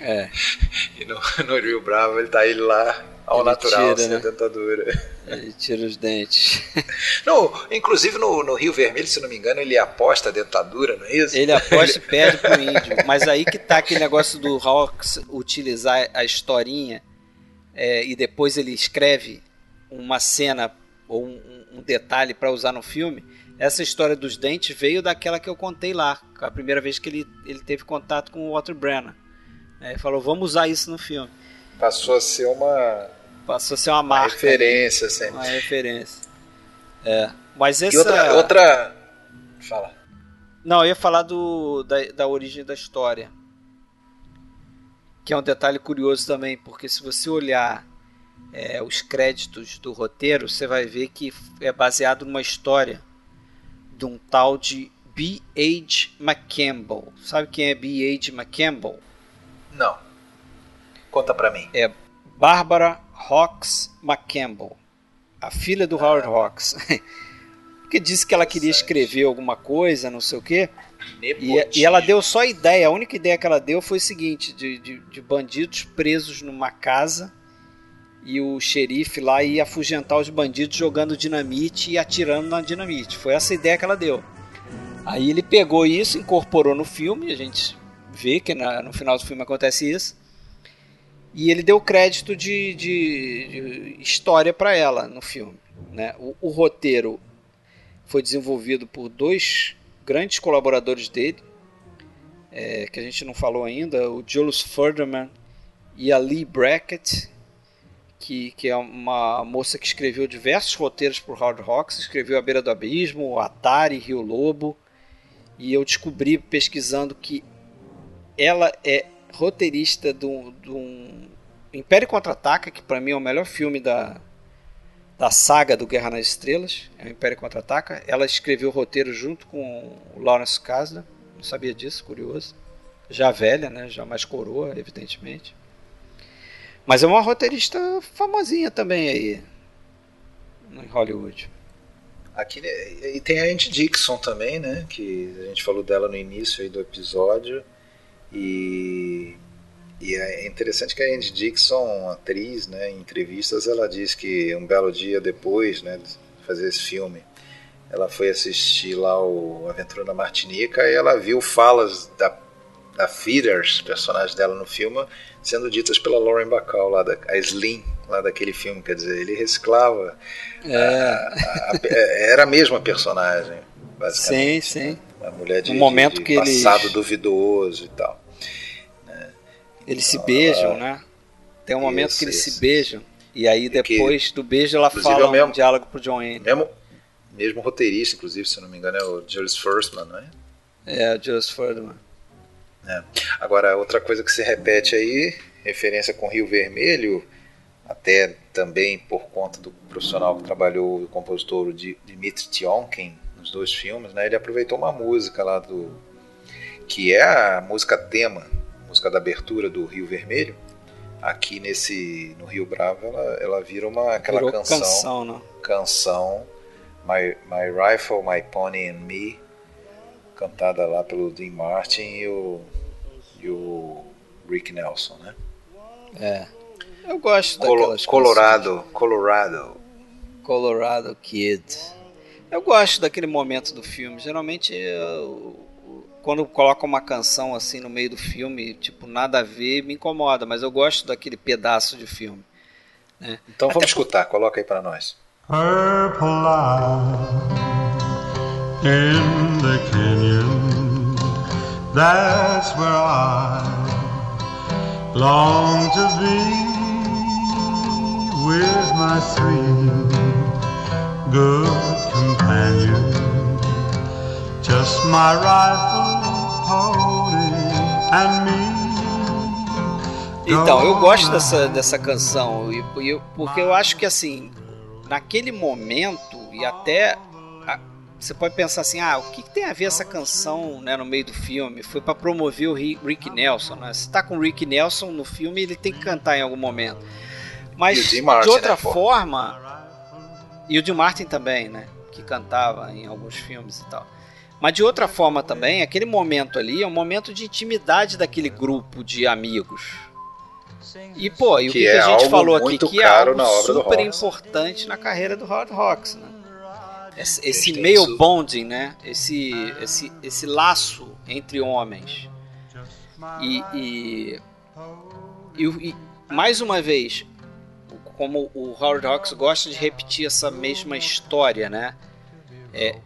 É. e no, no Rio Bravo ele tá ele lá ao ele natural, tira, sem né? dentadura. Ele tira os dentes. No, inclusive no, no, Rio Vermelho, se não me engano, ele aposta a dentadura, não é isso? Ele aposta e perde pro índio. Mas aí que tá aquele negócio do Hawks utilizar a historinha é, e depois ele escreve uma cena ou um, um detalhe para usar no filme. Essa história dos dentes veio daquela que eu contei lá, a primeira vez que ele, ele teve contato com o Walter Brennan. É, ele falou, vamos usar isso no filme. Passou a ser uma Passou a ser uma marca. Uma referência, assim. Uma referência. É. Mas essa. E outra. outra... Fala. Não, eu ia falar do, da, da origem da história. Que é um detalhe curioso também, porque se você olhar é, os créditos do roteiro, você vai ver que é baseado numa história de um tal de B.H. McCampbell. Sabe quem é B.H. McCampbell? Não. Conta pra mim. É Bárbara Hawks McCampbell, a filha do Howard Hawks. Porque disse que ela queria escrever alguma coisa, não sei o quê. E, e, ela deu só ideia. A única ideia que ela deu foi o seguinte: de, de, de, bandidos presos numa casa e o xerife lá ia afugentar os bandidos jogando dinamite e atirando na dinamite. Foi essa ideia que ela deu. Aí ele pegou isso, incorporou no filme. A gente vê que na, no final do filme acontece isso. E ele deu crédito de, de, de história para ela no filme. Né? O, o, roteiro foi desenvolvido por dois grandes colaboradores dele, é, que a gente não falou ainda, o Julius Furderman e a Lee Brackett, que, que é uma moça que escreveu diversos roteiros por Hard Rocks, escreveu A Beira do Abismo, Atari, Rio Lobo, e eu descobri pesquisando que ela é roteirista de um Império Contra-Ataca, que para mim é o melhor filme da, da saga do Guerra nas Estrelas, é o Império Contra-Ataca. Ela escreveu o roteiro junto com o Lawrence Kasdan, não sabia disso, curioso. Já velha, né? já mais coroa, evidentemente. Mas é uma roteirista famosinha também aí, em Hollywood. Aqui, né, e tem a Andy Dixon também, né? Que a gente falou dela no início do episódio. E, e é interessante que a Andy Dixon, atriz, né, em entrevistas, ela diz que um belo dia depois né, de fazer esse filme, ela foi assistir lá o Aventura na Martinica e ela viu falas da, da Feeders, personagem dela no filme, sendo ditas pela Lauren Bacall, lá da, a Slim, lá daquele filme. Quer dizer, ele reciclava. É. A, a, a, era a mesma personagem, basicamente. Sim, sim. Né? Uma mulher de, um momento de, de que passado eles... duvidoso e tal. Eles se beijam, né? Tem um momento isso, que eles isso. se beijam. E aí depois que, do beijo ela fala é mesmo, um diálogo pro John Wayne. Mesmo, mesmo roteirista, inclusive, se não me engano, é o Julius Firstman, não é? É, o Julius Firstman. É. Agora, outra coisa que se repete aí, referência com Rio Vermelho, até também por conta do profissional que trabalhou, o compositor Dmitry Tionkin, nos dois filmes, né? Ele aproveitou uma música lá do... que é a música tema música da abertura do Rio Vermelho, aqui nesse no Rio Bravo ela, ela vira uma aquela Virou canção canção, né? canção My, My Rifle, My Pony and Me cantada lá pelo Dean Martin e o, e o Rick Nelson, né? É. Eu gosto Colo daquelas Colorado, canções. Colorado. Colorado Kid. Eu gosto daquele momento do filme. Geralmente eu, quando coloca uma canção assim no meio do filme, tipo, nada a ver, me incomoda, mas eu gosto daquele pedaço de filme. Né? Então vamos Até escutar, por... coloca aí para nós. Purple in the canyon, that's where I long to be with my three good companions, just my rifle Então, eu gosto dessa, dessa canção, porque eu acho que assim, naquele momento, e até você pode pensar assim, ah, o que, que, tem a ver essa canção né, no meio do filme? Foi para promover o Rick Nelson, né? Se tá com o Rick Nelson no filme, ele tem que cantar em algum momento. Mas Martin, de outra né, forma, e o Jim Martin também, né? Que cantava em alguns filmes e tal. Mas de outra forma também, aquele momento ali é um momento de intimidade daquele grupo de amigos. E, pô, e o que, que, é a gente falou aqui, que é algo super importante na carreira do Howard Hawks, né? Esse, esse male isso. bonding, né? Esse, esse, esse laço entre homens. E, e, e, e, mais uma vez, como o Howard Hawks gosta de repetir essa mesma história, né? É,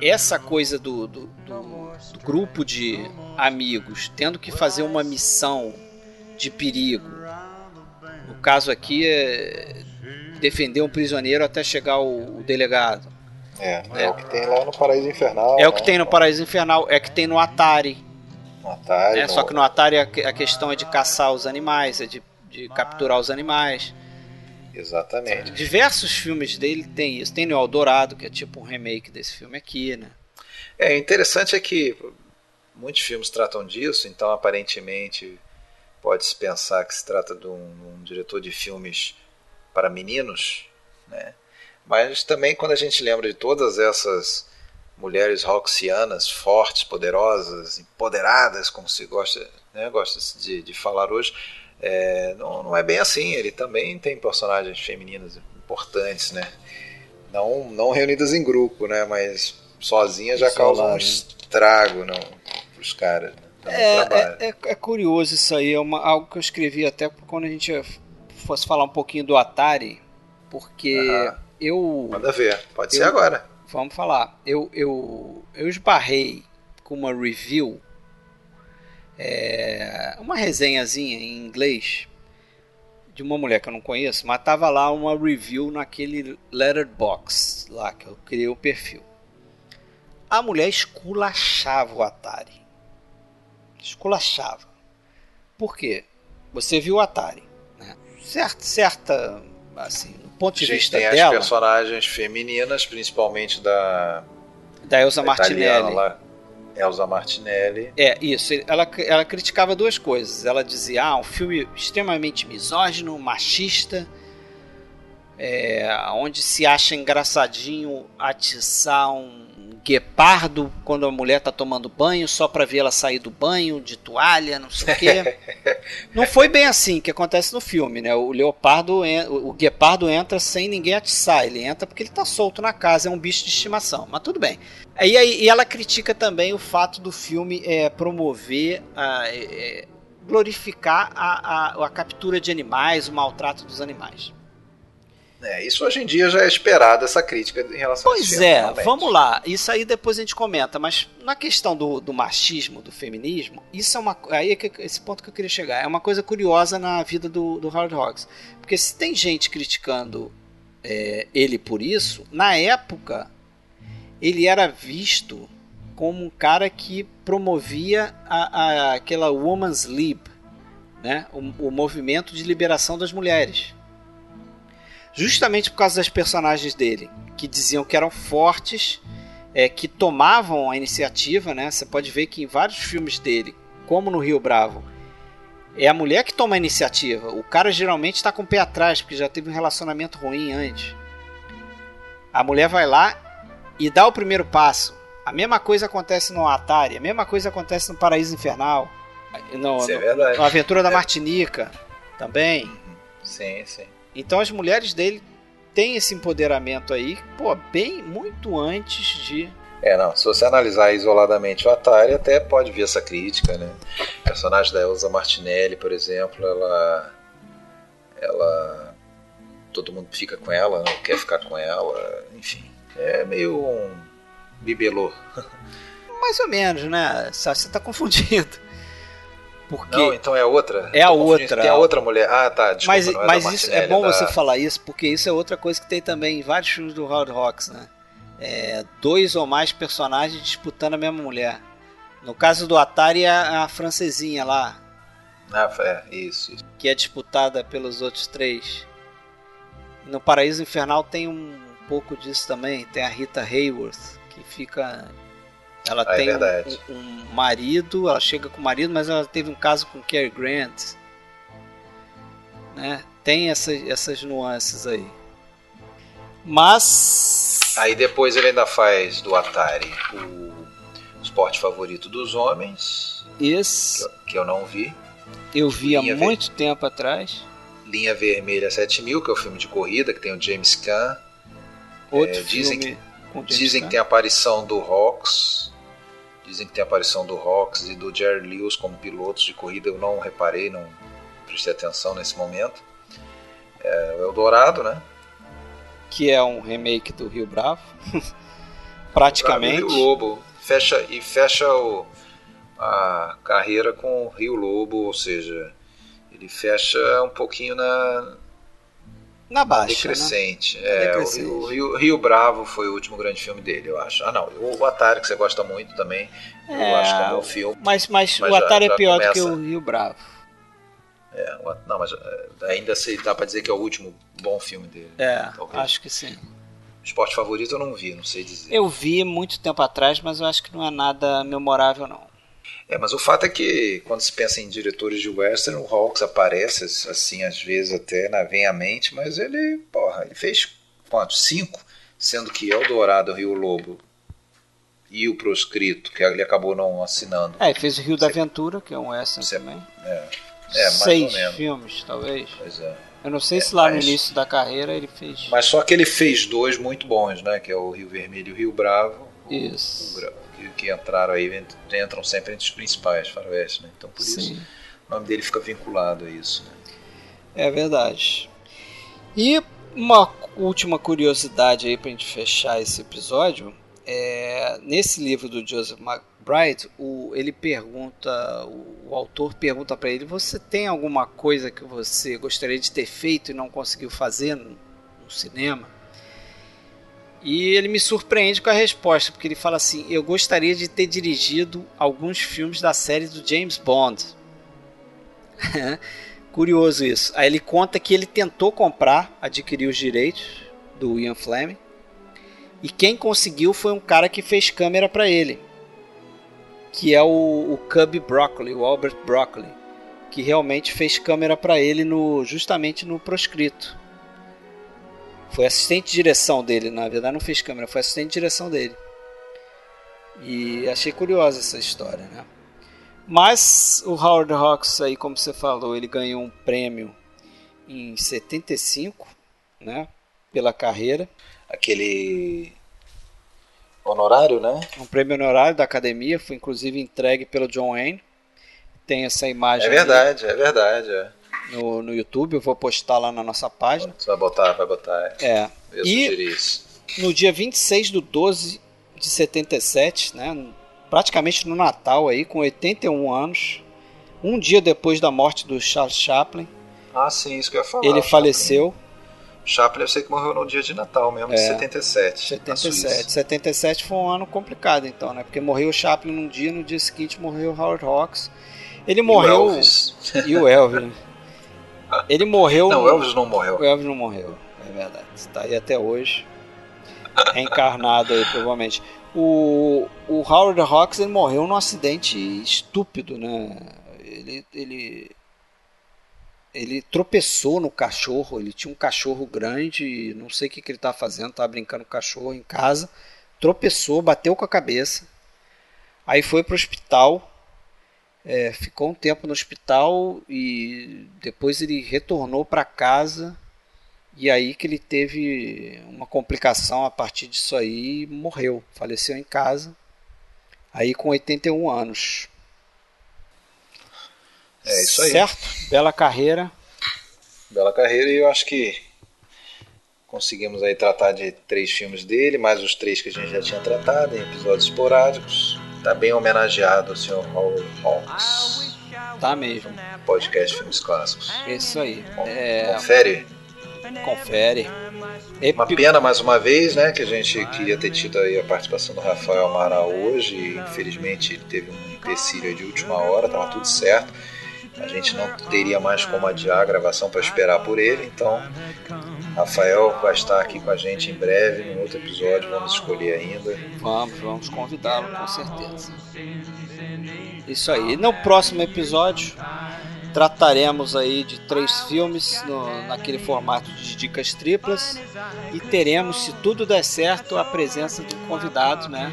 essa coisa do, do, do- do grupo de amigos tendo que fazer uma missão de perigo. No caso aqui é defender um prisioneiro até chegar o, o delegado. É, é, o que tem lá no Paraíso Infernal. É o que né? tem no Paraíso Infernal, é que tem no Atari. No Atari, É, no- só que no Atari a, que- a questão é de caçar os animais, é de, de capturar os animais. Exatamente. Diversos filmes dele tem isso. Tem no Eldorado, que é tipo um remake desse filme aqui, né? É, interessante é que muitos filmes tratam disso, então aparentemente pode-se pensar que se trata de um, um diretor de filmes para meninos, né? Mas também quando a gente lembra de todas essas mulheres roxianas, fortes, poderosas, empoderadas, como se gosta, né, gosta de, de falar hoje, é, não, não é bem assim. Ele também tem personagens femininas importantes, né? Não, não reunidas em grupo, né? Mas sozinhas já causam um né? estrago não, pros caras. né? É, trabalho. é, é- é curioso isso aí, é uma- algo que eu escrevi até quando a gente fosse falar um pouquinho do Atari, porque Aham. Eu. Manda ver, pode eu- ser agora. Vamos falar. Eu, eu, eu esbarrei com uma review, é, uma resenhazinha em inglês, de uma mulher que eu não conheço, mas tava lá uma review naquele letterbox lá que eu criei o perfil. A mulher esculachava o Atari. Esculachava. Por quê? Você viu o Atari, né? Certa, certa assim, ponto A de gente vista tem as dela, personagens femininas, principalmente da, da Elsa da Martinelli. lá, Elsa Martinelli. É, isso. Ela, ela criticava duas coisas. Ela dizia, ah, um filme extremamente misógino, machista, é, onde se acha engraçadinho atiçar um guepardo quando a mulher tá tomando banho, só pra ver ela sair do banho, de toalha, não sei o quê. não foi bem assim que acontece no filme, né? O leopardo, o guepardo entra sem ninguém atiçar. Ele entra porque ele tá solto na casa, é um bicho de estimação. Mas tudo bem. Aí, aí- e ela critica também o fato do filme é, promover, a, é, é, glorificar a, a, a captura de animais, o maltrato dos animais. É, isso hoje em dia já é esperado, essa crítica em relação a esse Pois é, realmente. vamos lá. Isso aí depois a gente comenta, mas na questão do, do machismo, do feminismo, isso é uma. Aí é que, esse ponto que eu queria chegar. É uma coisa curiosa na vida do, do Howard Hawks. Porque se tem gente criticando é, ele por isso, na época ele era visto como um cara que promovia a, a- aquela Woman's Lib, né? o, o movimento de liberação das mulheres. Justamente por causa das personagens dele, que diziam que eram fortes, é, que tomavam a iniciativa, né? Você pode ver que em vários filmes dele, como no Rio Bravo, é a mulher que toma a iniciativa. O cara geralmente está com o pé atrás, porque já teve um relacionamento ruim antes. A mulher vai lá e dá o primeiro passo. A mesma coisa acontece no Atari, a mesma coisa acontece no Paraíso Infernal, no, Isso é verdade. no Aventura da. Martinica também. Sim, sim. Então as mulheres dele têm esse empoderamento aí, pô, bem muito antes de. É, não, se você analisar isoladamente o Atari, até pode vir essa crítica, né? O personagem da Elsa Martinelli, por exemplo, ela. Ela. Todo mundo fica com ela, não quer ficar com ela, enfim. É meio um bibelô. Mais ou menos, né? Só você tá confundindo. Porque. Não, então é outra. É a outra. Tem a outra mulher. Ah, tá, desculpa. mas é mas isso é Martinelli, bom da- você falar isso, porque isso é outra coisa que tem também em vários filmes do Howard Hawks, né? É, dois ou mais personagens disputando a mesma mulher. No caso do Atari, é a, a francesinha lá, Ah, é, isso, isso. que é disputada pelos outros três. No Paraíso Infernal tem um pouco disso também. Tem a Rita Hayworth, que fica. Ela Ah, é tem um, um marido, ela chega com o marido, mas ela teve um caso com Cary Grant. Né? Tem essa, essas nuances aí. Mas. Aí depois ele ainda faz do Atari o esporte favorito dos homens, que Esse. eu, que eu não vi. Eu vi há muito Ver... tempo atrás. Linha Vermelha 7000, que é o filme de corrida, que tem o James Caan. Outro é, dizem que, dizem que tem a aparição do Hawks. Dizem que tem a aparição do Hawks e do Jerry Lewis como pilotos de corrida. Eu não reparei, não prestei atenção nesse momento. É o Eldorado, né? Que é um remake do Rio Bravo. Praticamente. Rio Lobo. Fecha, e fecha o, a carreira com o Rio Lobo, ou seja, ele fecha um pouquinho na, na baixa. Decrescente. Né? É, decrescente. O Rio, Rio, Bravo foi o último grande filme dele, eu acho. Ah, não. O, Atari, que você gosta muito também, é, eu acho que é um filme. Mas, mas, mas o Atari já, é pior começa... do que o Rio Bravo. É, não, mas é, ainda se dá pra dizer que é o último bom filme dele. É, talvez. acho que sim. Esporte favorito eu não vi, não sei dizer. Eu vi muito tempo atrás, mas eu acho que não é nada memorável, não. É, mas o fato é que quando se pensa em diretores de western, o Hawks aparece assim às vezes até na vem à mente, mas ele, porra, ele fez quantos? Cinco, sendo que Eldorado, Rio Lobo e o Proscrito, que ele acabou não assinando. É, ele fez o Rio da Aventura, que é um western também. É, é mais Seis filmes, talvez. Pois é. Eu não sei é, se lá mas... no início da carreira ele fez. Mas só que ele fez dois muito bons, né? Que é o Rio Vermelho e o Rio Bravo. Isso. O, que, que, entraram aí, entram sempre entre os principais faroeste, né? Então por Sim. isso o nome dele fica vinculado a isso. Né? É verdade. E uma última curiosidade aí pra gente fechar esse episódio. É, nesse livro do Joseph McBride, o, ele pergunta, o, o autor pergunta para ele: Você tem alguma coisa que você gostaria de ter feito e não conseguiu fazer no, no cinema? E ele me surpreende com a resposta, porque ele fala assim: Eu gostaria de ter dirigido alguns filmes da série do James Bond. Curioso isso. Aí ele conta que ele tentou comprar, adquirir os direitos do Ian Fleming. E quem conseguiu foi um cara que fez câmera para ele. Que é o, o Cubby Broccoli, o Albert Broccoli. Que realmente fez câmera para ele no, justamente no proscrito. Foi assistente de direção dele, na verdade não fez câmera, foi assistente de direção dele. E achei curiosa essa história, né? Mas o Howard Hawks aí, como você falou, ele ganhou um prêmio em 75, né? Pela carreira. Aquele honorário, né? Um prêmio honorário da academia, foi inclusive entregue pelo John Wayne. Tem essa imagem. É verdade, é verdade. É no, no YouTube, eu vou postar lá na nossa página. Você vai botar, vai botar. É. Eu e isso. no dia 26 de 12 de 77, né, praticamente no Natal aí, com 81 anos, um dia depois da morte do Charles Chaplin. Ah, sim, isso que eu ia falar. Ele faleceu. Chaplin eu sei que morreu no dia de Natal mesmo, é, de 77. 77. 77 foi um ano complicado então, né? Porque morreu o Chaplin num dia, no dia seguinte morreu o Howard Hawks. Ele morreu. O Elvis. E o Elvis. Ele morreu. Não, o Elvis não morreu. O Elvis não morreu, é verdade. Está aí até hoje. Reencarnado aí, provavelmente. O, o Howard Hawks ele morreu num acidente estúpido, né? Ele, ele, ele tropeçou no cachorro. Ele tinha um cachorro grande, não sei o que, que ele estava fazendo, estava brincando com o cachorro em casa. Tropeçou, bateu com a cabeça. Aí foi para o hospital é, ficou um tempo no hospital e depois ele retornou para casa e aí que ele teve uma complicação a partir disso aí e morreu, faleceu em casa, aí com 81 anos. É isso aí. Certo? Bela carreira. Bela carreira e eu acho que conseguimos aí tratar de três filmes dele, mais os três que a gente já tinha tratado em episódios esporádicos. Tá bem homenageado o Sr. Howard Hawks. Tá mesmo. Podcast Filmes Clássicos. Isso aí. É... Confere. Confere. Uma pena mais uma vez, né, que a gente queria ter tido aí a participação do Rafael Amaral hoje. E, infelizmente ele teve um empecilho de última hora, tava tudo certo. A gente não teria mais como adiar a gravação para esperar por ele, então Rafael vai estar aqui com a gente em breve, em outro episódio, vamos escolher ainda. Vamos, vamos convidá-lo com certeza. Isso aí. No próximo episódio trataremos aí de três filmes no, naquele formato de dicas triplas e teremos, se tudo der certo, a presença de um convidado, né?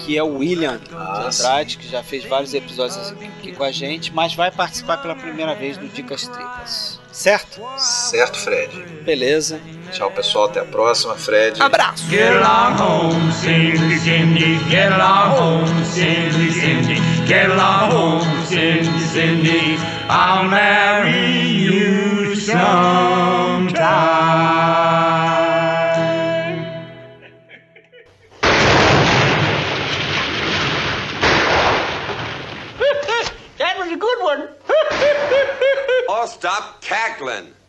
Que é o William Ah, de Andrade, que já fez vários episódios aqui, aqui com a gente, mas vai participar pela primeira vez do Dicas Tripas. Certo? Certo, Fred. Beleza. Tchau, pessoal. Até a próxima, Fred. Abraço! Get along home, Cindy, Cindy. Get along home, Cindy, Cindy. Get along home, Cindy, Cindy. I'll marry you sometime. all stop cackling.